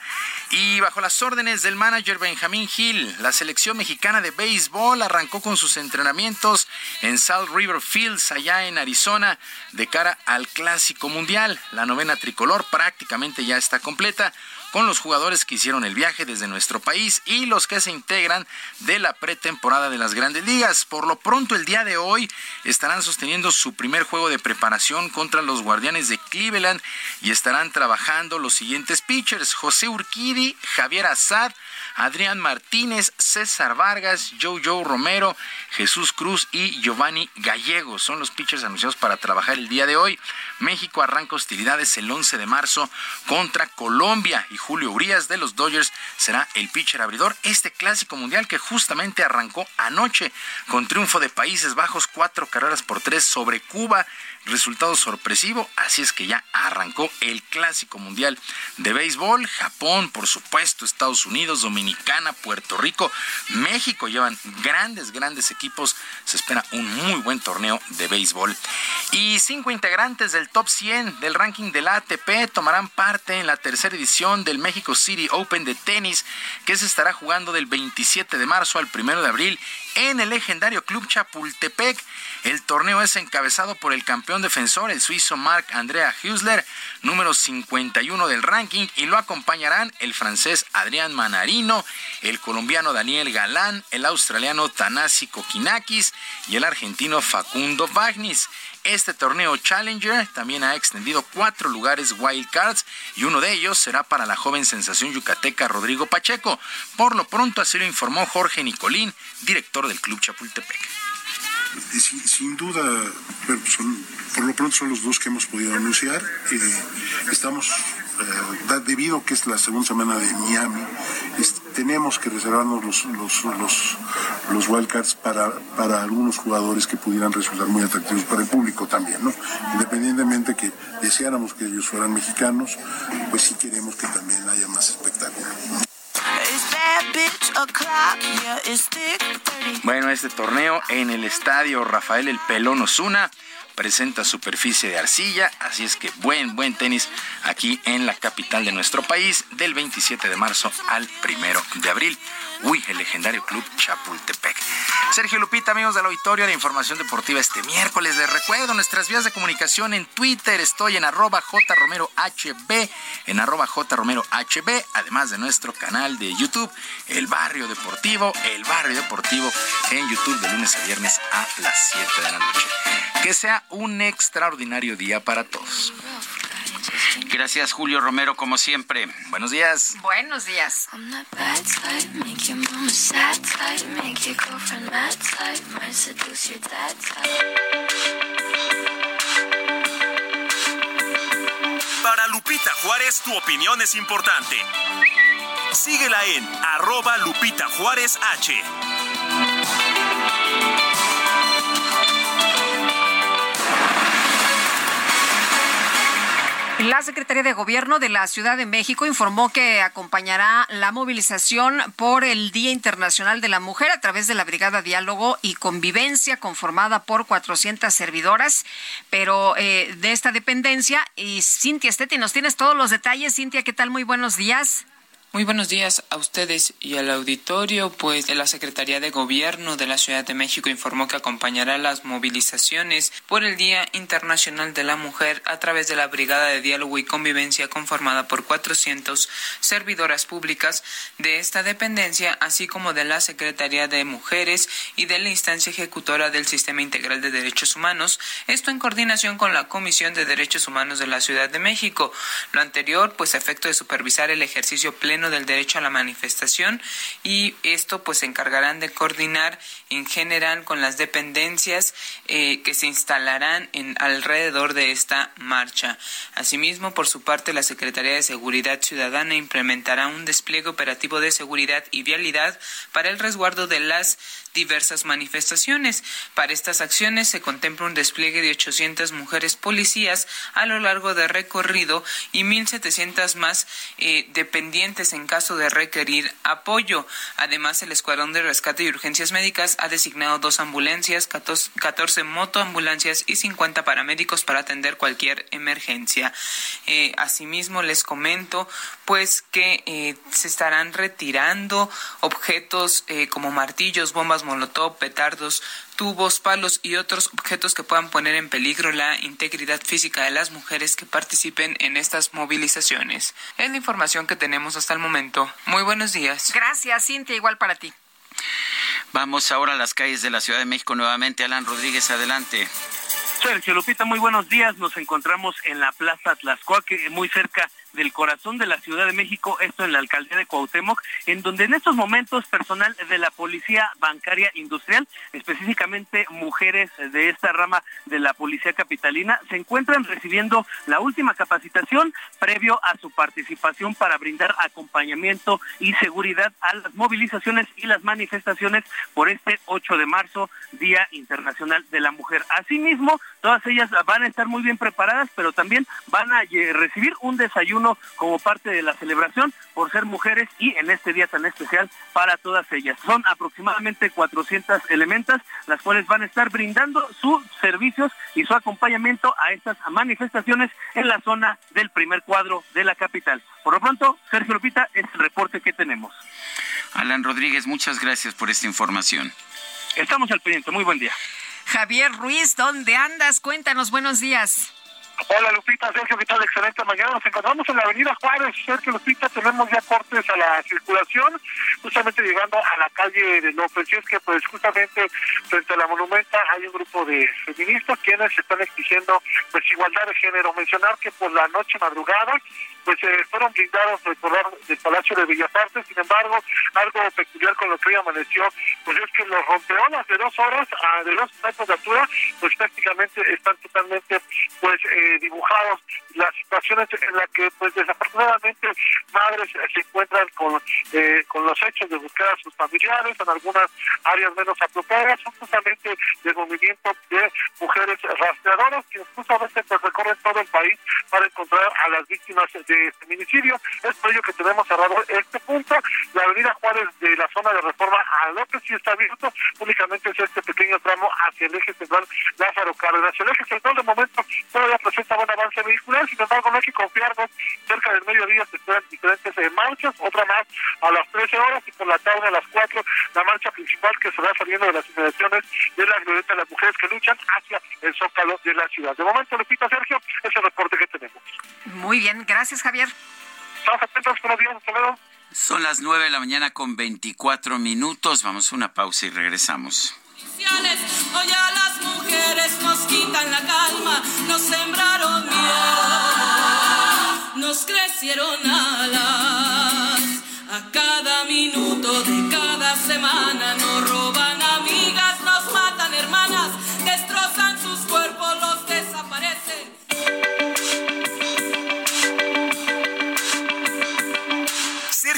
Y bajo las órdenes del manager Benjamín Hill, la selección mexicana de béisbol arrancó con sus entrenamientos en South River Fields, allá en Arizona, de cara al Clásico Mundial. La novena tricolor prácticamente ya está completa con los jugadores que hicieron el viaje desde nuestro país y los que se integran de la pretemporada de las grandes ligas. Por lo pronto, el día de hoy estarán sosteniendo su primer juego de preparación contra los guardianes de Cleveland y estarán trabajando los siguientes pitchers, José Urquidi, Javier Azad, Adrián Martínez, César Vargas, Joe Romero, Jesús Cruz y Giovanni Gallego. Son los pitchers anunciados para trabajar el día de hoy. México arranca hostilidades el 11 de marzo contra Colombia y Julio Urias de los Dodgers será el pitcher abridor. Este clásico mundial que justamente arrancó anoche con triunfo de Países Bajos, cuatro carreras por tres sobre Cuba resultado sorpresivo, así es que ya arrancó el Clásico Mundial de Béisbol. Japón, por supuesto, Estados Unidos, Dominicana, Puerto Rico, México. Llevan grandes, grandes equipos Se espera un muy buen torneo de béisbol. Y cinco integrantes del top 100 del ranking de la ATP tomarán parte en la tercera edición del México City Open de tenis, que se estará jugando del 27 de marzo al 1 de abril en el legendario Club Chapultepec. El torneo es encabezado por el campeón defensor, el suizo Marc Andrea Husler, número 51 del ranking, y lo acompañarán el francés Adrián Manarino, el colombiano Daniel Galán, el australiano Tanasi Kokinakis y el argentino Facundo Bagnis. Este torneo Challenger también ha extendido cuatro lugares wild cards y uno de ellos será para la joven sensación yucateca Rodrigo Pacheco. Por lo pronto así lo informó Jorge Nicolín, director del Club Chapultepec. Sin, duda, por lo pronto son los dos que hemos podido anunciar. Estamos, eh, debido a que es la segunda semana de Miami, tenemos que reservarnos los, los, los, los wildcards para, para algunos jugadores que pudieran resultar muy atractivos para el público también, ¿no? Independientemente que deseáramos que ellos fueran mexicanos, pues sí queremos que también haya más espectáculo. Bueno, este torneo en el estadio Rafael El Pelón Osuna presenta superficie de arcilla, así es que buen, buen tenis aquí en la capital de nuestro país del 27 de marzo al 1 de abril. Uy, el legendario club Chapultepec. Sergio Lupita, amigos del auditorio, la información deportiva este miércoles. Les recuerdo nuestras vías de comunicación en Twitter. Estoy en arroba jromerohb, en arroba jromerohb, además de nuestro canal de YouTube, El Barrio Deportivo, El Barrio Deportivo en YouTube de lunes a viernes a las 7 de la noche. Que sea un extraordinario día para todos. Gracias, Julio Romero, como siempre. Buenos días. Buenos días. Para Lupita Juárez, tu opinión es importante. Síguela en arroba Lupita Juárez H. La Secretaría de Gobierno de la Ciudad de México informó que acompañará la movilización por el Día Internacional de la Mujer a través de la Brigada Diálogo y Convivencia conformada por 400 servidoras, pero eh, de esta dependencia. Y Cintia Esteti, nos tienes todos los detalles. Cintia, ¿qué tal? Muy buenos días. Muy buenos días a ustedes y al auditorio. Pues la Secretaría de Gobierno de la Ciudad de México informó que acompañará las movilizaciones por el Día Internacional de la Mujer a través de la Brigada de Diálogo y Convivencia conformada por 400 servidoras públicas de esta dependencia, así como de la Secretaría de Mujeres y de la instancia ejecutora del Sistema Integral de Derechos Humanos, esto en coordinación con la Comisión de Derechos Humanos de la Ciudad de México. Lo anterior, pues a efecto de supervisar el ejercicio pleno del derecho a la manifestación y esto pues se encargarán de coordinar en general con las dependencias eh, que se instalarán en alrededor de esta marcha. Asimismo, por su parte, la Secretaría de Seguridad Ciudadana implementará un despliegue operativo de seguridad y vialidad para el resguardo de las diversas manifestaciones. Para estas acciones se contempla un despliegue de 800 mujeres policías a lo largo del recorrido y 1.700 más eh, dependientes en caso de requerir apoyo. Además, el Escuadrón de Rescate y Urgencias Médicas ha designado dos ambulancias, 14 motoambulancias y 50 paramédicos para atender cualquier emergencia. Eh, asimismo, les comento pues que eh, se estarán retirando objetos como martillos, bombas molotov, petardos, tubos, palos y otros objetos que puedan poner en peligro la integridad física de las mujeres que participen en estas movilizaciones. Es la información que tenemos hasta el momento. Muy buenos días. Gracias, Cintia, igual para ti. Vamos ahora a las calles de la Ciudad de México nuevamente. Alan Rodríguez, adelante. Sergio Lupita, muy buenos días. Nos encontramos en la Plaza Tlaxcoaque, muy cerca del corazón de la Ciudad de México, esto en la alcaldía de Cuauhtémoc, en donde en estos momentos personal de la Policía Bancaria Industrial, específicamente mujeres de esta rama de la Policía Capitalina, se encuentran recibiendo la última capacitación previo a su participación para brindar acompañamiento y seguridad a las movilizaciones y las manifestaciones por este 8 de marzo, Día Internacional de la Mujer. Asimismo, todas ellas van a estar muy bien preparadas, pero también van a eh, recibir un desayuno uno como parte de la celebración por ser mujeres y en este día tan especial para todas ellas. Son aproximadamente 400 elementos, las cuales van a estar brindando sus servicios y su acompañamiento a estas manifestaciones en la zona del primer cuadro de la capital. Por lo pronto, Sergio Lupita, es el reporte que tenemos. Alan Rodríguez, muchas gracias por esta información. Estamos al pendiente. Muy buen día. Javier Ruiz, ¿dónde andas? Cuéntanos, buenos días. Hola Lupita, Sergio, ¿qué tal? Excelente mañana. Nos encontramos en la avenida Juárez, Sergio Lupita, tenemos ya cortes a la circulación, justamente llegando a la calle de López. Y es que pues justamente frente a la monumenta hay un grupo de feministas quienes están exigiendo pues igualdad de género. Mencionar que por la noche madrugada pues eh, fueron blindados del Palacio de Bellas sin embargo, algo peculiar con lo que hoy amaneció, pues es que los rompeolas de dos horas, a, de dos metros de altura, pues prácticamente están totalmente pues eh, dibujados. Las situaciones en las que pues desafortunadamente madres se encuentran con, eh, con los hechos de buscar a sus familiares en algunas áreas menos apropiadas, son justamente del movimiento de mujeres rastreadoras que justamente pues recorren todo el país para encontrar a las víctimas de feminicidio. Es por ello que tenemos cerrado este punto. La avenida Juárez de la zona de reforma a López sí está abierto, únicamente es este pequeño tramo hacia el eje central Lázaro Cárdenas. El eje central de momento todavía presenta buen avance vehicular, sin embargo no hay que confiarnos. Cerca del mediodía se esperan diferentes eh, marchas, otra más a las 13 horas y por la tarde a las 4 la marcha principal que se va saliendo de las inmediaciones de la glorieta de las mujeres que luchan hacia el zócalo de la ciudad. De momento, Lupita Sergio, es el reporte que tenemos. Muy bien, gracias Javier. Son las 9 de la mañana con 24 minutos. Vamos a una pausa y regresamos. Hoy a las mujeres nos quitan la calma, nos sembraron miedo, nos crecieron alas. A cada minuto de cada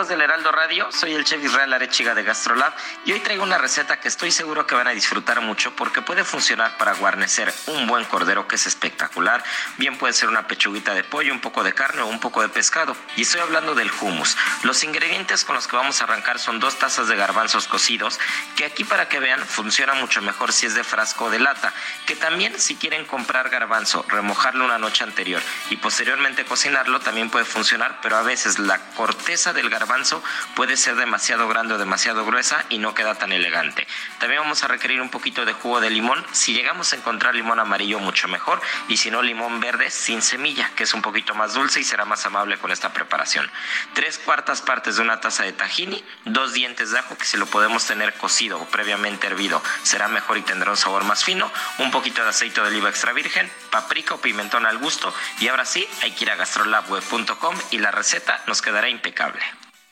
Amigos del Heraldo Radio, soy el chef Israel Arechiga de Gastrolab y hoy traigo una receta que estoy seguro que van a disfrutar mucho porque puede funcionar para guarnecer un buen cordero que es espectacular. Bien puede ser una pechuguita de pollo, un poco de carne o un poco de pescado. Y estoy hablando del hummus. Los ingredientes con los que vamos a arrancar son dos tazas de garbanzos cocidos, que aquí para que vean funciona mucho mejor si es de frasco o de lata, que también si quieren comprar garbanzo, remojarlo una noche anterior y posteriormente cocinarlo también puede funcionar, pero a veces la corteza del garbanzo puede ser demasiado grande o demasiado gruesa y no queda tan elegante. También vamos a requerir un poquito de jugo de limón. Si llegamos a encontrar limón amarillo, mucho mejor. Y si no, limón verde sin semilla, que es un poquito más dulce y será más amable con esta preparación. Tres cuartas partes de una taza de tahini, dos dientes de ajo, que si lo podemos tener cocido o previamente hervido, será mejor y tendrá un sabor más fino. Un poquito de aceite de oliva extra virgen, paprika o pimentón al gusto. Y ahora sí, hay que ir a gastrolabweb.com y la receta nos quedará impecable.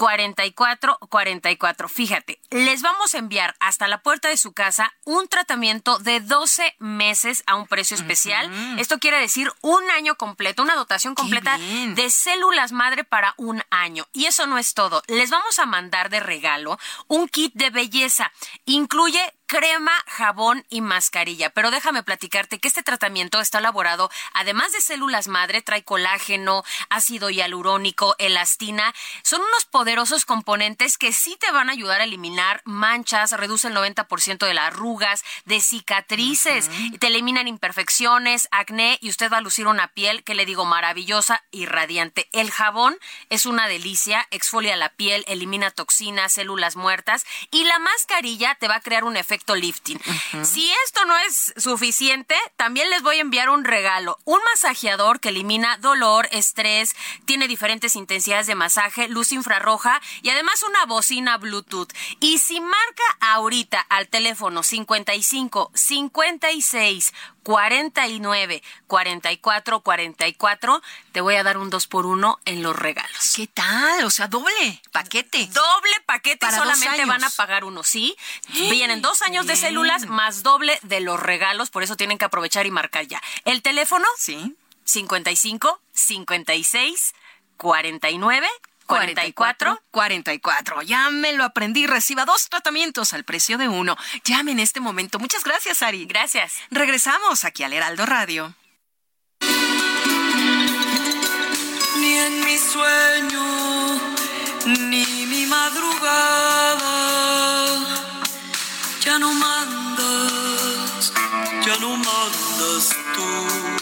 44 44. Fíjate, les vamos a enviar hasta la puerta de su casa un tratamiento de 12 meses a un precio especial. Esto quiere decir un año completo, una dotación completa de células madre para un año. Y eso no es todo. Les vamos a mandar de regalo un kit de belleza. Incluye crema, jabón y mascarilla. Pero déjame platicarte que este tratamiento está elaborado, además de células madre, trae colágeno, ácido hialurónico, elastina. Son unos poderosos componentes que sí te van a ayudar a eliminar manchas, reduce el 90% de las arrugas, de cicatrices, te eliminan imperfecciones, acné y usted va a lucir una piel que le digo maravillosa y radiante. El jabón es una delicia, exfolia la piel, elimina toxinas, células muertas y la mascarilla te va a crear un efecto lifting. Si esto no es suficiente, también les voy a enviar un regalo, un masajeador que elimina dolor, estrés, tiene diferentes intensidades de masaje, luz infrarroja y además una bocina Bluetooth. Y si marca ahorita al teléfono 55 56 49 44 44, te voy a dar un 2 por 1 en los regalos. ¿Qué tal? O sea, doble paquete. Doble paquete Para solamente van a pagar uno, ¿sí? Vienen dos años de células más doble de los regalos, por eso tienen que aprovechar y marcar ya. El teléfono, Sí. 55 56 49 44 44. Ya me lo aprendí. Reciba dos tratamientos al precio de uno. Llame en este momento. Muchas gracias, Ari. Gracias. Regresamos aquí al Heraldo Radio. Ni en mi sueño, ni mi madrugada. Ya no mandas, ya no mandas tú.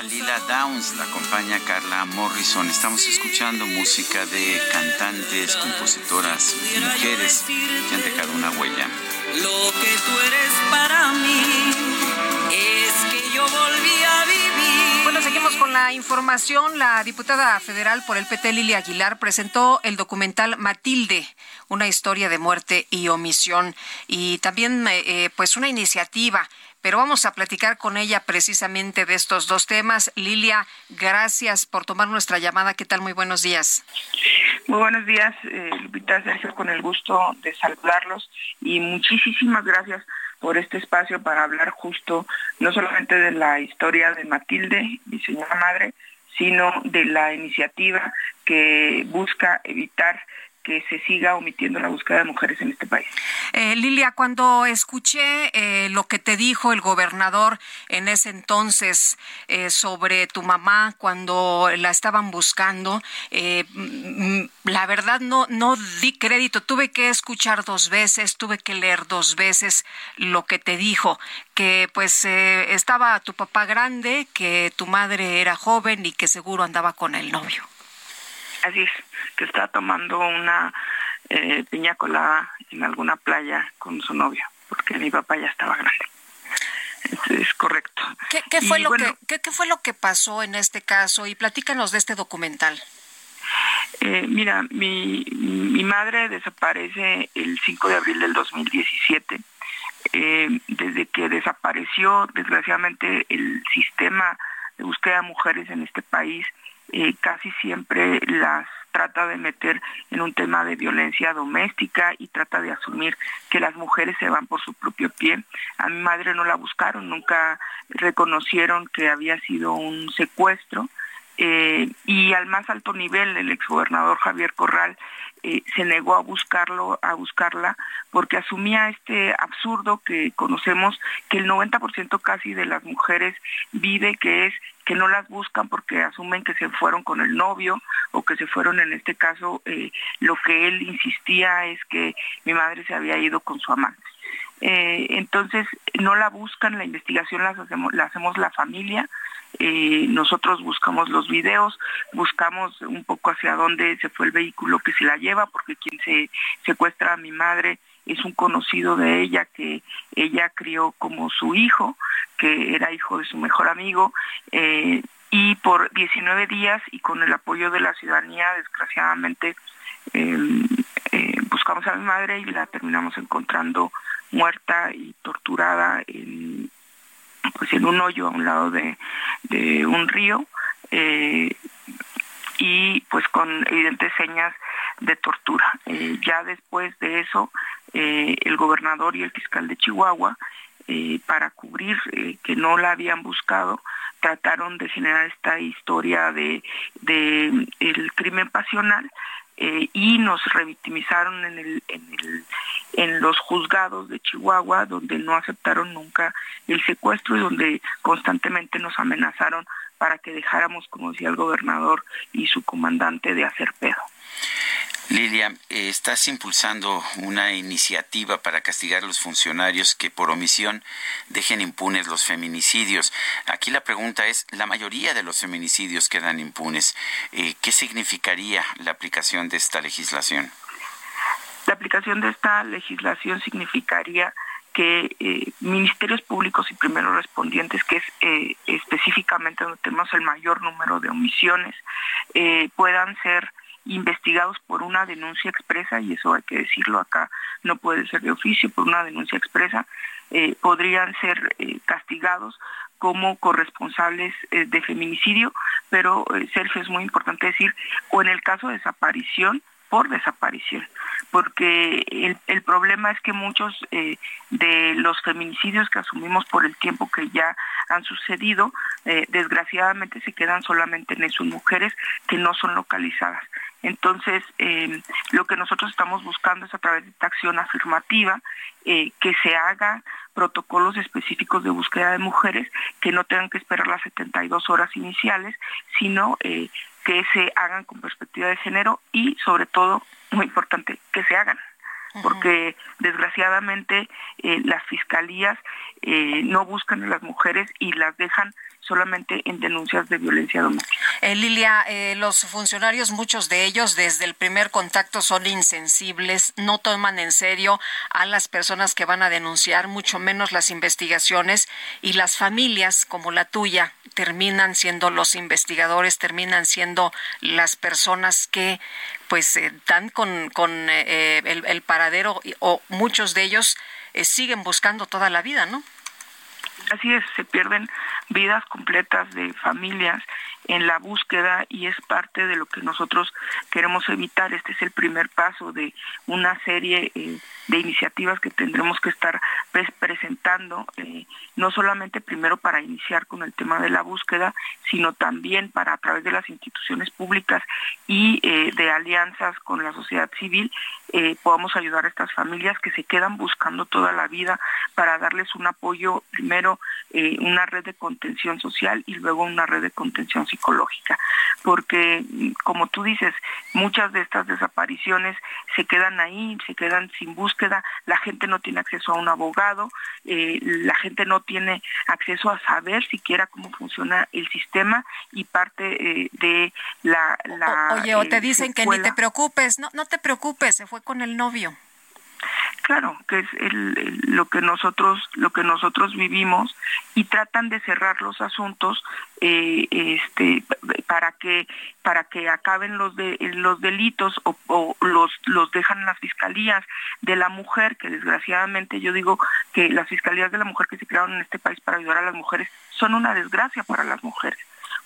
Canta Lila Downs, la acompaña Carla Morrison. Estamos escuchando música de cantantes, compositoras, mujeres que han dejado una huella. Lo que tú eres para mí es que yo volví a vivir. Bueno, seguimos con la información, la diputada federal por el PT Lilia Aguilar presentó el documental Matilde, una historia de muerte y omisión, y también eh, pues una iniciativa pero vamos a platicar con ella precisamente de estos dos temas. Lilia, gracias por tomar nuestra llamada. ¿Qué tal? Muy buenos días. Muy buenos días, eh, Lupita Sergio, con el gusto de saludarlos y muchísimas gracias por este espacio para hablar justo no solamente de la historia de Matilde, mi señora madre, sino de la iniciativa que busca evitar que se siga omitiendo la búsqueda de mujeres en este país. Eh, Lilia, cuando escuché eh, lo que te dijo el gobernador en ese entonces eh, sobre tu mamá cuando la estaban buscando, mm, la verdad no, no di crédito, tuve que escuchar dos veces, tuve que leer dos veces lo que te dijo, que pues estaba tu papá grande, que tu madre era joven y que seguro andaba con el novio. Así es, que está tomando una eh, piña colada en alguna playa con su novio, porque mi papá ya estaba grande. es correcto. ¿Qué, fue lo que, ¿qué, fue lo que pasó en este caso? Y platícanos de este documental. Eh, mira, mi, mi madre desaparece el 5 de abril del 2017. Eh, desde que desapareció, desgraciadamente, el sistema de búsqueda de mujeres en este país eh, casi siempre las trata de meter en un tema de violencia doméstica y trata de asumir que las mujeres se van por su propio pie. A mi madre no la buscaron, nunca reconocieron que había sido un secuestro. Eh, y al más alto nivel el exgobernador Javier Corral eh, se negó a buscarlo, a buscarla, porque asumía este absurdo que conocemos que el 90% casi de las mujeres vive, que es que no las buscan porque asumen que se fueron con el novio o que se fueron en este caso eh, lo que él insistía es que mi madre se había ido con su amante. Eh, entonces no la buscan la investigación la hacemos la hacemos la familia eh, nosotros buscamos los videos, buscamos un poco hacia dónde se fue el vehículo que se la lleva, porque quien se secuestra a mi madre es un conocido de ella que ella crió como su hijo, que era hijo de su mejor amigo, eh, y por 19 días y con el apoyo de la ciudadanía, desgraciadamente, em, eh, buscamos a mi madre y la terminamos encontrando muerta y torturada en, pues en un hoyo a un lado de, un río eh, y pues con evidentes señas de tortura. Eh, ya después de eso, eh, el gobernador y el fiscal de Chihuahua, para cubrir que no la habían buscado, trataron de generar esta historia de, de el crimen pasional y nos revictimizaron en en el en los juzgados de Chihuahua, donde no aceptaron nunca el secuestro y donde constantemente nos amenazaron para que dejáramos, como decía el gobernador y su comandante, de hacer pedo. Lilia, estás impulsando una iniciativa para castigar a los funcionarios que por omisión dejen impunes los feminicidios. Aquí la pregunta es, la mayoría de los feminicidios quedan impunes. Eh, ¿Qué significaría la aplicación de esta legislación? La aplicación de esta legislación significaría que eh, ministerios públicos y primeros respondientes, que es eh, específicamente donde tenemos el mayor número de omisiones, eh, puedan ser investigados por una denuncia expresa, y eso hay que decirlo acá, no puede ser de oficio, por una denuncia expresa, podrían ser castigados como corresponsables de feminicidio, pero Sergio es muy importante decir, o en el caso de desaparición, por desaparición, porque el, problema es que muchos eh, de los feminicidios que asumimos por el tiempo que ya han sucedido, eh, desgraciadamente se quedan solamente en esas mujeres que no son localizadas. Entonces, eh, lo que nosotros estamos buscando es a través de esta acción afirmativa que se hagan protocolos específicos de búsqueda de mujeres que no tengan que esperar las 72 horas iniciales, sino que se hagan con perspectiva de género y sobre todo, muy importante, que se hagan. Porque desgraciadamente eh, las fiscalías eh, no buscan a las mujeres y las dejan solamente en denuncias de violencia doméstica. Eh, Lilia, eh, los funcionarios, muchos de ellos desde el primer contacto son insensibles, no toman en serio a las personas que van a denunciar, mucho menos las investigaciones y las familias como la tuya terminan siendo los investigadores, terminan siendo las personas que pues eh, dan con, con eh, el, el, paradero o muchos de ellos siguen buscando toda la vida, ¿no? Así es, se pierden vidas completas de familias en la búsqueda y es parte de lo que nosotros queremos evitar. Este es el primer paso de una serie eh, de iniciativas que tendremos que estar presentando, eh, no solamente primero para iniciar con el tema de la búsqueda, sino también para a través de las instituciones públicas y eh, de alianzas con la sociedad civil podamos ayudar a estas familias que se quedan buscando toda la vida para darles un apoyo, primero una red de contención social y luego una red de contención psicológica, porque como tú dices, muchas de estas desapariciones se quedan ahí, se quedan sin búsqueda, la gente no tiene acceso a un abogado, eh, la gente no tiene acceso a saber siquiera cómo funciona el sistema y parte eh, de la, Oye, o te eh, dicen que ni te preocupes, no, no te preocupes, se fue con el novio. Claro, que es lo que nosotros lo que nosotros vivimos y tratan de cerrar los asuntos eh, este, para que para que acaben los los delitos o, los los dejan las fiscalías de la mujer que desgraciadamente yo digo que las fiscalías de la mujer que se crearon en este país para ayudar a las mujeres son una desgracia para las mujeres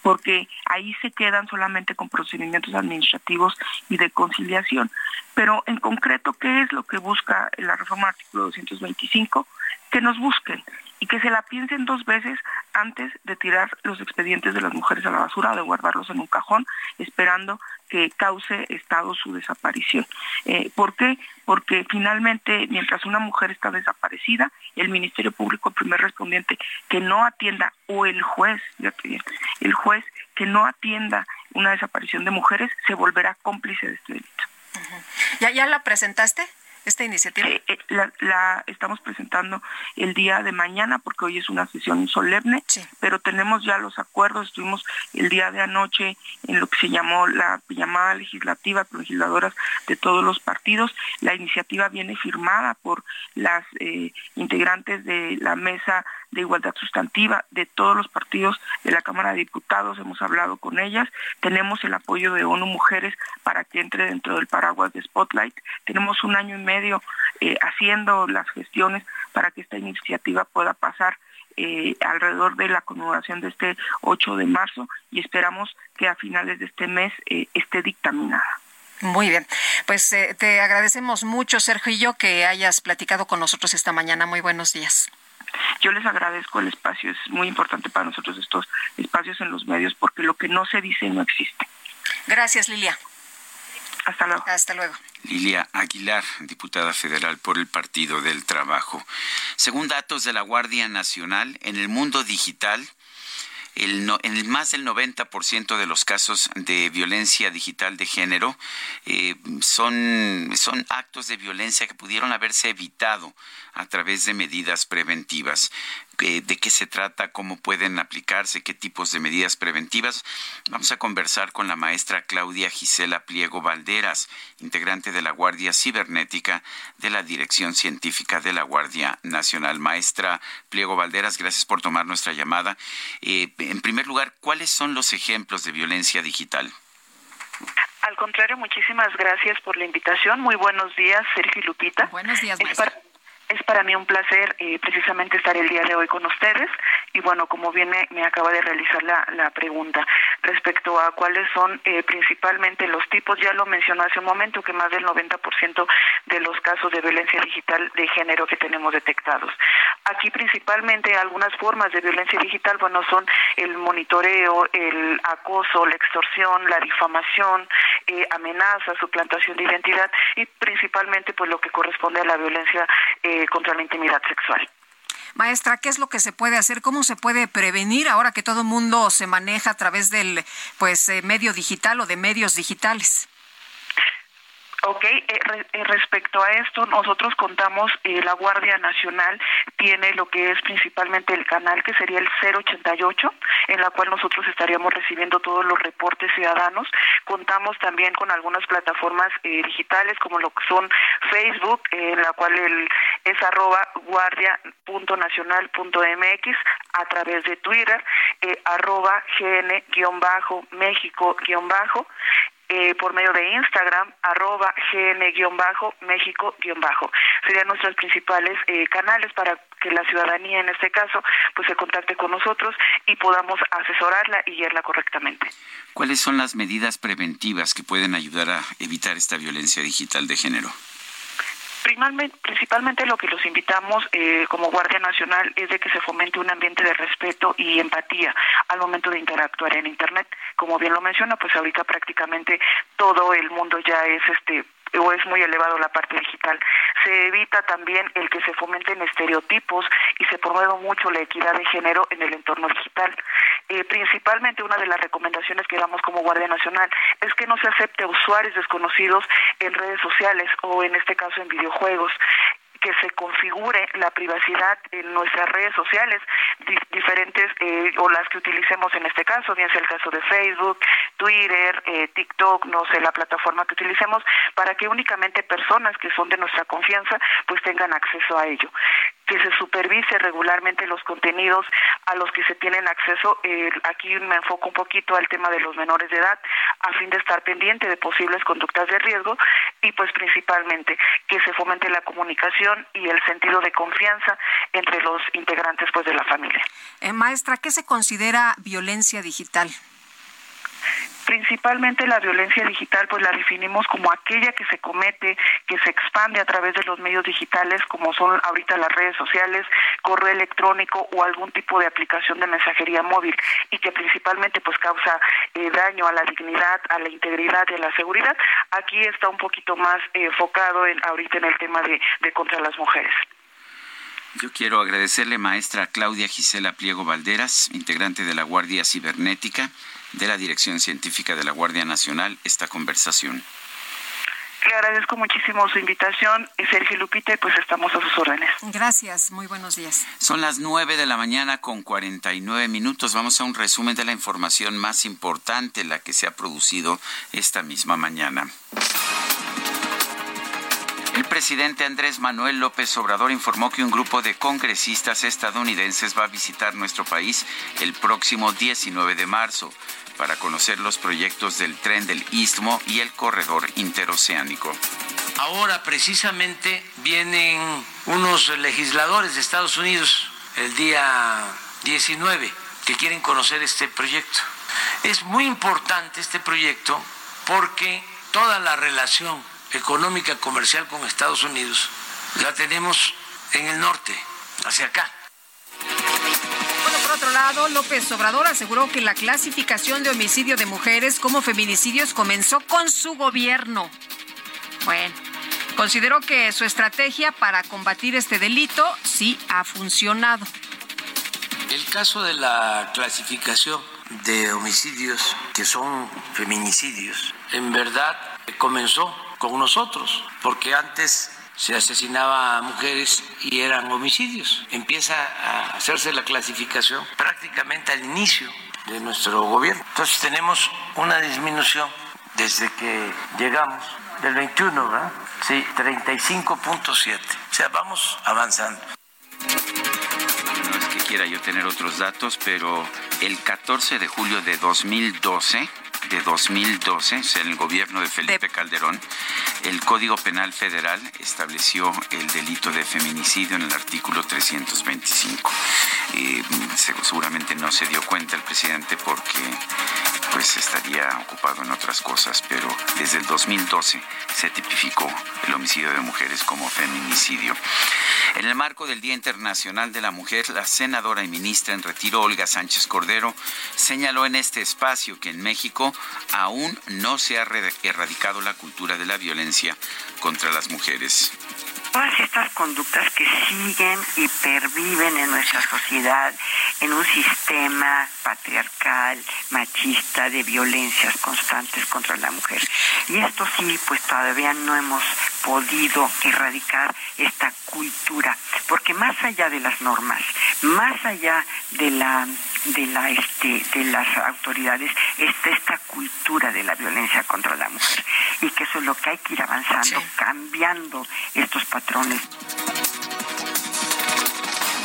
porque ahí se quedan solamente con procedimientos administrativos y de conciliación. Pero en concreto, ¿qué es lo que busca la reforma del artículo 225? Que nos busquen y que se la piensen dos veces antes de tirar los expedientes de las mujeres a la basura o de guardarlos en un cajón esperando que cause Estado su desaparición. Eh, ¿Por qué? Porque finalmente, mientras una mujer está desaparecida, el Ministerio Público, el primer respondiente, que no atienda, o el juez, el juez que no atienda una desaparición de mujeres, se volverá cómplice de este delito. ¿Ya, ¿Ya la presentaste? Esta iniciativa? Eh, eh, la, estamos presentando el día de mañana porque hoy es una sesión solemne, pero tenemos ya los acuerdos, estuvimos el día de anoche en lo que se llamó la llamada legislativa con legisladoras de todos los partidos. La iniciativa viene firmada por las eh, integrantes de la mesa de igualdad sustantiva de todos los partidos de la Cámara de Diputados, hemos hablado con ellas, tenemos el apoyo de ONU Mujeres para que entre dentro del paraguas de Spotlight, tenemos un año y medio eh, haciendo las gestiones para que esta iniciativa pueda pasar eh, alrededor de la conmemoración de este 8 de marzo y esperamos que a finales de este mes eh, esté dictaminada. Muy bien, pues te agradecemos mucho, Sergio y yo, que hayas platicado con nosotros esta mañana. Muy buenos días. Yo les agradezco el espacio, es muy importante para nosotros estos espacios en los medios porque lo que no se dice no existe. Gracias, Lilia. Hasta luego. Hasta luego. Lilia Aguilar, diputada federal por el Partido del Trabajo. Según datos de la Guardia Nacional, en el mundo digital, el en más del 90% de los casos de violencia digital de género eh, son, son actos de violencia que pudieron haberse evitado a través de medidas preventivas. Eh, de qué se trata, cómo pueden aplicarse, qué tipos de medidas preventivas. Vamos a conversar con la maestra Claudia Gisela Pliego Valderas, integrante de la Guardia Cibernética de la Dirección Científica de la Guardia Nacional. Maestra Pliego Valderas, gracias por tomar nuestra llamada. Eh, en primer lugar, ¿cuáles son los ejemplos de violencia digital? Al contrario, muchísimas gracias por la invitación. Muy buenos días, Sergio y Lupita. Buenos días, maestra. Es para mí un placer eh, precisamente estar el día de hoy con ustedes y bueno, como bien me, acaba de realizar la, pregunta respecto a cuáles son eh, principalmente los tipos, ya lo mencionó hace un momento que más del 90% de los casos de violencia digital de género que tenemos detectados. Aquí principalmente algunas formas de violencia digital, bueno, son el monitoreo, el acoso, la extorsión, la difamación, eh, amenaza, suplantación de identidad y principalmente pues lo que corresponde a la violencia eh, contra la intimidad sexual. Maestra, ¿qué es lo que se puede hacer? ¿Cómo se puede prevenir ahora que todo el mundo se maneja a través del pues eh, medio digital o de medios digitales? Ok, eh, eh, respecto a esto, nosotros contamos, eh, la Guardia Nacional tiene lo que es principalmente el canal que sería el 088, en la cual nosotros estaríamos recibiendo todos los reportes ciudadanos. Contamos también con algunas plataformas digitales como lo que son Facebook, en la cual el, es arroba guardia.nacional.mx a través de Twitter. eh, arroba gn-méxico-bajo eh, por medio de Instagram, arroba gn-méxico-bajo. Serían nuestros principales eh, canales para que la ciudadanía, en este caso, pues se contacte con nosotros y podamos asesorarla y guiarla correctamente. ¿Cuáles son las medidas preventivas que pueden ayudar a evitar esta violencia digital de género? Principalmente lo que los invitamos eh, como Guardia Nacional es de que se fomente un ambiente de respeto y empatía al momento de interactuar en Internet. Como bien lo menciona, pues ahorita prácticamente todo el mundo ya es este o es muy elevado la parte digital. Se evita también el que se fomenten estereotipos y se promueve mucho la equidad de género en el entorno digital. Eh, principalmente una de las recomendaciones que damos como Guardia Nacional es que no se acepte usuarios desconocidos en redes sociales o en este caso en videojuegos que se configure la privacidad en nuestras redes sociales, diferentes eh, o las que utilicemos en este caso, bien sea el caso de Facebook, Twitter, eh, TikTok, no sé, la plataforma que utilicemos, para que únicamente personas que son de nuestra confianza pues tengan acceso a ello que se supervise regularmente los contenidos a los que se tienen acceso. Eh, aquí me enfoco un poquito al tema de los menores de edad, a fin de estar pendiente de posibles conductas de riesgo y pues principalmente que se fomente la comunicación y el sentido de confianza entre los integrantes pues de la familia. Eh, maestra, ¿qué se considera violencia digital? Principalmente la violencia digital, pues la definimos como aquella que se comete, que se expande a través de los medios digitales, como son ahorita las redes sociales, correo electrónico o algún tipo de aplicación de mensajería móvil, y que principalmente pues causa eh, daño a la dignidad, a la integridad y a la seguridad. Aquí está un poquito más eh, enfocado en, ahorita en el tema de, de contra las mujeres. Yo quiero agradecerle, maestra Claudia Gisela Pliego Valderas, integrante de la Guardia Cibernética de la Dirección Científica de la Guardia Nacional esta conversación. Le agradezco muchísimo su invitación, Sergio Lupita, y pues estamos a sus órdenes. Gracias, muy buenos días. Son las nueve de la mañana con 49 minutos. Vamos a un resumen de la información más importante, la que se ha producido esta misma mañana. El presidente Andrés Manuel López Obrador informó que un grupo de congresistas estadounidenses va a visitar nuestro país el próximo 19 de marzo para conocer los proyectos del tren del Istmo y el corredor interoceánico. Ahora precisamente vienen unos legisladores de Estados Unidos el día 19 que quieren conocer este proyecto. Es muy importante este proyecto porque toda la relación económica comercial con Estados Unidos la tenemos en el norte, hacia acá otro lado, López Obrador aseguró que la clasificación de homicidio de mujeres como feminicidios comenzó con su gobierno. Bueno, consideró que su estrategia para combatir este delito sí ha funcionado. El caso de la clasificación de homicidios que son feminicidios, en verdad comenzó con nosotros, porque antes se asesinaba a mujeres y eran homicidios. Empieza a hacerse la clasificación prácticamente al inicio de nuestro gobierno. Entonces tenemos una disminución desde que llegamos del 21, ¿verdad? Sí, 35.7. O sea, vamos avanzando. No es que quiera yo tener otros datos, pero el 14 de julio de 2012 de 2012, o sea, en el gobierno de Felipe Calderón, el Código Penal Federal estableció el delito de feminicidio en el artículo 325. Eh, seguramente no se dio cuenta el presidente porque pues estaría ocupado en otras cosas, pero desde el 2012 se tipificó el homicidio de mujeres como feminicidio. En el marco del Día Internacional de la Mujer, la senadora y ministra en retiro Olga Sánchez Cordero señaló en este espacio que en México aún no se ha erradicado la cultura de la violencia contra las mujeres todas estas conductas que siguen y perviven en nuestra sociedad, en un sistema patriarcal, machista, de violencias constantes contra la mujer. Y esto sí, pues todavía no hemos podido erradicar esta cultura, porque más allá de las normas, más allá de la de la este de las autoridades está esta cultura de la violencia contra la mujer. Y que eso es lo que hay que ir avanzando cambiando estos patrones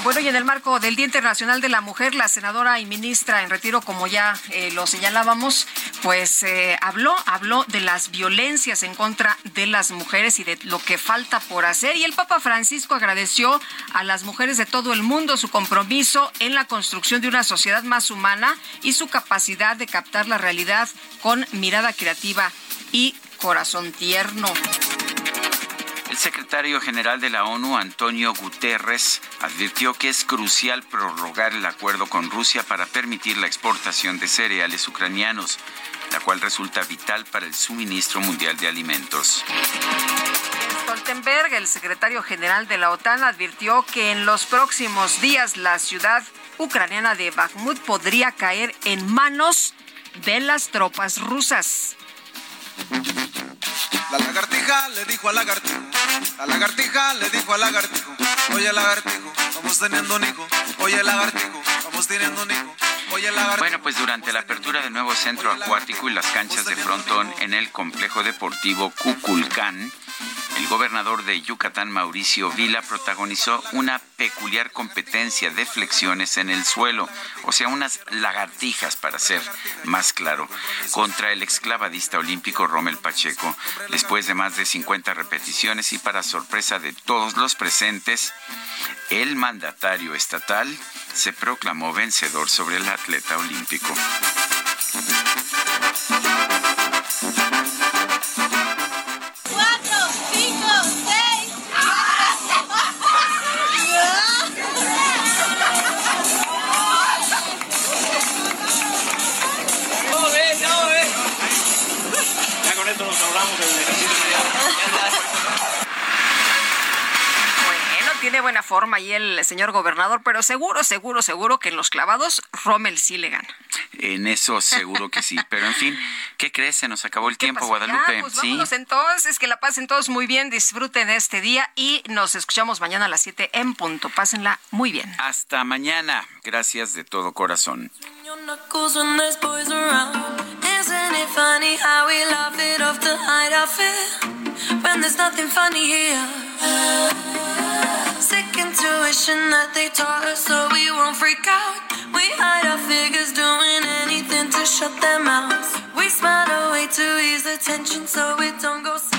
Bueno, y en el marco del Día Internacional de la Mujer, la senadora y ministra en retiro, como ya eh, lo señalábamos, pues eh, habló, habló de las violencias en contra de las mujeres y de lo que falta por hacer. Y el Papa Francisco agradeció a las mujeres de todo el mundo su compromiso en la construcción de una sociedad más humana y su capacidad de captar la realidad con mirada creativa y corazón tierno. El secretario general de la ONU, Antonio Guterres, advirtió que es crucial prorrogar el acuerdo con Rusia para permitir la exportación de cereales ucranianos, la cual resulta vital para el suministro mundial de alimentos. Stoltenberg, el secretario general de la OTAN, advirtió que en los próximos días la ciudad ucraniana de Bakhmut podría caer en manos de las tropas rusas. La lagartija le dijo al lagartijo, la lagartija le dijo al lagartijo, oye lagartijo, vamos teniendo un hijo, oye lagartijo, vamos teniendo un hijo. Bueno, pues durante la apertura del nuevo centro acuático y las canchas de frontón en el complejo deportivo Cuculcán, el gobernador de Yucatán, Mauricio Vila, protagonizó una peculiar competencia de flexiones en el suelo, o sea, unas lagartijas, para ser más claro, contra el exclavadista olímpico Rommel Pacheco. Después de más de 50 repeticiones y para sorpresa de todos los presentes, el mandatario estatal se proclamó vencedor sobre el atleta olímpico. Tiene buena forma ahí el señor gobernador, pero seguro, seguro, seguro que en los clavados Rommel sí le gana. En eso seguro que sí. Pero en fin, ¿qué crees? Se nos acabó el tiempo, Guadalupe. Ya, pues sí. vámonos entonces, que la pasen todos muy bien, disfruten de este día y nos escuchamos mañana a las 7 en punto. Pásenla muy bien. Hasta mañana. Gracias de todo corazón. Your knuckles when there's boys around. Isn't it funny how we laugh it off to hide our fear when there's nothing funny here? Sick intuition that they taught us so we won't freak out. We hide our figures doing anything to shut their mouths. We smile away to ease the tension so it don't go.